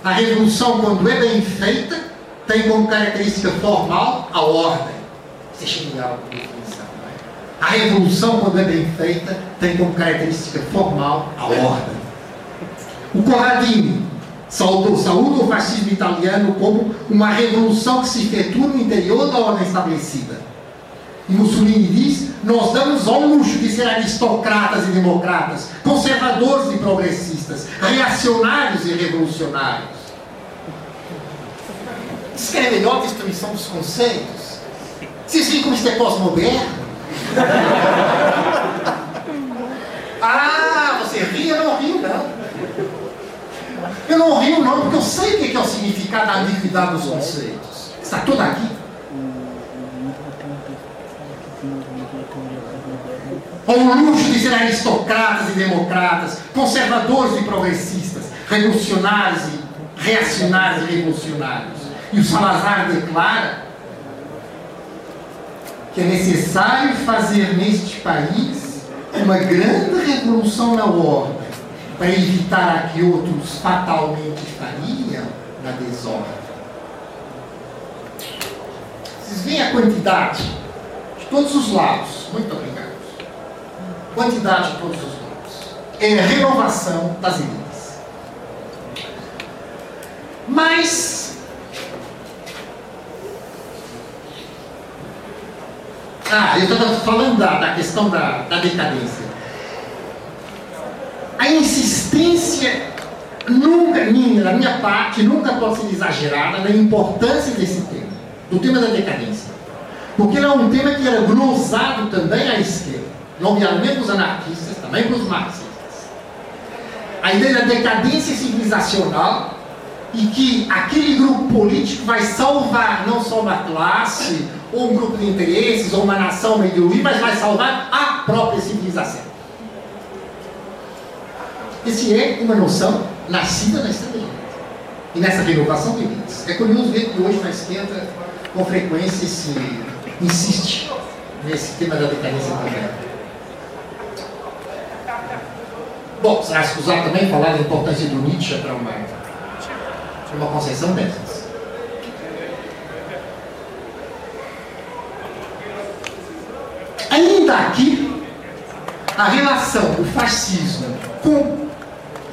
a revolução, quando é bem feita, tem como característica formal a ordem. Isso é genial a definição. A revolução, quando é bem feita, tem como característica formal a ordem. O Corradini saúde, saúde o fascismo italiano como uma revolução que se efetua no interior da ordem estabelecida. E Mussolini diz: nós damos ao luxo de ser aristocratas e democratas, conservadores e progressistas, reacionários e revolucionários. Que é a melhor destruição dos conceitos. Vocês veem como isso é pós-moderno? ah, você ri? Eu não rio, não. Eu não rio, não, porque eu sei o que é o significado da ambiguidade dos conceitos. Está tudo aqui. O luxo de ser aristocratas e democratas, conservadores e progressistas, revolucionários e reacionários e revolucionários. E o Salazar declara que é necessário fazer neste país uma grande revolução na ordem para evitar a que outros fatalmente fariam na desordem. Vocês veem a quantidade de todos os lados. Muito obrigado. Quantidade de todos os lados. É a renovação das elites. Mas Ah, eu estava falando da, da questão da, da decadência. A insistência nunca, minha, da minha parte, nunca pode ser exagerada na importância desse tema, do tema da decadência. Porque ele é um tema que era glosado também à esquerda, nomeadamente os anarquistas, também os marxistas. A ideia da decadência civilizacional e que aquele grupo político vai salvar não só uma classe, ou um grupo de interesses, ou uma nação meio ruim, mas vai salvar a própria civilização. Esse é uma noção nascida na extrema e nessa renovação de elites. É curioso ver que hoje na esquerda, com frequência, se insiste nesse tema da decadência também. Bom, será escusado também falar da importância do Nietzsche para uma, uma concepção dessas. Ainda aqui, a relação do fascismo com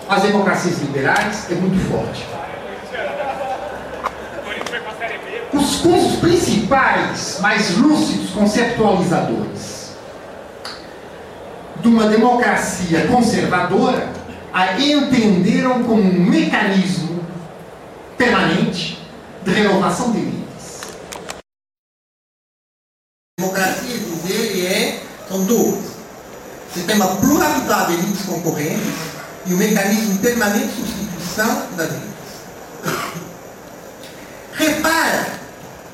as democracias liberais é muito forte. Os cursos principais, mais lúcidos, conceptualizadores de uma democracia conservadora a entenderam como um mecanismo permanente de renovação de. A democracia dele é, são. Você tem uma pluralidade de elites concorrentes e um mecanismo permanente de substituição das elites. Repara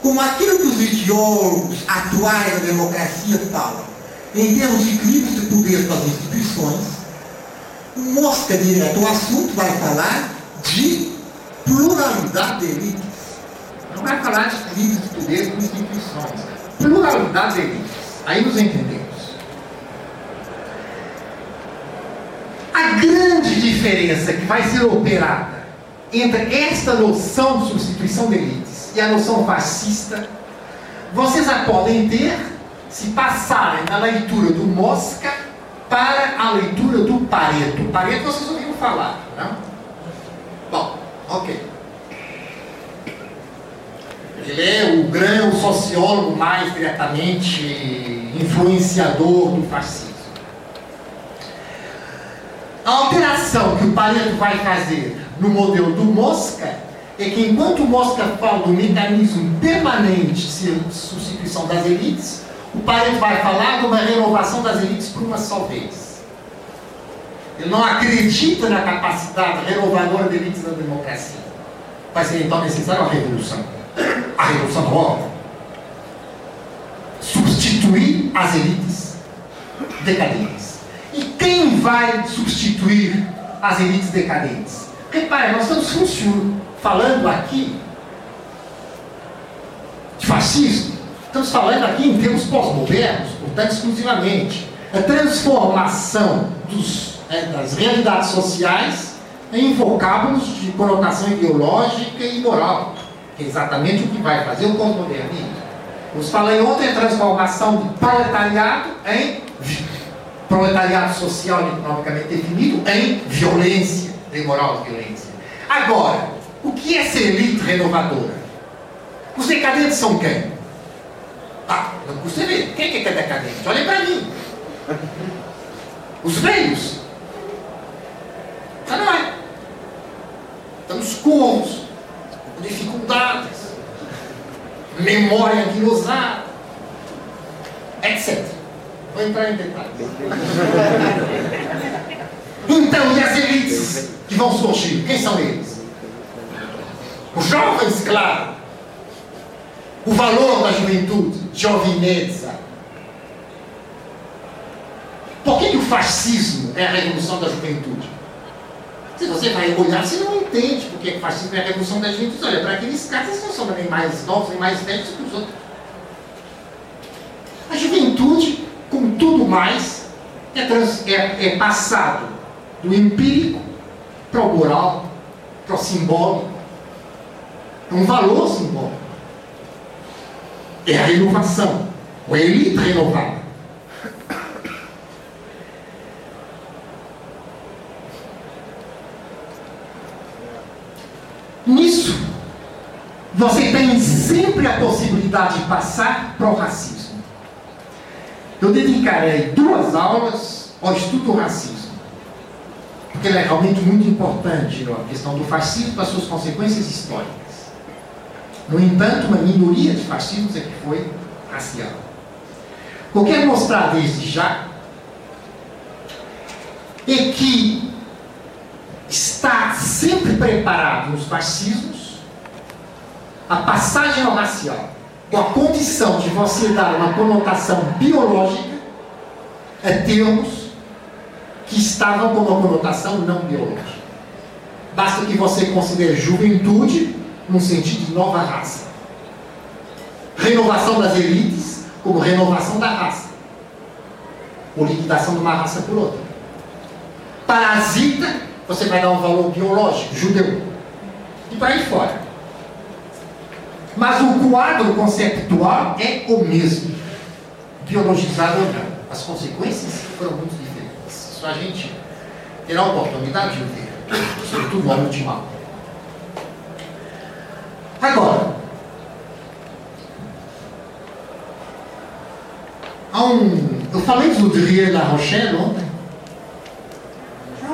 como aquilo que os ideólogos atuais da democracia falam, em termos de equilíbrio de poder das instituições, o Mosca, direto ao assunto, vai falar de pluralidade de elites. Não vai falar de equilíbrio de poder das instituições. Pluralidade de elites. Aí nos entendemos. A grande diferença que vai ser operada entre esta noção de substituição de elites e a noção fascista, vocês a podem ter se passarem na leitura do Mosca para a leitura do Pareto. Pareto vocês ouviram falar, não? Bom, ok. Ele é o grande sociólogo mais diretamente influenciador do fascismo. A alteração que o Pareto vai fazer no modelo do Mosca é que enquanto o Mosca fala do mecanismo permanente de substituição das elites, o Pareto vai falar de uma renovação das elites por uma só vez. Ele não acredita na capacidade renovadora de elites da democracia. Vai ser então necessária uma revolução. A revolução da ordem. Substituir as elites decadentes. E quem vai substituir as elites decadentes? Repare, nós estamos falando aqui de fascismo. Estamos falando aqui em termos pós-modernos, portanto, exclusivamente. A transformação dos, é, das realidades sociais em vocábulos de conotação ideológica e moral, que é exatamente o que vai fazer o pós-modernismo. Os falei ontem, a transformação do proletariado em proletariado social e economicamente definido em violência, de moral de violência. Agora, o que é ser elite renovadora? Os decadentes são quem? Ah, não custa ver. Quem é que é decadente? Olhem para mim. Os velhos. Ah, não é. Estamos curvos, com dificuldades, memória anquilosada, Vou entrar em detalhes. Então, e as elites que vão surgir? Quem são eles? Os jovens, claro. O valor da juventude, jovineza. Por que, que o fascismo é a revolução da juventude? Se você vai olhar, você não entende porque o fascismo é a revolução da juventude. Olha, para aqueles caras não são nem mais novos, nem mais velhos que os outros. A juventude, com tudo mais, é, trans, é, é passado do empírico para o moral, para o simbólico. É um valor simbólico. É a renovação, a elite renovada. Nisso, você tem sempre a possibilidade de passar para o racismo. Eu dedicarei duas aulas ao estudo do racismo, porque ele é realmente muito importante a questão do fascismo e as suas consequências históricas. No entanto, uma minoria de fascismos é que foi racial. O que quero mostrar desde já é que está sempre preparado nos fascismos a passagem ao racial, com a condição de você dar uma conotação biológica a termos que estavam com uma conotação não biológica. Basta que você considere juventude num sentido de nova raça. Renovação das elites como renovação da raça. Ou liquidação de uma raça por outra. Parasita você vai dar um valor biológico, judeu. E aí fora. Mas o quadro conceptual é o mesmo. Biologizado ou não. As consequências foram muito diferentes. Isso a gente terá a oportunidade de ver. Sobretudo no ano de mal. Agora, há um, eu falei do Drier La Rochelle ontem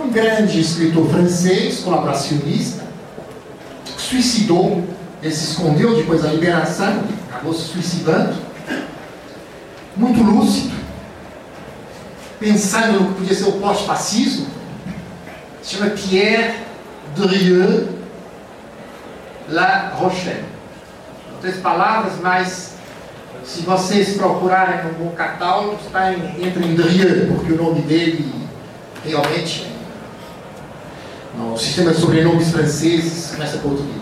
um grande escritor francês, colaboracionista, suicidou, ele se escondeu depois da liberação, acabou se suicidando, muito lúcido, pensando no que podia ser o pós-fascismo, se chama Pierre Drieux La Rochelle. Três palavras, mas se vocês procurarem no bom catálogo, está em, entra em Drieux, porque o nome dele realmente no sistema de sobrenomes franceses, começa livro.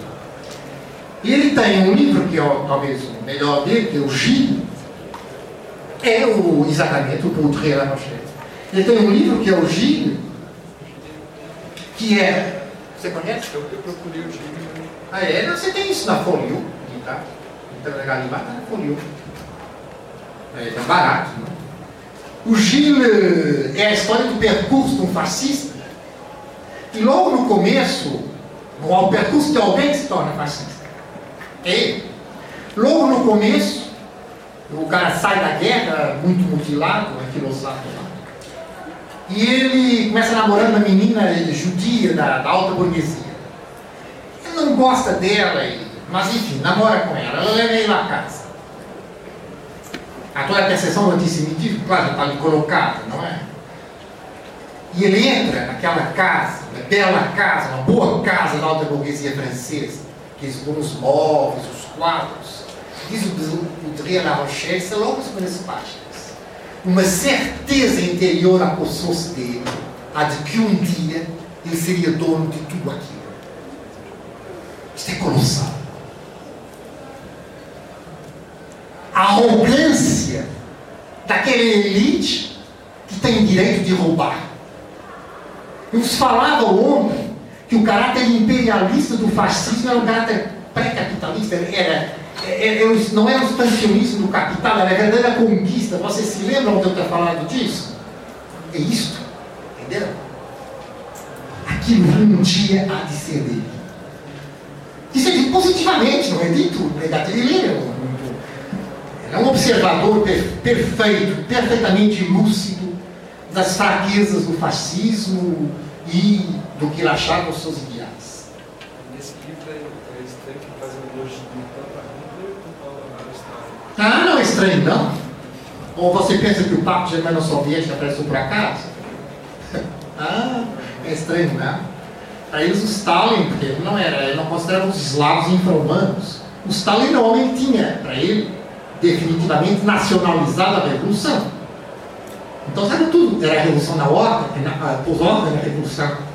E ele tem um livro que é talvez o melhor dele, que é o Gilles, é o, exatamente o Poudre La Rochelle. Ele tem um livro que é o Gilles, que é. Você conhece? Eu, eu procurei o Gilles. Ah, é? Não, você tem isso na Folio, tá? Então, na Galimar está na Folio. É, é barato, né? O Gilles é a história do percurso de um fascista e logo no começo, no percurso de alguém que se torna fascista. É ele. Logo no começo, o cara sai da guerra muito mutilado, anquilosado lá. E ele começa namorando uma menina judia da, da alta burguesia. Ele não gosta dela, mas enfim, namora com ela. Ela leva ele à casa. A toda a percepção antissemitismo, claro, está ali colocada, não é? E ele entra naquela casa, uma bela casa, uma boa casa da alta burguesia francesa, os móveis, os quadros. Diz o Drier La Rochelle, são logo as primeiras páginas. Uma certeza interior apossou-se dele, a de que um dia ele seria dono de tudo aquilo. Isto é colossal. A arrogância daquela elite que tem direito de roubar. Vos falava ontem que o caráter imperialista do fascismo era um caráter pré-capitalista, era, era, não era o expansionismo do capital, era a verdadeira conquista. Vocês se lembram de eu ter falado disso? É isto, entendeu? Aquilo um dia há de ser dele. Isso é dito positivamente, não é dito negativamente. Ele é é um observador perfeito, perfeitamente lúcido das fraquezas do fascismo e do que achava os seus ideais. Nesse livro é estranho que faz um elogio tanto a Hitler quanto a Stalin. Ah, não é estranho, não. Ou você pensa que o Pacto Germano-Soviético apareceu por acaso? ah, é estranho, né? Para eles o Stalin, porque ele não era, ele não considerava os eslavos infra-humanos. O Stalin não homem tinha, para ele, definitivamente nacionalizado a revolução. Então sabe tudo, era a revolução na ordem, na, por ordem da revolução.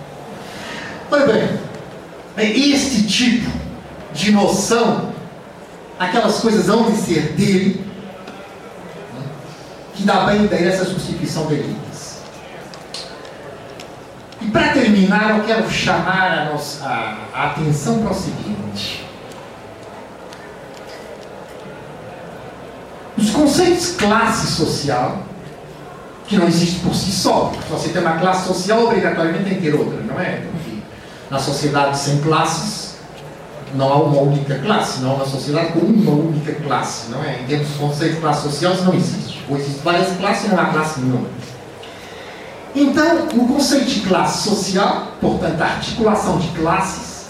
Pois bem, é este tipo de noção, aquelas coisas hão de ser dele, né, que dá bem ideia dessa substituição de elites. E para terminar, eu quero chamar a, nossa, a, a atenção para o seguinte. Os conceitos classe social, que não existe por si só, se você tem uma classe social, obrigatoriamente tem que ter outra, não é? Na sociedade sem classes, não há uma única classe, não há uma sociedade com uma única classe, não é? Em termos de conceito de classe social, não existe. Ou existem várias classes, não há classe nenhuma. Então, o conceito de classe social, portanto, a articulação de classes,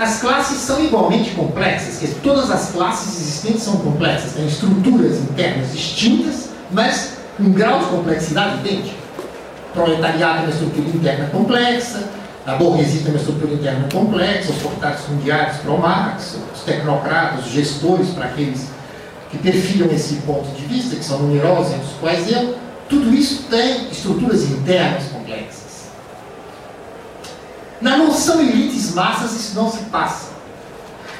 as classes são igualmente complexas, que todas as classes existentes são complexas, têm estruturas internas distintas, mas um grau de complexidade idêntico. Proletariado tem uma estrutura interna complexa, a burguesia tem uma estrutura interna complexa, os portais fundiários para o Marx, os tecnocratas, os gestores para aqueles que perfilam esse ponto de vista, que são numerosos, entre os quais eu, tudo isso tem estruturas internas complexas. Na noção elites massas isso não se passa.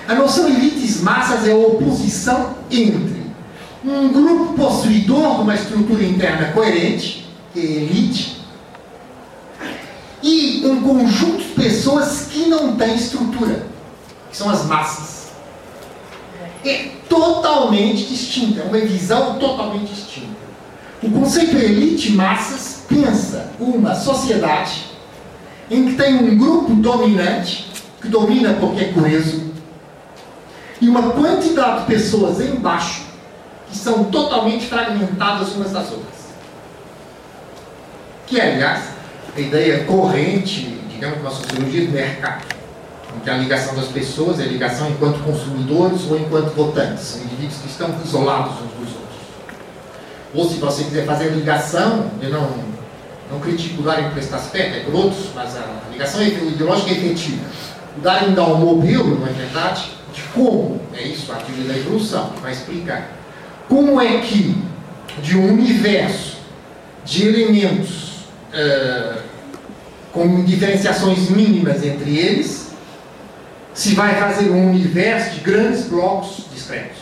A noção elites massas é a oposição entre um grupo possuidor de uma estrutura interna coerente, que é elite, e um conjunto de pessoas que não têm estrutura, que são as massas. É totalmente distinta, é uma visão totalmente distinta. O conceito elite massas pensa uma sociedade em que tem um grupo dominante, que domina porque é coeso, e uma quantidade de pessoas embaixo que são totalmente fragmentadas umas das outras. Que é, aliás, a ideia corrente, digamos, da sociologia do mercado, em que a ligação das pessoas é a ligação enquanto consumidores ou enquanto votantes, são indivíduos que estão isolados uns dos outros. Ou se você quiser fazer ligação, eu não, não critico o Darwin por esse aspecto, é por outros, mas a ligação ideológica é efetiva. O Darwin dá um modelo, não é verdade, de como é isso, a teoria da evolução, vai explicar como é que, de um universo de elementos uh, com diferenciações mínimas entre eles, se vai fazer um universo de grandes blocos discretos.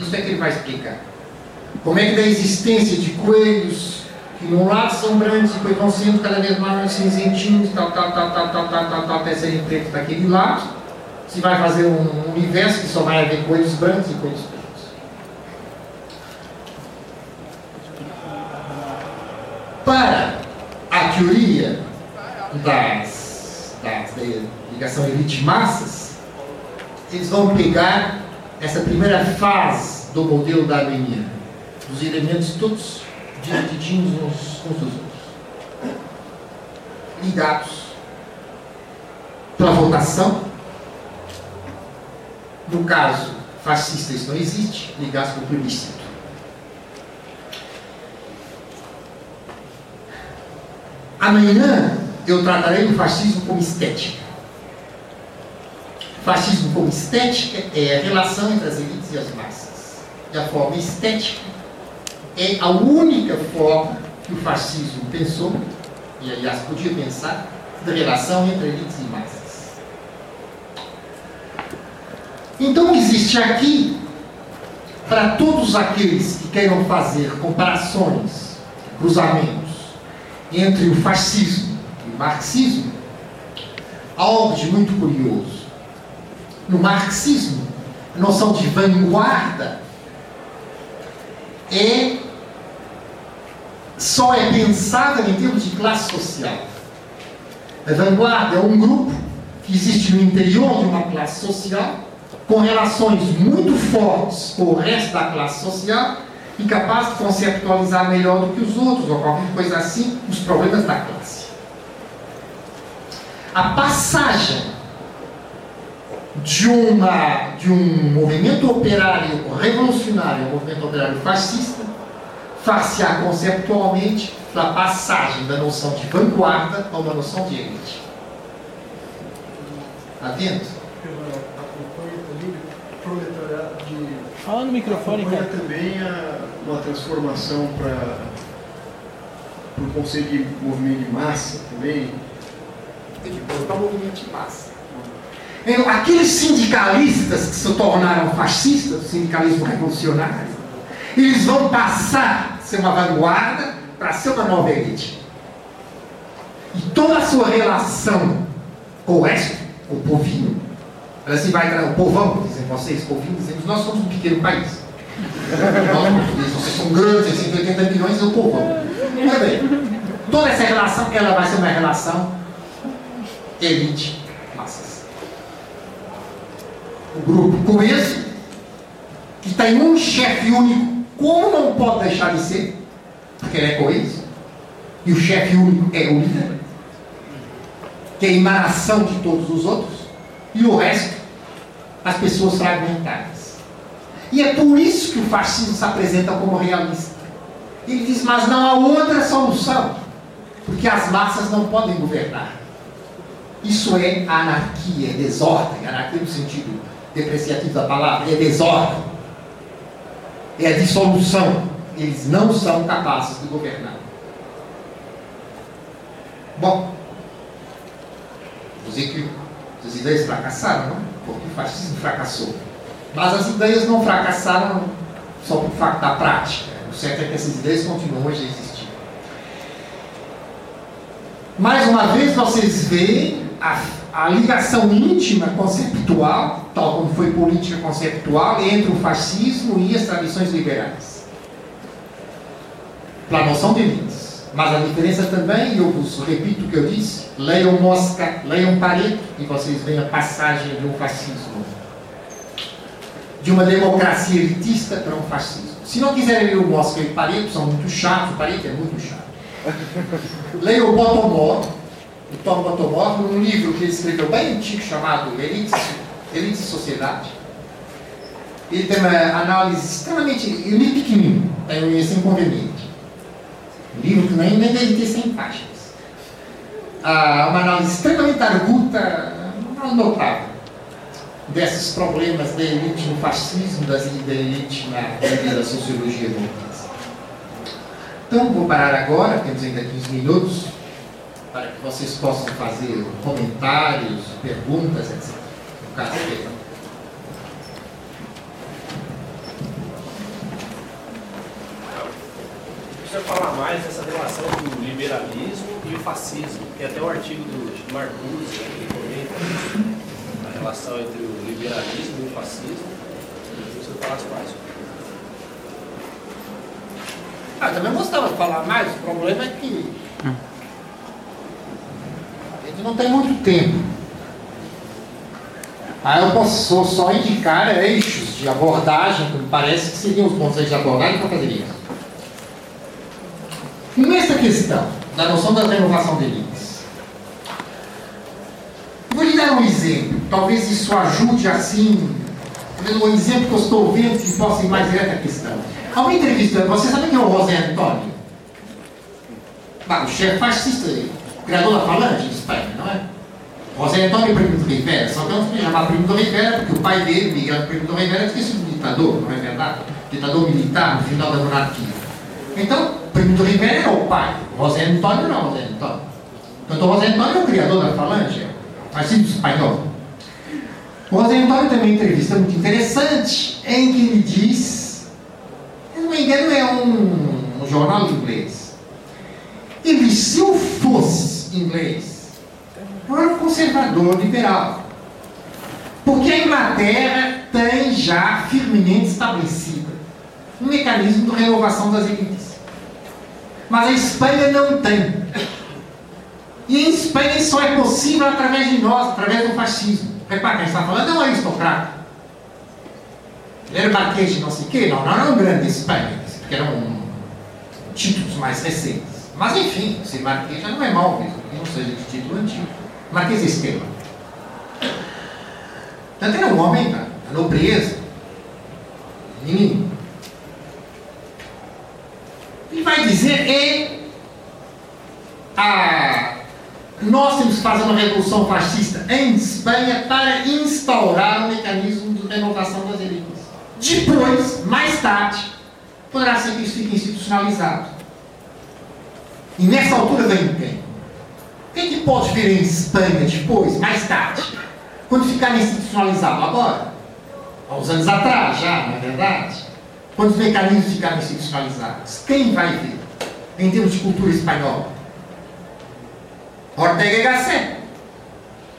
Isso é que ele vai explicar. Como é que da existência de coelhos que num lado são brancos e depois vão sendo cada vez mais cinzentinhos, tal, tal, tal, tal, tal, tal, tal, tal, até serem pretos daquele lado, se vai fazer um universo que só vai haver coelhos brancos e coelhos pretos. para a teoria das, das, da ligação elite-massas, eles vão pegar essa primeira fase do modelo da darwiniano, os elementos todos divididinhos uns com os outros, ligados pela votação. No caso fascista, isso não existe, ligados pelo plebiscito. Amanhã eu tratarei o fascismo como estética. Fascismo como estética é a relação entre as elites e as massas. E a forma estética é a única forma que o fascismo pensou, e aliás podia pensar, da relação entre elites e massas. Então existe aqui, para todos aqueles que queiram fazer comparações, cruzamentos, entre o fascismo marxismo, algo de muito curioso. No marxismo, a noção de vanguarda é só é pensada em termos de classe social. A vanguarda é um grupo que existe no interior de uma classe social, com relações muito fortes com o resto da classe social incapaz de conceptualizar melhor do que os outros, ou qualquer coisa assim, os problemas da classe. A passagem de, uma, de um movimento operário revolucionário a um movimento operário fascista far-se-á conceptualmente pela passagem da noção de vanguarda a uma noção de elite. Atento? acompanha também o proletariado de Fala no microfone, cara. também a, uma transformação para o conceito de movimento de massa também. Tem que botar o movimento de massa. Então, Aqueles sindicalistas que se tornaram fascistas, sindicalismo revolucionário, eles vão passar ser uma vanguarda para ser uma nova elite. E toda a sua relação com o resto, com o povinho, ela se vai tra- o povão, dizem vocês, povinho, dizemos, nós somos um pequeno país. Nós vocês são grandes, 180 milhões, é o povão. Muito bem. Toda essa relação, ela vai ser uma relação elite-massas. O grupo coeso, que tem um chefe único, como não pode deixar de ser, porque ele é coeso, e o chefe único é o líder, que é a emanação de todos os outros, e o resto, as pessoas fragmentadas. E é por isso que o fascismo se apresenta como realista. Ele diz, mas não há outra solução, porque as massas não podem governar. Isso é anarquia, é desordem. Anarquia no sentido depreciativo da palavra, é desordem. É a dissolução. Eles não são capazes de governar. Bom, vou dizer que as ideias fracassaram, não? Porque o fascismo fracassou. Mas as ideias não fracassaram só por facto da prática. O certo é que essas ideias continuam hoje a existir. Mais uma vez, vocês veem a, a ligação íntima conceptual, tal como foi política conceptual, entre o fascismo e as tradições liberais. Pela noção de elites. Mas a diferença também, eu vos repito o que eu disse, leiam Mosca, leiam Pareto, e vocês veem a passagem de um fascismo, de uma democracia elitista para um fascismo. Se não quiserem ler o Mosca e Pareto, são muito chatos, Pareto é muito chato. Leiam o Botomor, o Tom Botomor, num livro que ele escreveu bem antigo chamado Elites, e Sociedade. Ele tem uma análise extremamente. Ele é pequenininho, tem esse inconveniente. Um livro que nem, nem deve ter 100 páginas. Ah, uma análise extremamente arguta, notável, desses problemas da elite no fascismo, das, da elite na da sociologia burguesa. Então, vou parar agora, temos ainda 15 minutos, para que vocês possam fazer comentários, perguntas, etc. No caso dele. Precisa falar mais dessa relação do liberalismo e o fascismo, que até o artigo do Marcuse né, ele comenta isso, a relação entre o liberalismo e o fascismo. Precisa falar mais. Ah, também gostava de falar mais, o problema é que gente não tem muito tempo. Aí eu posso só indicar eixos de abordagem que me parece que seriam os bons eixos de abordagem para fazer isso. Nessa questão da noção da renovação de elites, vou lhe dar um exemplo, talvez isso ajude assim, um exemplo que eu estou vendo que possa ir mais direto à questão. Há uma entrevista, você sabe quem é o José Antônio? O chefe fascista, criador da Falange de Espanha, não é? José Antônio Primo do Rivera, só que não se chamar Primo do Rivera porque o pai dele, Miguel Primo do Rivera, tinha sido um ditador, não é verdade? Ditador militar no final da monarquia. Então, Primo do Rivera é o pai, José Antônio não é José Antônio. Então, José Antônio é o criador da Falange, é o fascismo espanhol. José Antônio tem uma entrevista muito interessante em que ele diz, se não me engano, é um, um jornal inglês. Ele se eu fosse inglês, eu era um conservador liberal. Porque a Inglaterra tem já firmemente estabelecida um mecanismo de renovação das elites. Mas a Espanha não tem. E em Espanha só é possível através de nós, através do fascismo. Repara, quem está falando é um aristocrata. Ele era marquês de não sei o quê, não, não era um grande de Espanha, porque eram títulos mais recentes. Mas enfim, ser marquês já não é mal mesmo, que não seja de título antigo. Marquês de Estela. Tanto era um homem da da nobreza, menino. dizer é a, nós temos que fazer uma revolução fascista em Espanha para instaurar um mecanismo de renovação das elites. Depois, mais tarde, poderá ser que isso fique institucionalizado. E nessa altura vem quem? Quem que pode vir em Espanha depois, mais tarde? Quando ficar institucionalizado agora? Há uns anos atrás já, não é verdade? Quando os mecanismos ficarem institucionalizados, quem vai vir? Em termos de cultura espanhola? Ortega y Gasset.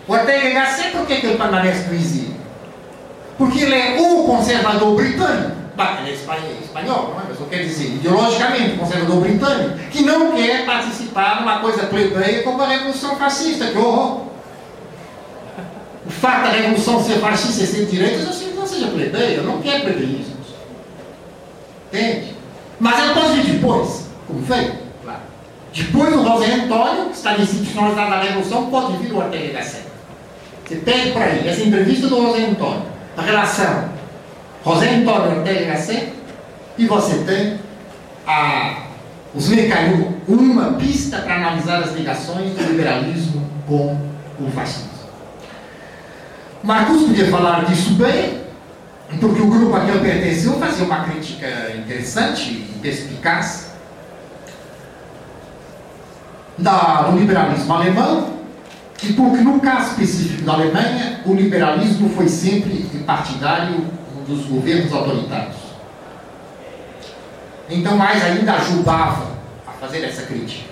Ortega y Gasset, por que, que ele permanece no exílio? Porque ele é o conservador britânico. Ele é espanhol, não é? Mas eu quero dizer, ideologicamente, conservador britânico, que não quer participar numa coisa plebeia como a Revolução Fascista. Que horror! O fato da Revolução ser fascista e ser de direita, eu sei que não seja plebeia, eu não quero plebeísmos. Entende? Mas ela pode vir depois, como foi? Claro. Depois do José Antônio, que está institucionalizado na Revolução, pode vir o Ortega Gasset. Você pede por aí, essa entrevista do José Antônio, a relação José Antônio Gasset, e você tem a, os mecanismos, uma pista para analisar as ligações do liberalismo com o fascismo. Marcos podia falar disso bem, porque o grupo a que ele pertenceu fazia uma crítica interessante e perspicaz da, do liberalismo alemão, e porque no caso específico da Alemanha, o liberalismo foi sempre partidário dos governos autoritários. Então, mais ainda ajudava a fazer essa crítica.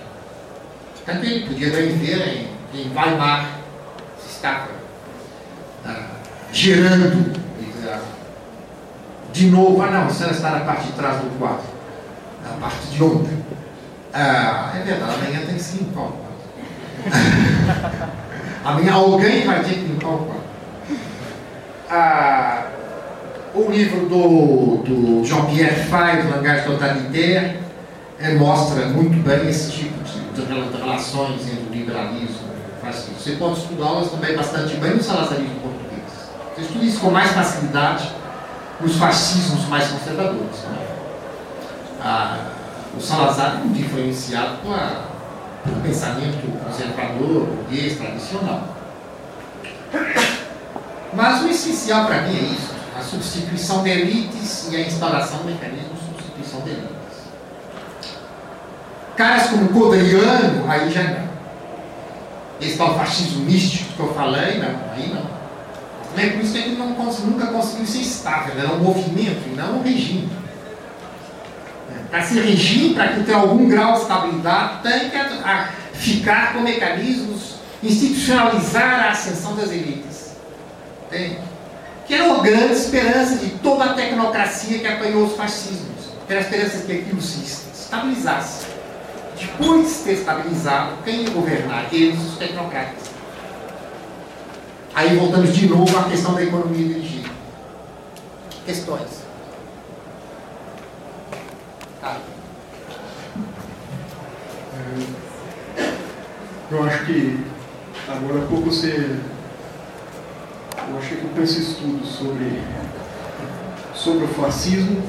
Tanto ele podia bem ver em, em Weimar, se estava ah, gerando ah, de novo, ah não, isso está na parte de trás do quadro, na parte de ontem. Ah, é verdade, amanhã tem que se limpar o quadro. amanhã alguém vai ter que limpar o quadro. Ah, o livro do, do Jean-Pierre Fay, do Langage Totalitaire, é, mostra muito bem esse tipo de, de relações entre o liberalismo e o fascismo. Você pode estudá-las também bastante bem no salazarismo português. Você estuda isso com mais facilidade nos fascismos mais conservadores. Né? Ah, o Salazar é muito influenciado pela, pelo pensamento conservador, burguês, tradicional. Mas o essencial para mim é isso substituição de elites e a instalação do mecanismo de substituição de elites. Caras como Codriano, aí já não. Esse tal fascismo místico que eu falei, não, aí não. É por isso que ele não, nunca conseguiu ser estável, era um movimento e não um regime. Para ser regime, para que tenha algum grau de estabilidade, tem que ficar com mecanismos, institucionalizar a ascensão das elites. Entende? Que era a grande esperança de toda a tecnocracia que apanhou os fascismos. Era a esperança de que aquilo se estabilizasse. Depois de ter estabilizado, quem ia governar? Eles, os tecnocratas. Aí voltamos de novo à questão da economia dirigida. Questões. Tá. Eu acho que agora pouco você eu achei que com esse estudo sobre, sobre o fascismo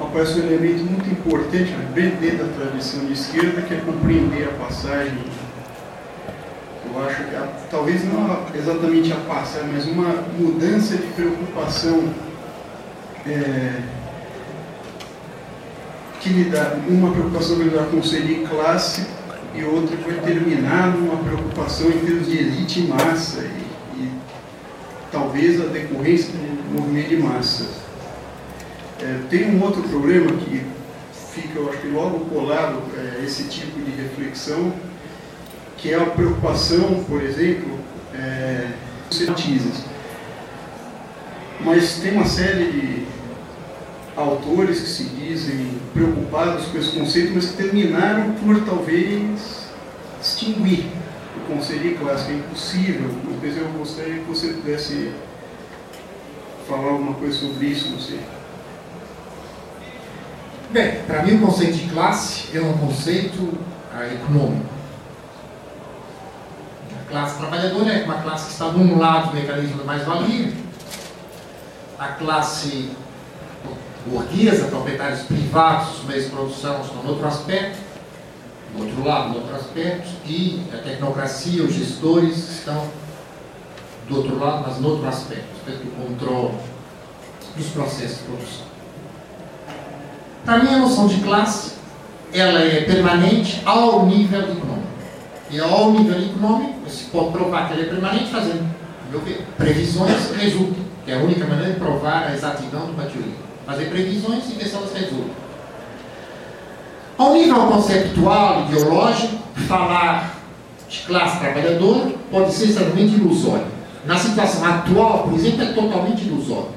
aparece um elemento muito importante, né, bem dentro da tradição de esquerda, que é compreender a passagem. Eu acho que a, talvez não exatamente a passagem, mas uma mudança de preocupação é, que lidar, uma preocupação de lidar com o seria classe e outra foi terminar numa preocupação em termos de elite e massa. Talvez a decorrência do movimento de massa. É, tem um outro problema que fica, eu acho que logo colado é, esse tipo de reflexão, que é a preocupação, por exemplo, é, mas tem uma série de autores que se dizem preocupados com esse conceito, mas que terminaram por talvez extinguir conselho clássico. É impossível mas eu gostaria que você pudesse falar alguma coisa sobre isso, não sei. Bem, para mim o conceito de classe é um conceito ah, econômico. A classe trabalhadora é uma classe que está de um lado do mecanismo da mais-valia. A classe burguesa, proprietários privados, meios de produção, estão no outro aspecto. Do outro lado, do outro aspecto, e a tecnocracia, os gestores estão do outro lado, mas no outro aspecto, aspecto do controle dos processos de produção. Para mim, a noção de classe ela é permanente ao nível econômico. E ao nível econômico, se pode provar que ela é permanente fazendo meu ver, previsões resultam, que é a única maneira de provar a exatidão de uma teoria. Fazer previsões e ver se elas resultam. Ao nível conceptual, ideológico, falar de classe trabalhadora pode ser extremamente ilusório. Na situação atual, por exemplo, é totalmente ilusório.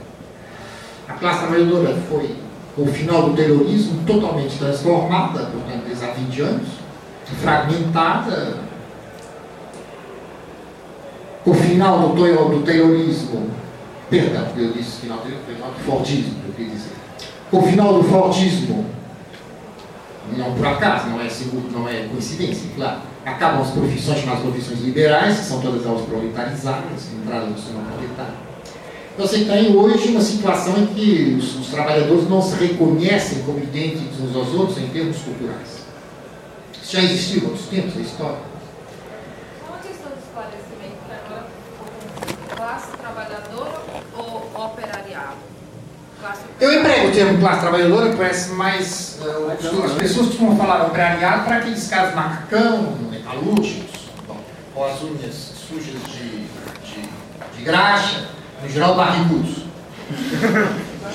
A classe trabalhadora foi, com o final do terrorismo, totalmente transformada, portanto, desde há 20 anos, fragmentada, o final do, do terrorismo, perdão, eu disse final do, final do Fordismo, eu queria dizer. O final do Fordismo, não por acaso, não é, seguro, não é coincidência, claro. Acabam as profissões chamadas profissões liberais, que são todas elas proletarizadas, entradas no sistema proletário. Então, você tem hoje uma situação em que os, os, trabalhadores não se reconhecem como idênticos uns aos outros em termos culturais. Isso já existiu há outros tempos na história. Eu termo classe trabalhadora, parece mais. Uh, as pessoas costumam falar operariado para aqueles caras macacão, metalúrgicos, com as unhas sujas de, de, de graxa, no geral barrigudos.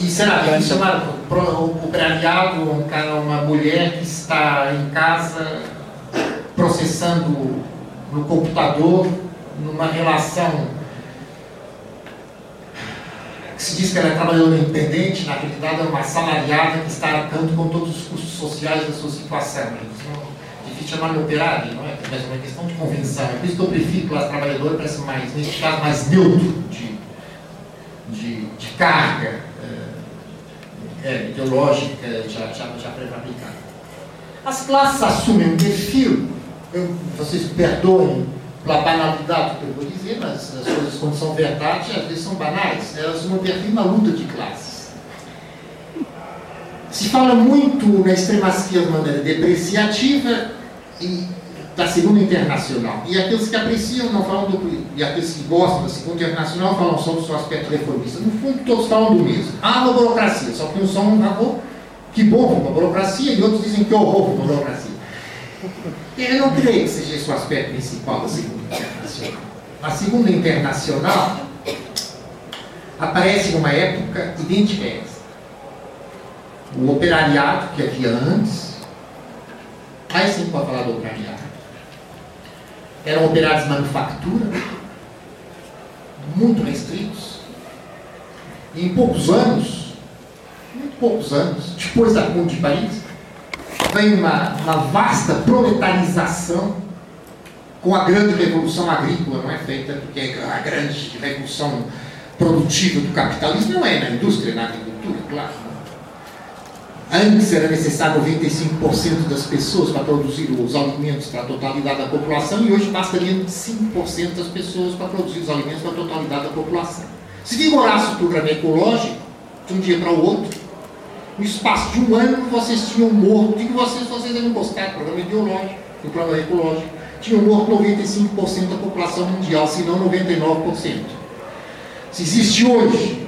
E será que chamar operariado um cara, uma mulher que está em casa processando no computador, numa relação se diz que ela é trabalhadora independente, na realidade é uma assalariada que está arcando com todos os custos sociais da sua situação. É difícil chamar de operário, não é? É uma questão de convenção. É por isso que eu prefiro classe trabalhadora, parece mais, neste caso, mais neutro de, de, de carga é, é, ideológica já, já, já pré-aplicada. As classes assumem um perfil, eu, vocês perdoem pela banalidade que eu vou dizer, mas as coisas quando são verdade, às vezes são banais. Elas não perfil uma luta de classes. Se fala muito na extrema esquerda de maneira depreciativa e da Segunda Internacional. E aqueles que apreciam não falam do. E aqueles que gostam da Segunda Internacional falam só do seu aspecto reformista. No fundo, todos falam do mesmo. Há uma burocracia, só que uns são um que bom uma burocracia, e outros dizem que horror uma burocracia. Eu não creio que seja esse o aspecto principal da Segunda. A Segunda Internacional aparece numa época idêntica a essa. O operariado que havia antes, aí sim pode falar do operariado, eram operários de manufatura, muito restritos, e em poucos anos, muito poucos anos, depois da Comune de Paris, vem uma, uma vasta proletarização com a grande revolução agrícola, não é feita porque a grande revolução produtiva do capitalismo não é na indústria, na agricultura, claro. Antes era necessário 95% das pessoas para produzir os alimentos para a totalidade da população e hoje bastaria 5% das pessoas para produzir os alimentos para a totalidade da população. Se vigorasse o programa ecológico, de um dia para o outro, no espaço de um ano vocês tinham morto, digo vocês, vocês devem gostar do programa ideológico, do programa ecológico, tinham morto 95% da população mundial, se não 99%. Se existe hoje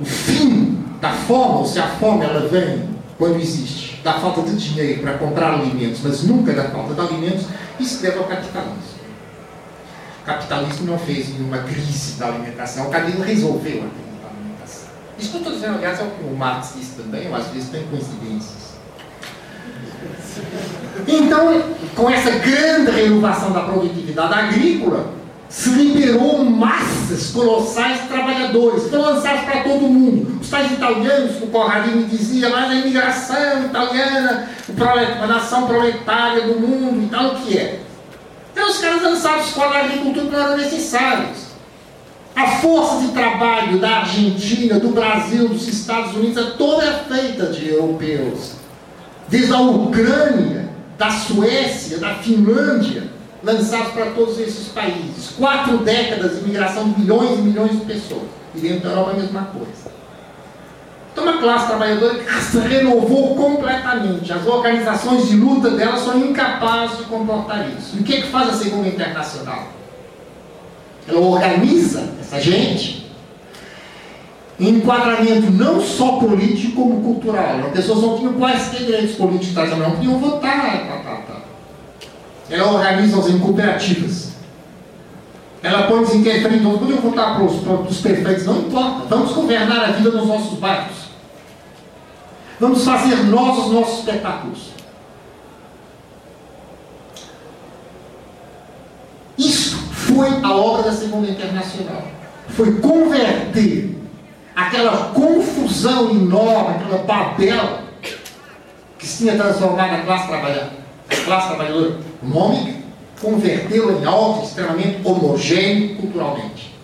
o fim da fome, ou se a fome ela vem quando existe, da falta de dinheiro para comprar alimentos, mas nunca da falta de alimentos, isso deve ao capitalismo. O capitalismo não fez nenhuma crise da alimentação, o capitalismo resolveu a crise. Isso que eu estou dizendo, aliás, é o Marx disse também, ou às vezes tem coincidências. Então, com essa grande renovação da produtividade agrícola, se liberou massas colossais de trabalhadores, foram lançados para todo mundo. Os tais italianos, o Corradini dizia, mas a imigração italiana, a nação proletária do mundo e tal, o que é? Então os caras lançaram escola de agricultura que não eram necessários. A força de trabalho da Argentina, do Brasil, dos Estados Unidos, é toda feita de europeus. Desde a Ucrânia, da Suécia, da Finlândia, lançados para todos esses países. Quatro décadas de imigração de milhões e milhões de pessoas. E dentro da Europa a mesma coisa. Então, uma classe trabalhadora que se renovou completamente. As organizações de luta dela são incapazes de comportar isso. E o que, é que faz a Segunda Internacional? Ela organiza essa gente enquadramento não só político como cultural. As pessoas não tinham quaisquer direitos políticos, não podiam votar. Tá, tá, tá. Ela organiza-os em cooperativas. Ela põe interferentes, não podiam votar para os, para os perfeitos, não importa. Vamos governar a vida nos nossos bairros. Vamos fazer nós os nossos espetáculos. Isso foi a obra da Segunda Internacional. Foi converter aquela confusão enorme, aquela babel que se tinha transformado a classe trabalhadora, a classe trabalhadora econômica, convertê-la em algo extremamente homogêneo culturalmente.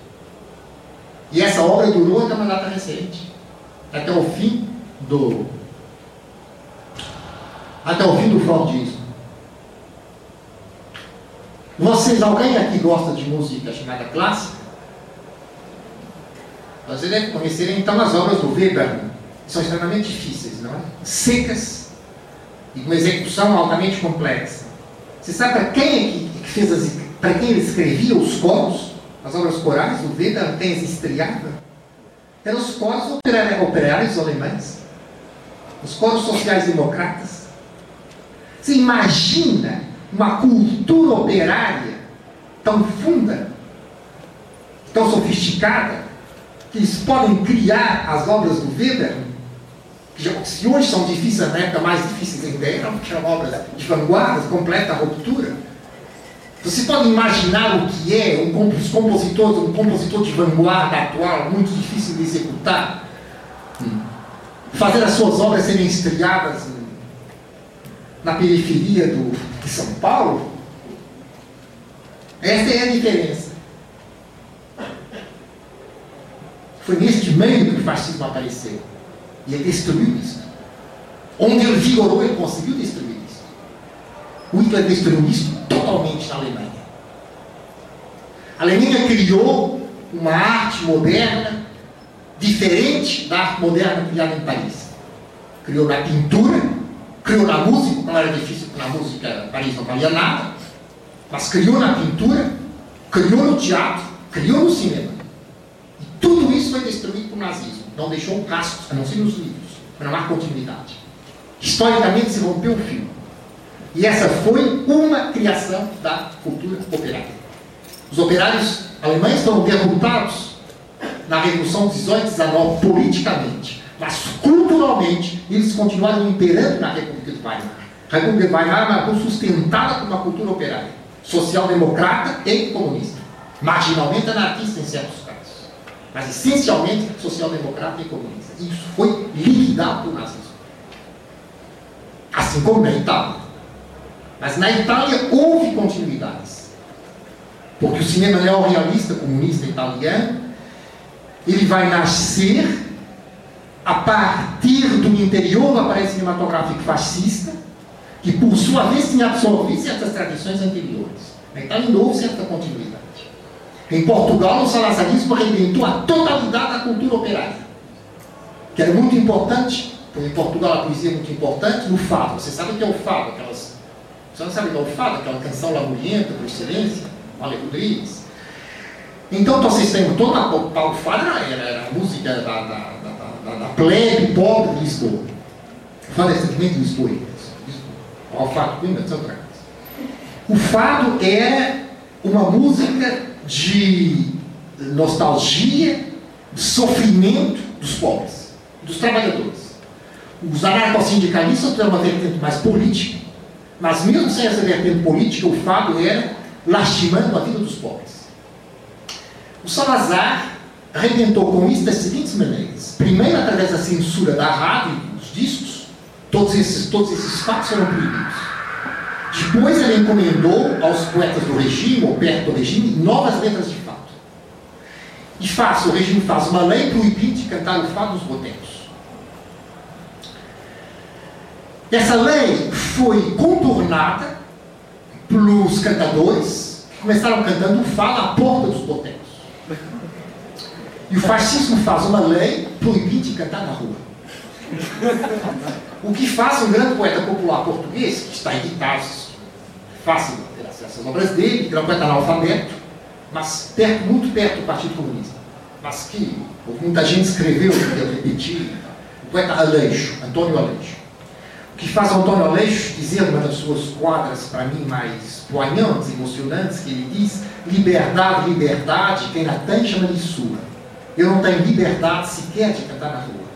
E essa obra durou até uma data recente, até o fim do até o fim do Fordismo. Vocês, alguém aqui gosta de música chamada clássica? Você deve conhecer então as obras do Weber, que são extremamente difíceis, não é? Secas e com execução altamente complexa. Você sabe para quem é que fez as, para quem ele escrevia os coros, as obras corais, o Weber tem estreado? Eram os coros operários alemães, os coros sociais-democratas. Você imagina uma cultura operária tão funda, tão sofisticada, que eles podem criar as obras do Weber, que se hoje são difíceis, na época mais difíceis ainda eram, que eram obras de vanguarda, completa ruptura. Você pode imaginar o que é um compositor, um compositor de vanguarda atual, muito difícil de executar? Fazer as suas obras serem estreadas na periferia do, de São Paulo? Essa é a diferença. Foi neste meio que o fascismo apareceu. E ele destruiu isso. Onde ele vigorou, ele conseguiu destruir isso. O Hitler destruiu isso totalmente na Alemanha. A Alemanha criou uma arte moderna diferente da arte moderna criada em Paris. Criou na pintura, criou na música, não era difícil, porque na música Paris não valia nada, mas criou na pintura, criou no teatro, criou no cinema. Tudo isso foi destruído pelo nazismo. Não deixou rastros, a não ser nos livros, para não há continuidade. Historicamente se rompeu o fio. E essa foi uma criação da cultura operária. Os operários alemães foram derrotados na Revolução 18 19 politicamente, mas culturalmente eles continuaram imperando na República de Weimar. A República de Weimar é república sustentada por uma cultura operária, social-democrata e comunista, marginalmente anarquista em certos mas essencialmente social-democrata e comunista. Isso foi liquidado pelo nazismo. Assim como na Itália. Mas na Itália houve continuidades. Porque o cinema neorrealista comunista italiano, ele vai nascer a partir do interior do aparelho cinematográfico fascista, que por sua vez tinha absorvido certas tradições anteriores. Na Itália houve certa continuidade. Em Portugal, o salazarismo arrebentou a totalidade da cultura operária, que era muito importante, em Portugal a poesia é muito importante, no fado. Você sabe o que é o fado? Aquelas você não sabe qual é o fado, aquela canção lamurienta por excelência, Ale Rodrigues. Então, vocês têm toda a, o fado era, a música da, da, da, da, da plebe pobre de Lisboa. O fado é sentimento de Lisboa. O fado, coisa. O fado era uma música de nostalgia, de sofrimento dos pobres, dos trabalhadores. Os anarcossindicalistas têm uma vertente mais política, mas mesmo sem essa vertente política, o fado era lastimando a vida dos pobres. O Salazar arrebentou com isso das seguintes maneiras. Primeiro, através da censura da rádio dos discos, todos esses, todos esses fatos foram proibidos. Depois ele encomendou aos poetas do regime, ou perto do regime, novas letras de fato. De fato, o regime faz uma lei proibindo de cantar o fado nos botecos. Essa lei foi contornada pelos cantadores que começaram cantando o fado à porta dos botecos. E o fascismo faz uma lei proibindo de cantar na rua. O que faz um grande poeta popular português, que está editado, fácil ter acesso às obras dele, que um poeta analfabeto, mas perto, muito perto do Partido Comunista, mas que muita gente escreveu, eu repeti, o poeta Aleixo, Antônio Aleixo. O que faz Antônio Aleixo dizer uma das suas quadras, para mim, mais poignantes, emocionantes, que ele diz, liberdade, liberdade, quem a tem chama de sua. Eu não tenho liberdade sequer de cantar na rua.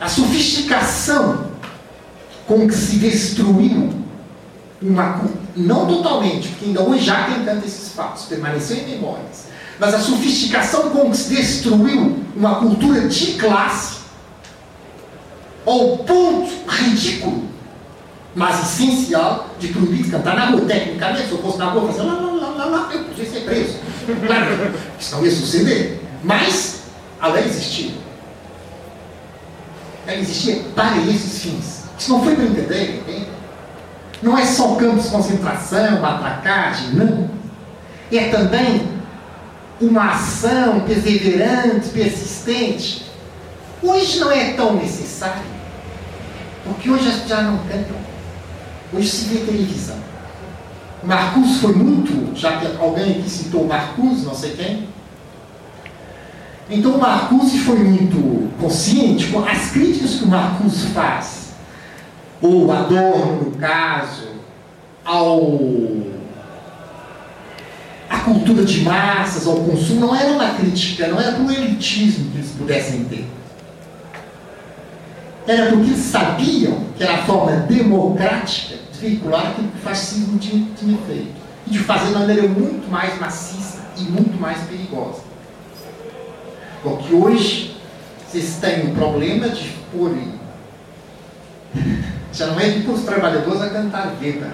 A sofisticação com que se destruiu uma não totalmente, porque ainda hoje há quem canta esses fatos, permaneceu em memórias, mas a sofisticação com que se destruiu uma cultura de classe ao ponto ridículo, mas essencial, de proibir cantar na rua. Tecnicamente, se eu fosse na rua fazer lá, lá, lá, lá, lá, eu podia ser preso. Claro, isso não ia suceder. Mas a lei existia. Ela existia para esses fins. Isso não foi brincadeira, entende? Não é só campos de concentração, atracagem, não. É também uma ação perseverante, persistente. Hoje não é tão necessário, porque hoje já não cantam. Hoje se vê televisão. Marcus foi muito, já que alguém aqui citou Marcus, não sei quem. Então Marcuse foi muito consciente com as críticas que o Marcuse faz ou Adorno, no caso, ao a cultura de massas, ao consumo, não era uma crítica, não era para o elitismo que eles pudessem ter. Era porque eles sabiam que era a forma democrática de veicular aquilo que o fascismo tinha, tinha feito. E de fazer de maneira muito mais maciça e muito mais perigosa. Porque hoje vocês têm o problema de pôr já não é para os trabalhadores a cantar Weber,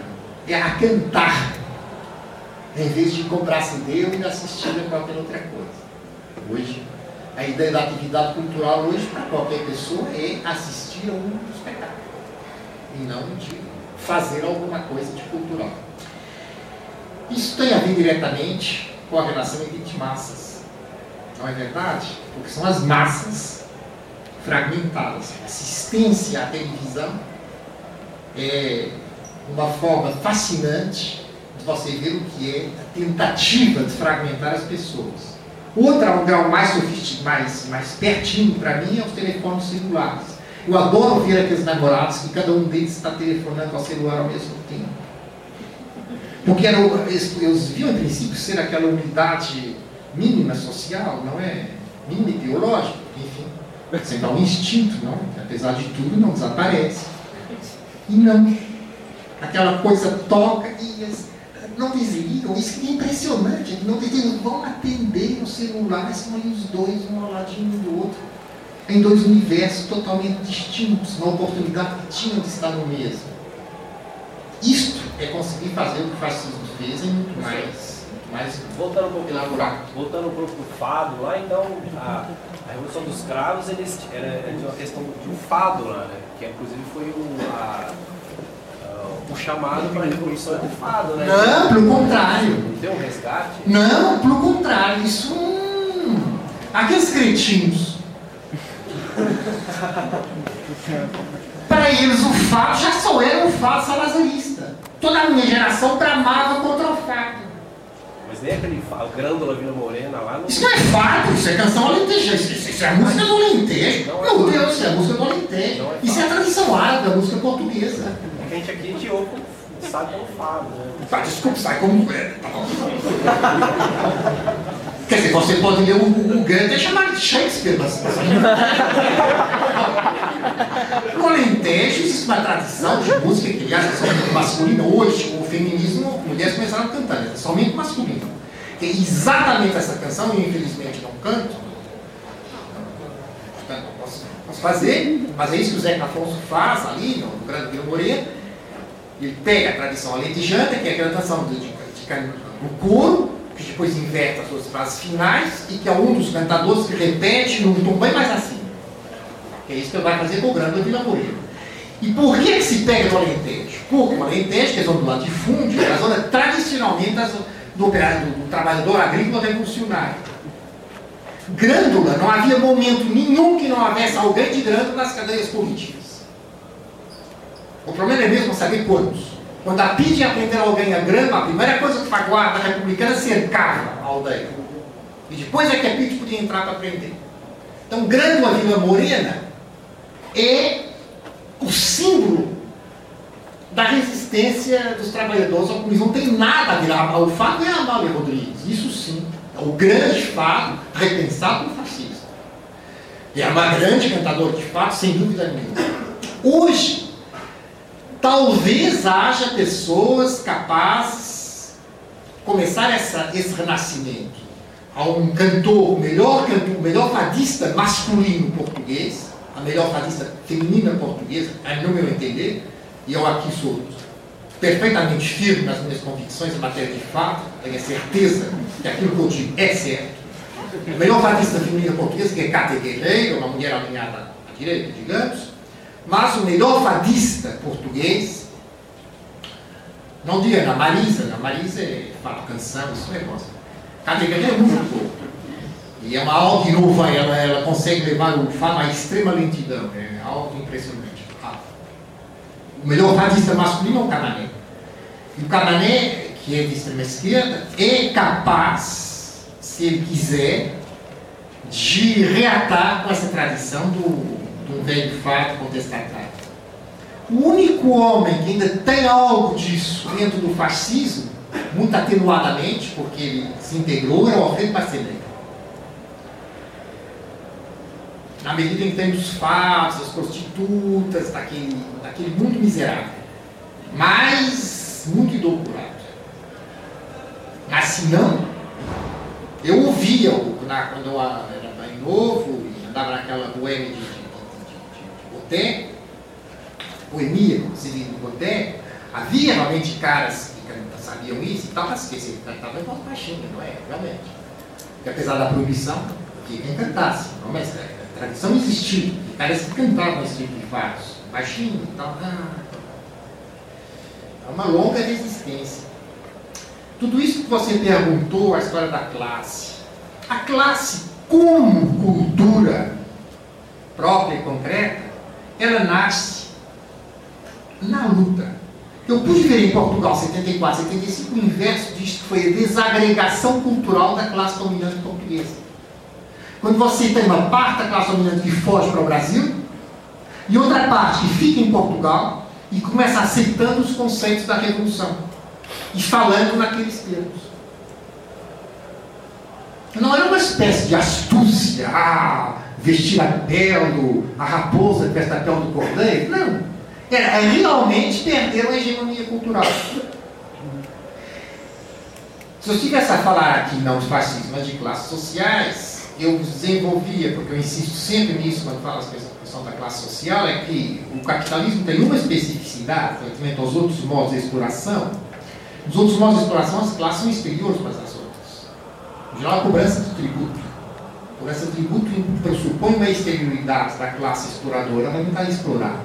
é a cantar, em vez de comprar CD ou assistir a qualquer outra coisa. Hoje, a ideia da atividade cultural hoje para qualquer pessoa é assistir a um espetáculo e não de fazer alguma coisa de cultural. Isso tem a ver diretamente com a relação entre massas. Não é verdade? Porque são as massas fragmentadas. Assistência à televisão é uma forma fascinante de você ver o que é a tentativa de fragmentar as pessoas. Outra, um grau mais mais, mais pertinho para mim, é os telefones celulares. Eu adoro ver aqueles namorados que cada um deles está telefonando ao celular ao mesmo tempo. Porque era, eles, eles viam, em princípio, ser aquela unidade mínima social, não é? Mínima biológica, enfim. Sempre há um instinto, não? Apesar de tudo, não desaparece. E não. Aquela coisa toca e eles não desligam. Isso é impressionante. Não desligam, vão atender o celular, são os dois, um ao ladinho do outro. Em dois universos totalmente distintos, na oportunidade que tinham de estar no mesmo. Isto é conseguir fazer o que o fascismo fez em muito mais. Mais voltando um pouco elaborado. Voltando para o fado lá, então a, a Revolução dos Cravos eles, era, era uma questão de um fado lá, né? que inclusive foi o, a, a, o chamado para a Revolução do Fado, né? Não, pelo contrário. Não tem um resgate? Não, pelo contrário. Isso. Hum, aqueles cretinos. para eles o fado já só era um fado salazarista. Toda a minha geração tramava contra o fado. Mas nem aquele fado, Grândola Vila Morena lá. Não... Isso não é fado, isso é canção alenteja. Isso, isso, é a música do Alentejo. Meu Deus, isso é a música do Alentejo. É isso é a tradição árabe, a música portuguesa. É que a gente aqui gente ouve, sabe como fado, né? Tá, desculpa, sai como. é, tá. Quer dizer, você pode ler o, o Goethe e chamar de Shakespeare, mas. No Alentejo existe uma tradição de música que, aliás, é somente masculina. Hoje, com o feminismo, mulheres começaram a cantar, é somente masculino. É exatamente essa canção, eu infelizmente não canto. Portanto, posso, posso fazer, mas é isso que o Zeca Afonso faz ali, no, Grande Vila Moreira. Ele pega a tradição alentejana, que é aquela canção de, de, de, no coro, que depois inverte as suas frases finais, e que é um dos cantadores que repete num tom bem mais acima. É isso que ele vai fazer com o Grande Vila Moreira. E por que, que se pega no Alentejo? Porque o Alentejo, que é a zona do latifúndio, é a zona tradicionalmente do, operário, do, do trabalhador agrícola revolucionário. Grândula, não havia momento nenhum que não houvesse alguém de grândula nas cadeias políticas. O problema é mesmo saber quantos. Quando a PID aprender alguém a grama, a primeira coisa que a guarda republicana cercava a aldeia. E depois é que a PID podia entrar para aprender. Então, Grândola Vila Morena é o símbolo da resistência dos trabalhadores ao comunismo. Não tem nada a virar. O fato é a Amália Rodrigues, isso sim. É o grande fato repensado no fascismo. E é uma grande cantadora de fato, sem dúvida nenhuma. Hoje, talvez haja pessoas capazes de começar essa, esse renascimento. Há um cantor, o melhor cantor, o melhor fadista masculino português, a melhor fadista feminina portuguesa, no meu entender, e eu aqui sou perfeitamente firme nas minhas convicções em matéria de fato, tenho a certeza que aquilo que eu digo é certo. A melhor fadista feminina portuguesa, que é Cátia Guerreiro, uma mulher alinhada à direita, digamos, mas o melhor fadista português, não diga na Marisa, na Marisa é fato canção, isso é coisa. Guerreiro é muito pouco. E é uma alta nova, ela, ela consegue levar o fado à extrema lentidão, é algo impressionante o melhor fadista masculino é o Canané. E o Canané, que é de extrema esquerda, é capaz, se ele quiser, de reatar com essa tradição do, do velho fato contestatário. O único homem que ainda tem algo disso dentro do fascismo, muito atenuadamente, porque ele se integrou, é o Alfredo Marceneiro. na medida em que tem os fatos, as prostitutas, daquele, daquele mundo miserável, mas muito edulcorado. Mas se não, eu ouvia quando eu era bem novo andava naquela boêmia de, boteco, boemia, como se havia realmente caras que sabiam isso e tal, mas que se cantavam em voz baixinha, não é? Realmente. Porque apesar da proibição, que quem cantasse, não, mas é, tradição existiu. Caras que cantavam esse tipo de fatos, baixinho e tal. Ah, é uma longa resistência. Tudo isso que você perguntou, a história da classe. A classe, como cultura própria e concreta, ela nasce na luta. Eu pude ver em Portugal, 74, 75, o inverso disso, que foi a desagregação cultural da classe dominante portuguesa. Quando você tem uma parte da classe dominante que foge para o Brasil e outra parte que fica em Portugal e começa aceitando os conceitos da Revolução e falando naqueles termos. Não era uma espécie de astúcia, ah, vestir a pele, a raposa que veste a pele do cordeiro. Não. Era realmente perder a hegemonia cultural. Se eu estivesse a falar aqui não de fascismo, mas de classes sociais, eu desenvolvia, porque eu insisto sempre nisso quando falo a questão da classe social, é que o capitalismo tem uma especificidade, relativamente aos outros modos de exploração. Nos outros modos de exploração, as classes são exteriores para as outras. Em geral, a cobrança do tributo. A cobrança do tributo pressupõe uma exterioridade da classe exploradora, mas não está explorada.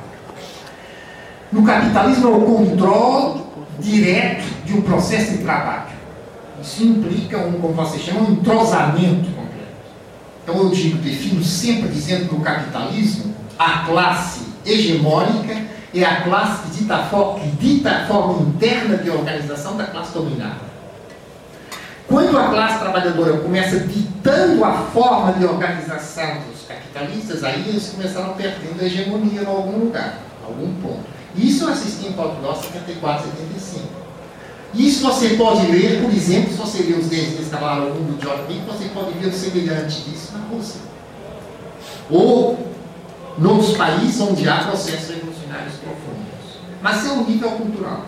No capitalismo, é o controle direto de um processo de trabalho. Isso implica um, como você chama, um entrosamento então eu digo, defino sempre dizendo que o capitalismo, a classe hegemônica é a classe que dita, que dita a forma interna de organização da classe dominada. Quando a classe trabalhadora começa ditando a forma de organização dos capitalistas, aí eles começaram perdendo a hegemonia em algum lugar, em algum ponto. Isso eu assisti em Portugal 74, 75. Isso você pode ler, por exemplo, se você ler os desenhos que estavam lá no mundo de Wick, você pode ver o semelhante disso na Rússia. Ou nos países onde há processos revolucionários profundos. Mas é um nível cultural.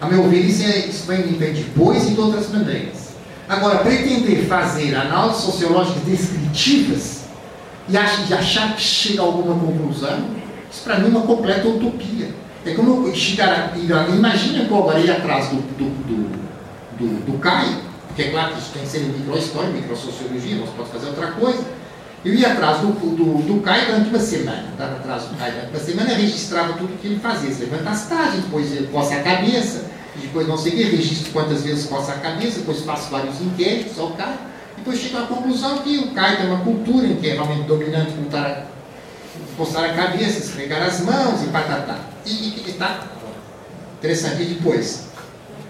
A meu ver, isso, é, isso vem depois e de outras maneiras. Agora, pretender fazer análises sociológicas descritivas e achar que chega a alguma conclusão, isso para mim é uma completa utopia. É como chegar a, imagina que eu agora ir atrás do, do, do, do, do Caio, porque é claro que isso tem que ser em microsociologia, se pode fazer outra coisa. Eu ia atrás do, do, do Caio durante uma semana, estava atrás do Caio durante uma semana, registrava tudo o que ele fazia, se levanta as depois coça a cabeça, depois não sei o que, registro quantas vezes coça a cabeça, depois faço vários inquéritos ao Caio, Depois chega à conclusão que o Caio tem uma cultura em que é realmente dominante botar a, coçar a cabeça, esfregar as mãos e patatá. E, e, e tá interessante. E depois?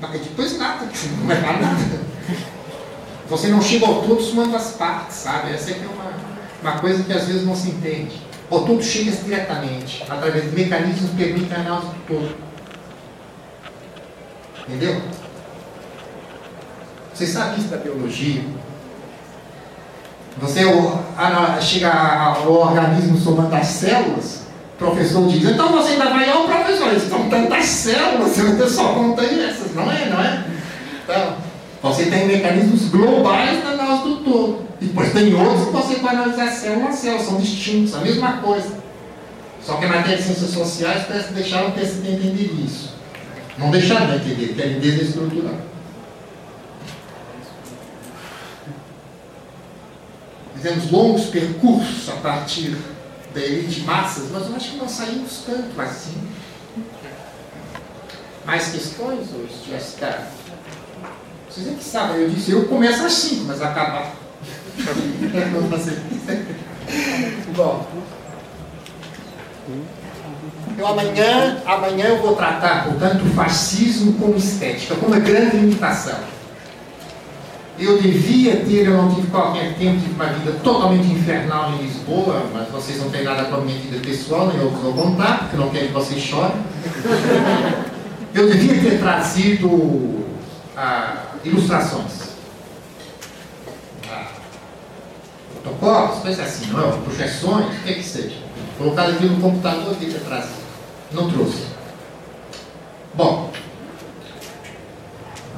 Mas depois nada, não para nada. Você não chega ao todo somando as partes, sabe? Essa é, que é uma, uma coisa que às vezes não se entende. O todo chega diretamente, através de mecanismos que permitem a análise do todo. Entendeu? Você sabe isso da biologia? Você chega ao organismo somando as células, o professor diz, então você ainda vai ao professor, eles estão tantas células, você só conta essas, não é? Não é? Então, você tem mecanismos globais na análise do todo. Depois tem outros que você pode analisar célula a célula, são distintos, a mesma coisa. Só que a matéria de ciências sociais parece que deixaram de entender isso. Não deixaram de entender, querem desestruturar. Fizemos longos percursos a partir da elite massas, mas eu acho que não saímos tanto assim. Mais questões hoje, Jessica? Vocês é que sabem, eu disse, eu começo às 5, mas fazer. Bom. Eu amanhã, amanhã eu vou tratar, portanto, o fascismo como estética, como uma grande limitação. Eu devia ter, eu não tive qualquer tempo, tive uma vida totalmente infernal em Lisboa, mas vocês não têm nada com a minha vida pessoal, nem eu vou contar, porque não quero que vocês chorem. Eu devia ter trazido ah, ilustrações. Ah, protocolos, coisas assim, não é? projeções, o que é que seja. Colocado aqui no computador, ter trazido. Não trouxe. Bom,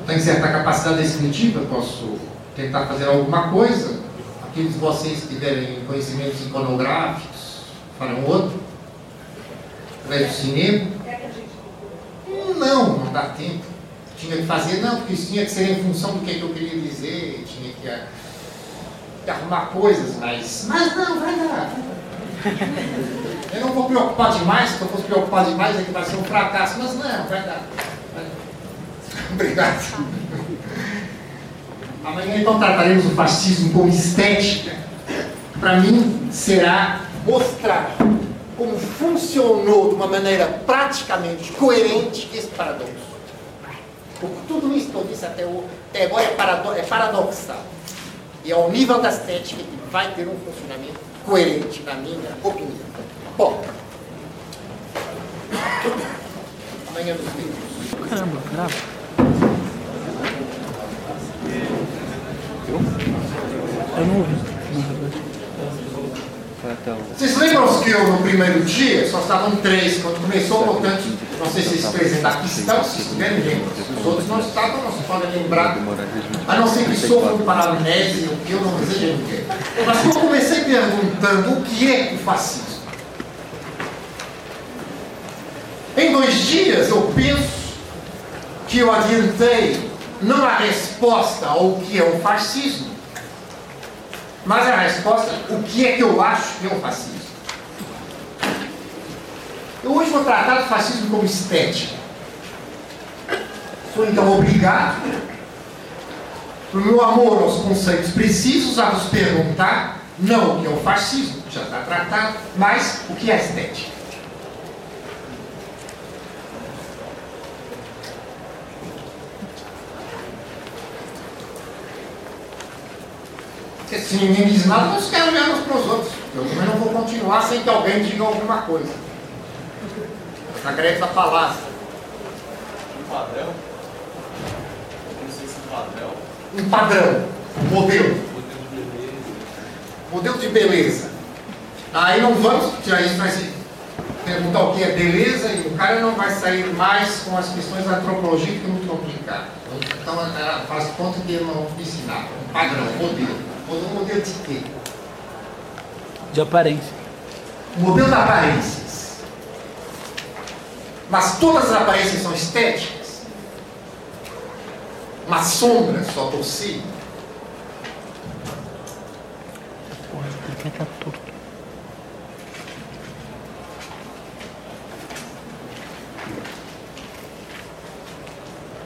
eu tenho certa capacidade descritiva, posso tentar fazer alguma coisa. Aqueles de vocês que tiverem conhecimentos iconográficos farão outro. Através do cinema. Não, não dá tempo. Tinha que fazer, não, porque isso tinha que ser em função do que, que eu queria dizer, tinha que, ah, que arrumar coisas, mas. Mas não, vai dar. Eu não vou preocupar demais, se eu fosse preocupar demais é que vai ser um fracasso, mas não, vai dar. Vai dar. Obrigado. Amanhã então trataremos o fascismo como estética. Para mim será mostrar como funcionou de uma maneira praticamente coerente esse paradoxo. Porque tudo isso que eu disse até, o- até agora é, parado- é paradoxal. E ao nível da estética que vai ter um funcionamento coerente, na minha opinião. Bom, amanhã nos vemos. Caramba, grava. Eu não ouvi. na verdade. O. Vocês lembram que eu no primeiro dia só estavam três, quando começou, portanto, não sei se esses três ainda aqui estão, se estiverem lembram. Os outros não estavam, não se podem lembrar. A não ser que sofram paralisia, o que eu não desejo ninguém. Mas eu comecei perguntando o que é o fascismo. Em dois dias eu penso que eu adiantei não a resposta ao que é o fascismo, mas a resposta, o que é que eu acho que é o fascismo. Eu hoje vou tratar do fascismo como estética. Sou então obrigado, por meu amor aos conceitos precisos, a vos perguntar, não o que é o fascismo, que já está tratado, mas o que é estética. Porque se ninguém diz nada, nós queremos olhar uns para os outros. Eu também não vou continuar sem que alguém diga alguma coisa. Na greve da palavra. Um padrão? Não sei se um padrão. Um padrão, um modelo. Modelo de beleza. Aí não vamos isso, vai se perguntar o que é beleza e o cara não vai sair mais com as questões da antropologia que é muito complicado. Então faz conta que eu não nada. Um padrão, um modelo. Um modelo de quê? De aparência. O modelo de aparências. Mas todas as aparências são estéticas. Uma sombra só por si.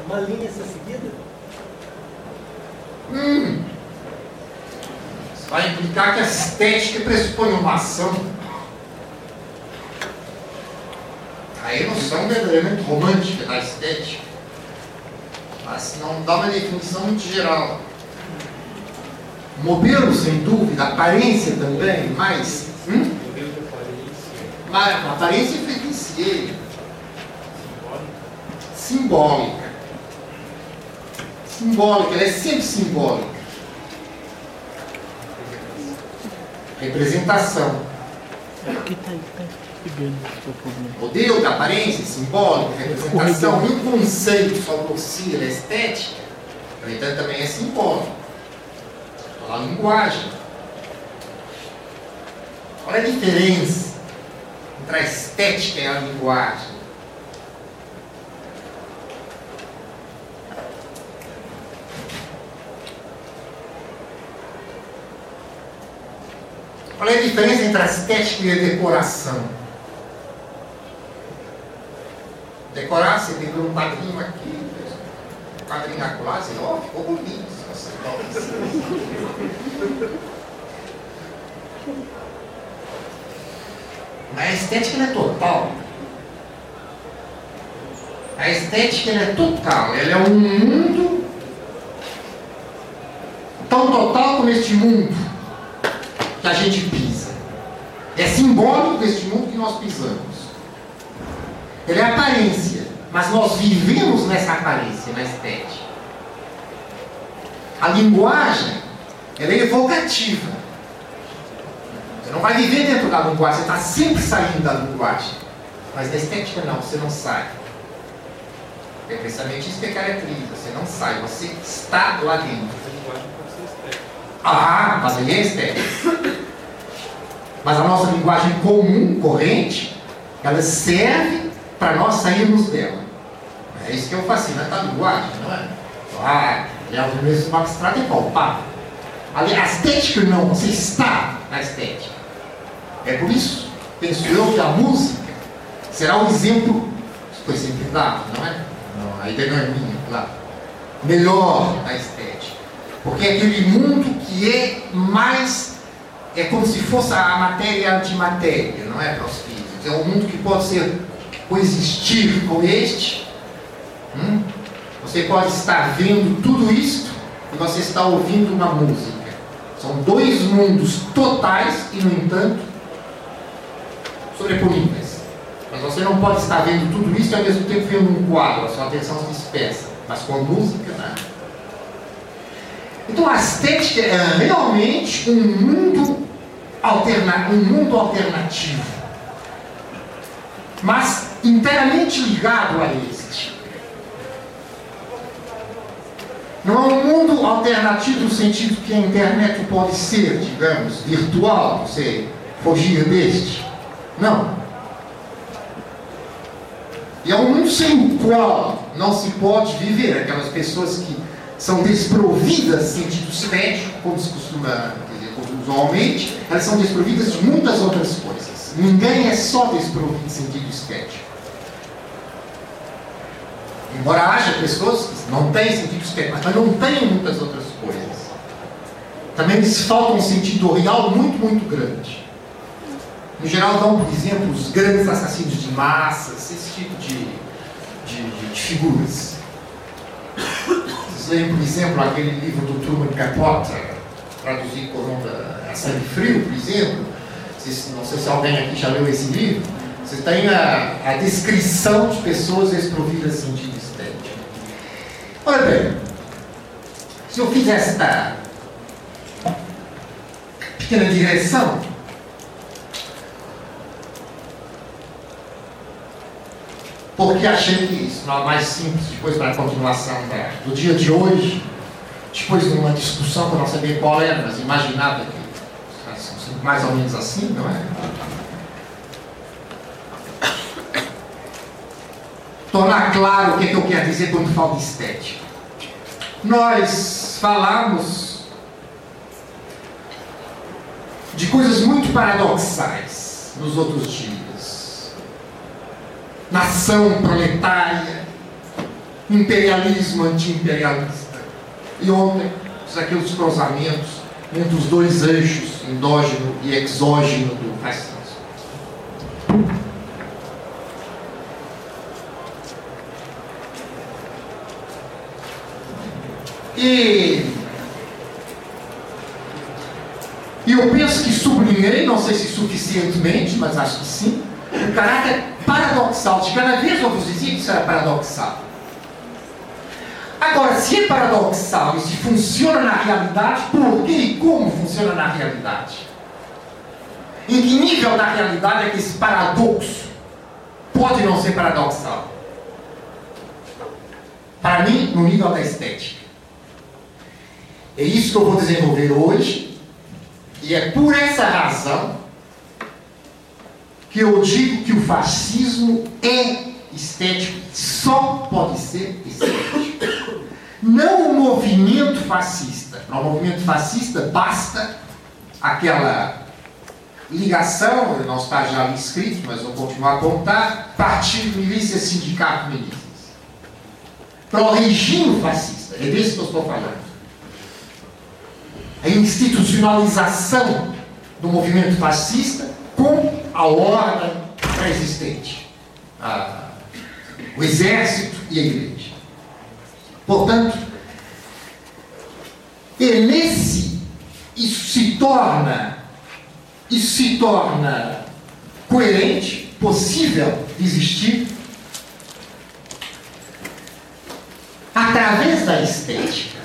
Uma linha a ser seguida? Hum. Vai implicar que a estética pressupõe uma ação. Aí não são verdadeiramente romântica da estética. Mas não dá uma definição muito geral. Modelo, sem dúvida, aparência também, mas. Hum? Mas aparência evidencia. Simbólica. Simbólica, ela é sempre simbólica. Representação. Aqui tá, tá pegando o problema. Modelo da aparência, simbólica, representação, e o conceito sobre o si, a estética, no entanto, também é simbólico. A linguagem. É a diferença entre a estética e a linguagem? Qual é a diferença entre a estética e a decoração? Decorar, você tem um quadrinho aqui, um quadrinho acolá, você, ó, ficou bonito. Mas a estética é total. A estética é total. Ela é um mundo tão total como este mundo que a gente pisa. É simbólico deste mundo que nós pisamos. Ele é aparência, mas nós vivemos nessa aparência, na estética. A linguagem, ela é evocativa. Você não vai viver dentro da linguagem, você está sempre saindo da linguagem. Mas na estética não, você não sai. É precisamente isso caracteriza, você não sai, você está lá dentro. Ah, mas ele é estética. Mas a nossa linguagem comum, corrente, ela serve para nós sairmos dela. É isso que eu fascino, é a linguagem, não é? Ah, é o mesmo abstrato é palpável. A estética não, você está na estética. É por isso, penso eu, que a música será um exemplo, foi sempre dado, não é? Não, a ideia não é minha, claro. Melhor da estética. Porque é aquele mundo que é mais, é como se fosse a matéria antimatéria, não é para os físicos. É um mundo que pode ser coexistir com este. Hum? Você pode estar vendo tudo isso e você está ouvindo uma música. São dois mundos totais e, no entanto, sobreponíveis. Mas você não pode estar vendo tudo isso e ao mesmo tempo vendo um quadro, a sua atenção se dispersa. Mas com a música, não. Então a estética é realmente um mundo, alterna um mundo alternativo. Mas inteiramente ligado a este. Não é um mundo alternativo no sentido que a internet pode ser, digamos, virtual, você fugir deste. Não. E é um mundo sem o qual não se pode viver. Aquelas pessoas que são desprovidas de sentido estético, como se costuma dizer usualmente, elas são desprovidas de muitas outras coisas. Ninguém é só desprovido de sentido estético. Embora haja pessoas que não têm sentido estético, mas não têm muitas outras coisas. Também lhes falta um sentido real muito, muito grande. No geral, dão, por exemplo, os grandes assassinos de massas, esse tipo de, de, de figuras. Leem, por exemplo, aquele livro do Truman Capote, traduzido como A Sangue Frio, por exemplo. Não sei se alguém aqui já leu esse livro. Você tem a, a descrição de pessoas desprovidas de sentido estético. Olha bem, se eu fizer esta pequena direção, porque achei que isso não é mais simples depois para a continuação da, do dia de hoje, depois de uma discussão eu não sabia qual era, mas imaginava que são mais ou menos assim, não é? Tornar claro o que, é que eu quero dizer quando falo de estética. Nós falamos de coisas muito paradoxais nos outros dias. Nação proletária, imperialismo anti-imperialista. E ontem, aqueles cruzamentos entre os dois eixos, endógeno e exógeno do fascismo. E, e eu penso que sublinhei, não sei se suficientemente, mas acho que sim, o caráter paradoxal. De cada vez eu vos dizia que isso era paradoxal. Agora, se é paradoxal e se funciona na realidade, por que e como funciona na realidade? Em que nível da realidade é que esse paradoxo pode não ser paradoxal? Para mim, no nível da estética. É isso que eu vou desenvolver hoje, e é por essa razão que eu digo que o fascismo é estético, só pode ser estético. Não o movimento fascista. Para o movimento fascista basta aquela ligação, não está já ali escrito, mas vou continuar a contar, partido, milícia, sindicato, milícias. Para o regime fascista, é desse que eu estou falando. A institucionalização do movimento fascista com a ordem pré-existente. o exército e a igreja. Portanto, é nesse, isso se torna, isso se torna coerente, possível existir, através da estética.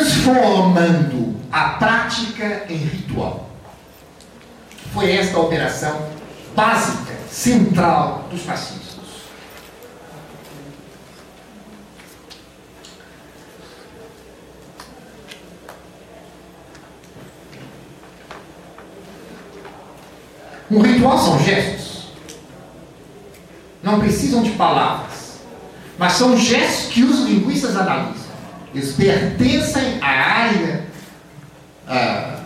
Transformando a prática em ritual. Foi esta a operação básica, central dos fascistas. Um ritual são gestos. Não precisam de palavras. Mas são gestos que os linguistas analisam. Eles pertencem à área, à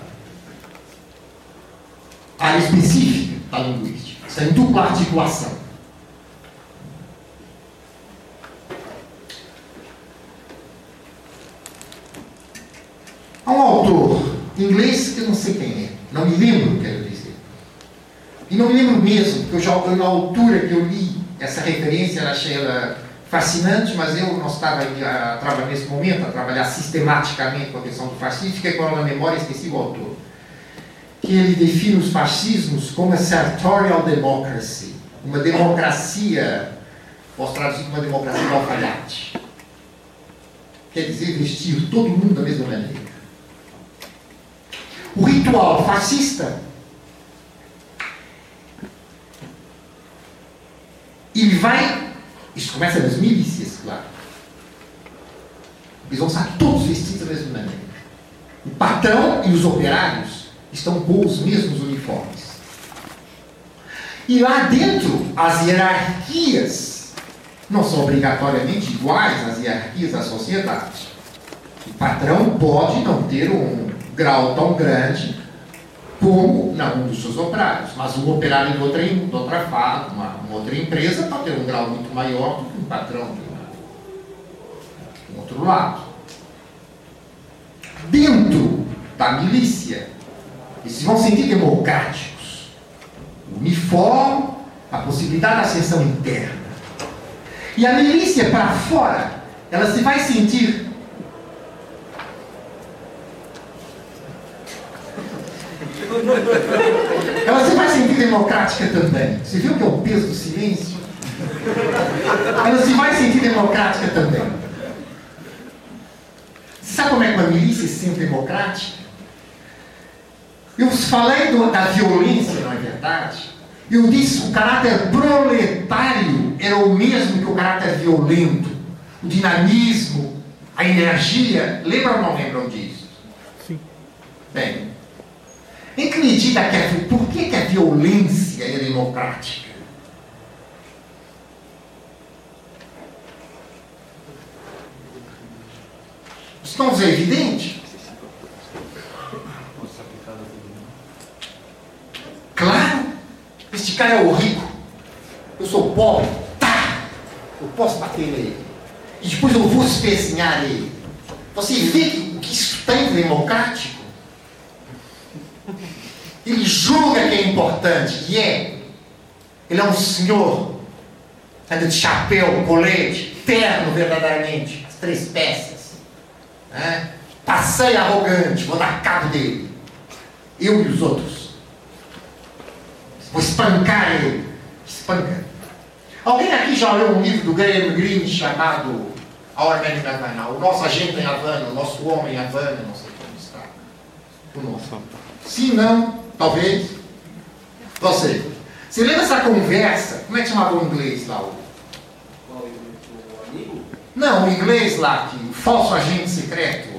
área específica da linguística. Isso é dupla articulação. Há um autor inglês que eu não sei quem é, não me lembro, quero dizer e não me lembro mesmo, porque eu já, na altura que eu li essa referência, achei ela fascinante, mas eu não estava a, trabalhar nesse momento a trabalhar sistematicamente com a questão do fascismo, fiquei com ela na memória e esqueci o autor. Que ele define os fascismos como a sartorial democracy, uma democracia, posso traduzir como uma democracia alfaiate. Quer dizer, vestir todo mundo da mesma maneira. O ritual fascista E vai. Isso começa nas milícias, claro. Eles vão estar todos vestidos da mesma maneira. O patrão e os operários estão com os mesmos uniformes. E lá dentro, as hierarquias não são obrigatoriamente iguais às hierarquias da sociedade. O patrão pode não ter um grau tão grande como não um dos seus operários, mas um operário de outra, de outra fábrica, uma, uma, outra empresa, pode ter um grau muito maior do que um patrão de um outro lado. Dentro da milícia, eles vão sentir democráticos. Uniforme, a possibilidade da ascensão interna. E a milícia para fora, ela se vai sentir Ela se vai sentir democrática também. Você viu que é o peso do silêncio? Ela se vai sentir democrática também. Sabe como é que uma milícia se sente democrática? Eu falei do, da violência, não é verdade? Eu disse que o caráter proletário era o mesmo que o caráter violento. O dinamismo, a energia. Lembram ou não lembram disso? Sim. Bem, em que medida que a, por que, que a violência é democrática? Estamos é evidente? Claro, este cara é o rico. Eu sou pobre. Tá! Eu posso bater nele. E depois eu vou espezinhar ele. Você vê o que isso tem de democrático? Ele julga que é importante, e é. Ele é um senhor, anda de chapéu, colete, terno verdadeiramente, as três peças. Né? Passei arrogante, vou dar cabo dele. Eu e os outros. Vou espancar ele. Espanca. Alguém aqui já leu um livro do Graham Greene chamado Our Man in Havana? O nosso agente em Havana, o nosso homem em Havana, não sei como está. O nosso. Se não, talvez. Você. Você lembra essa conversa? Como é que chamava o inglês lá? O... Não, o inglês lá, que, o falso agente secreto.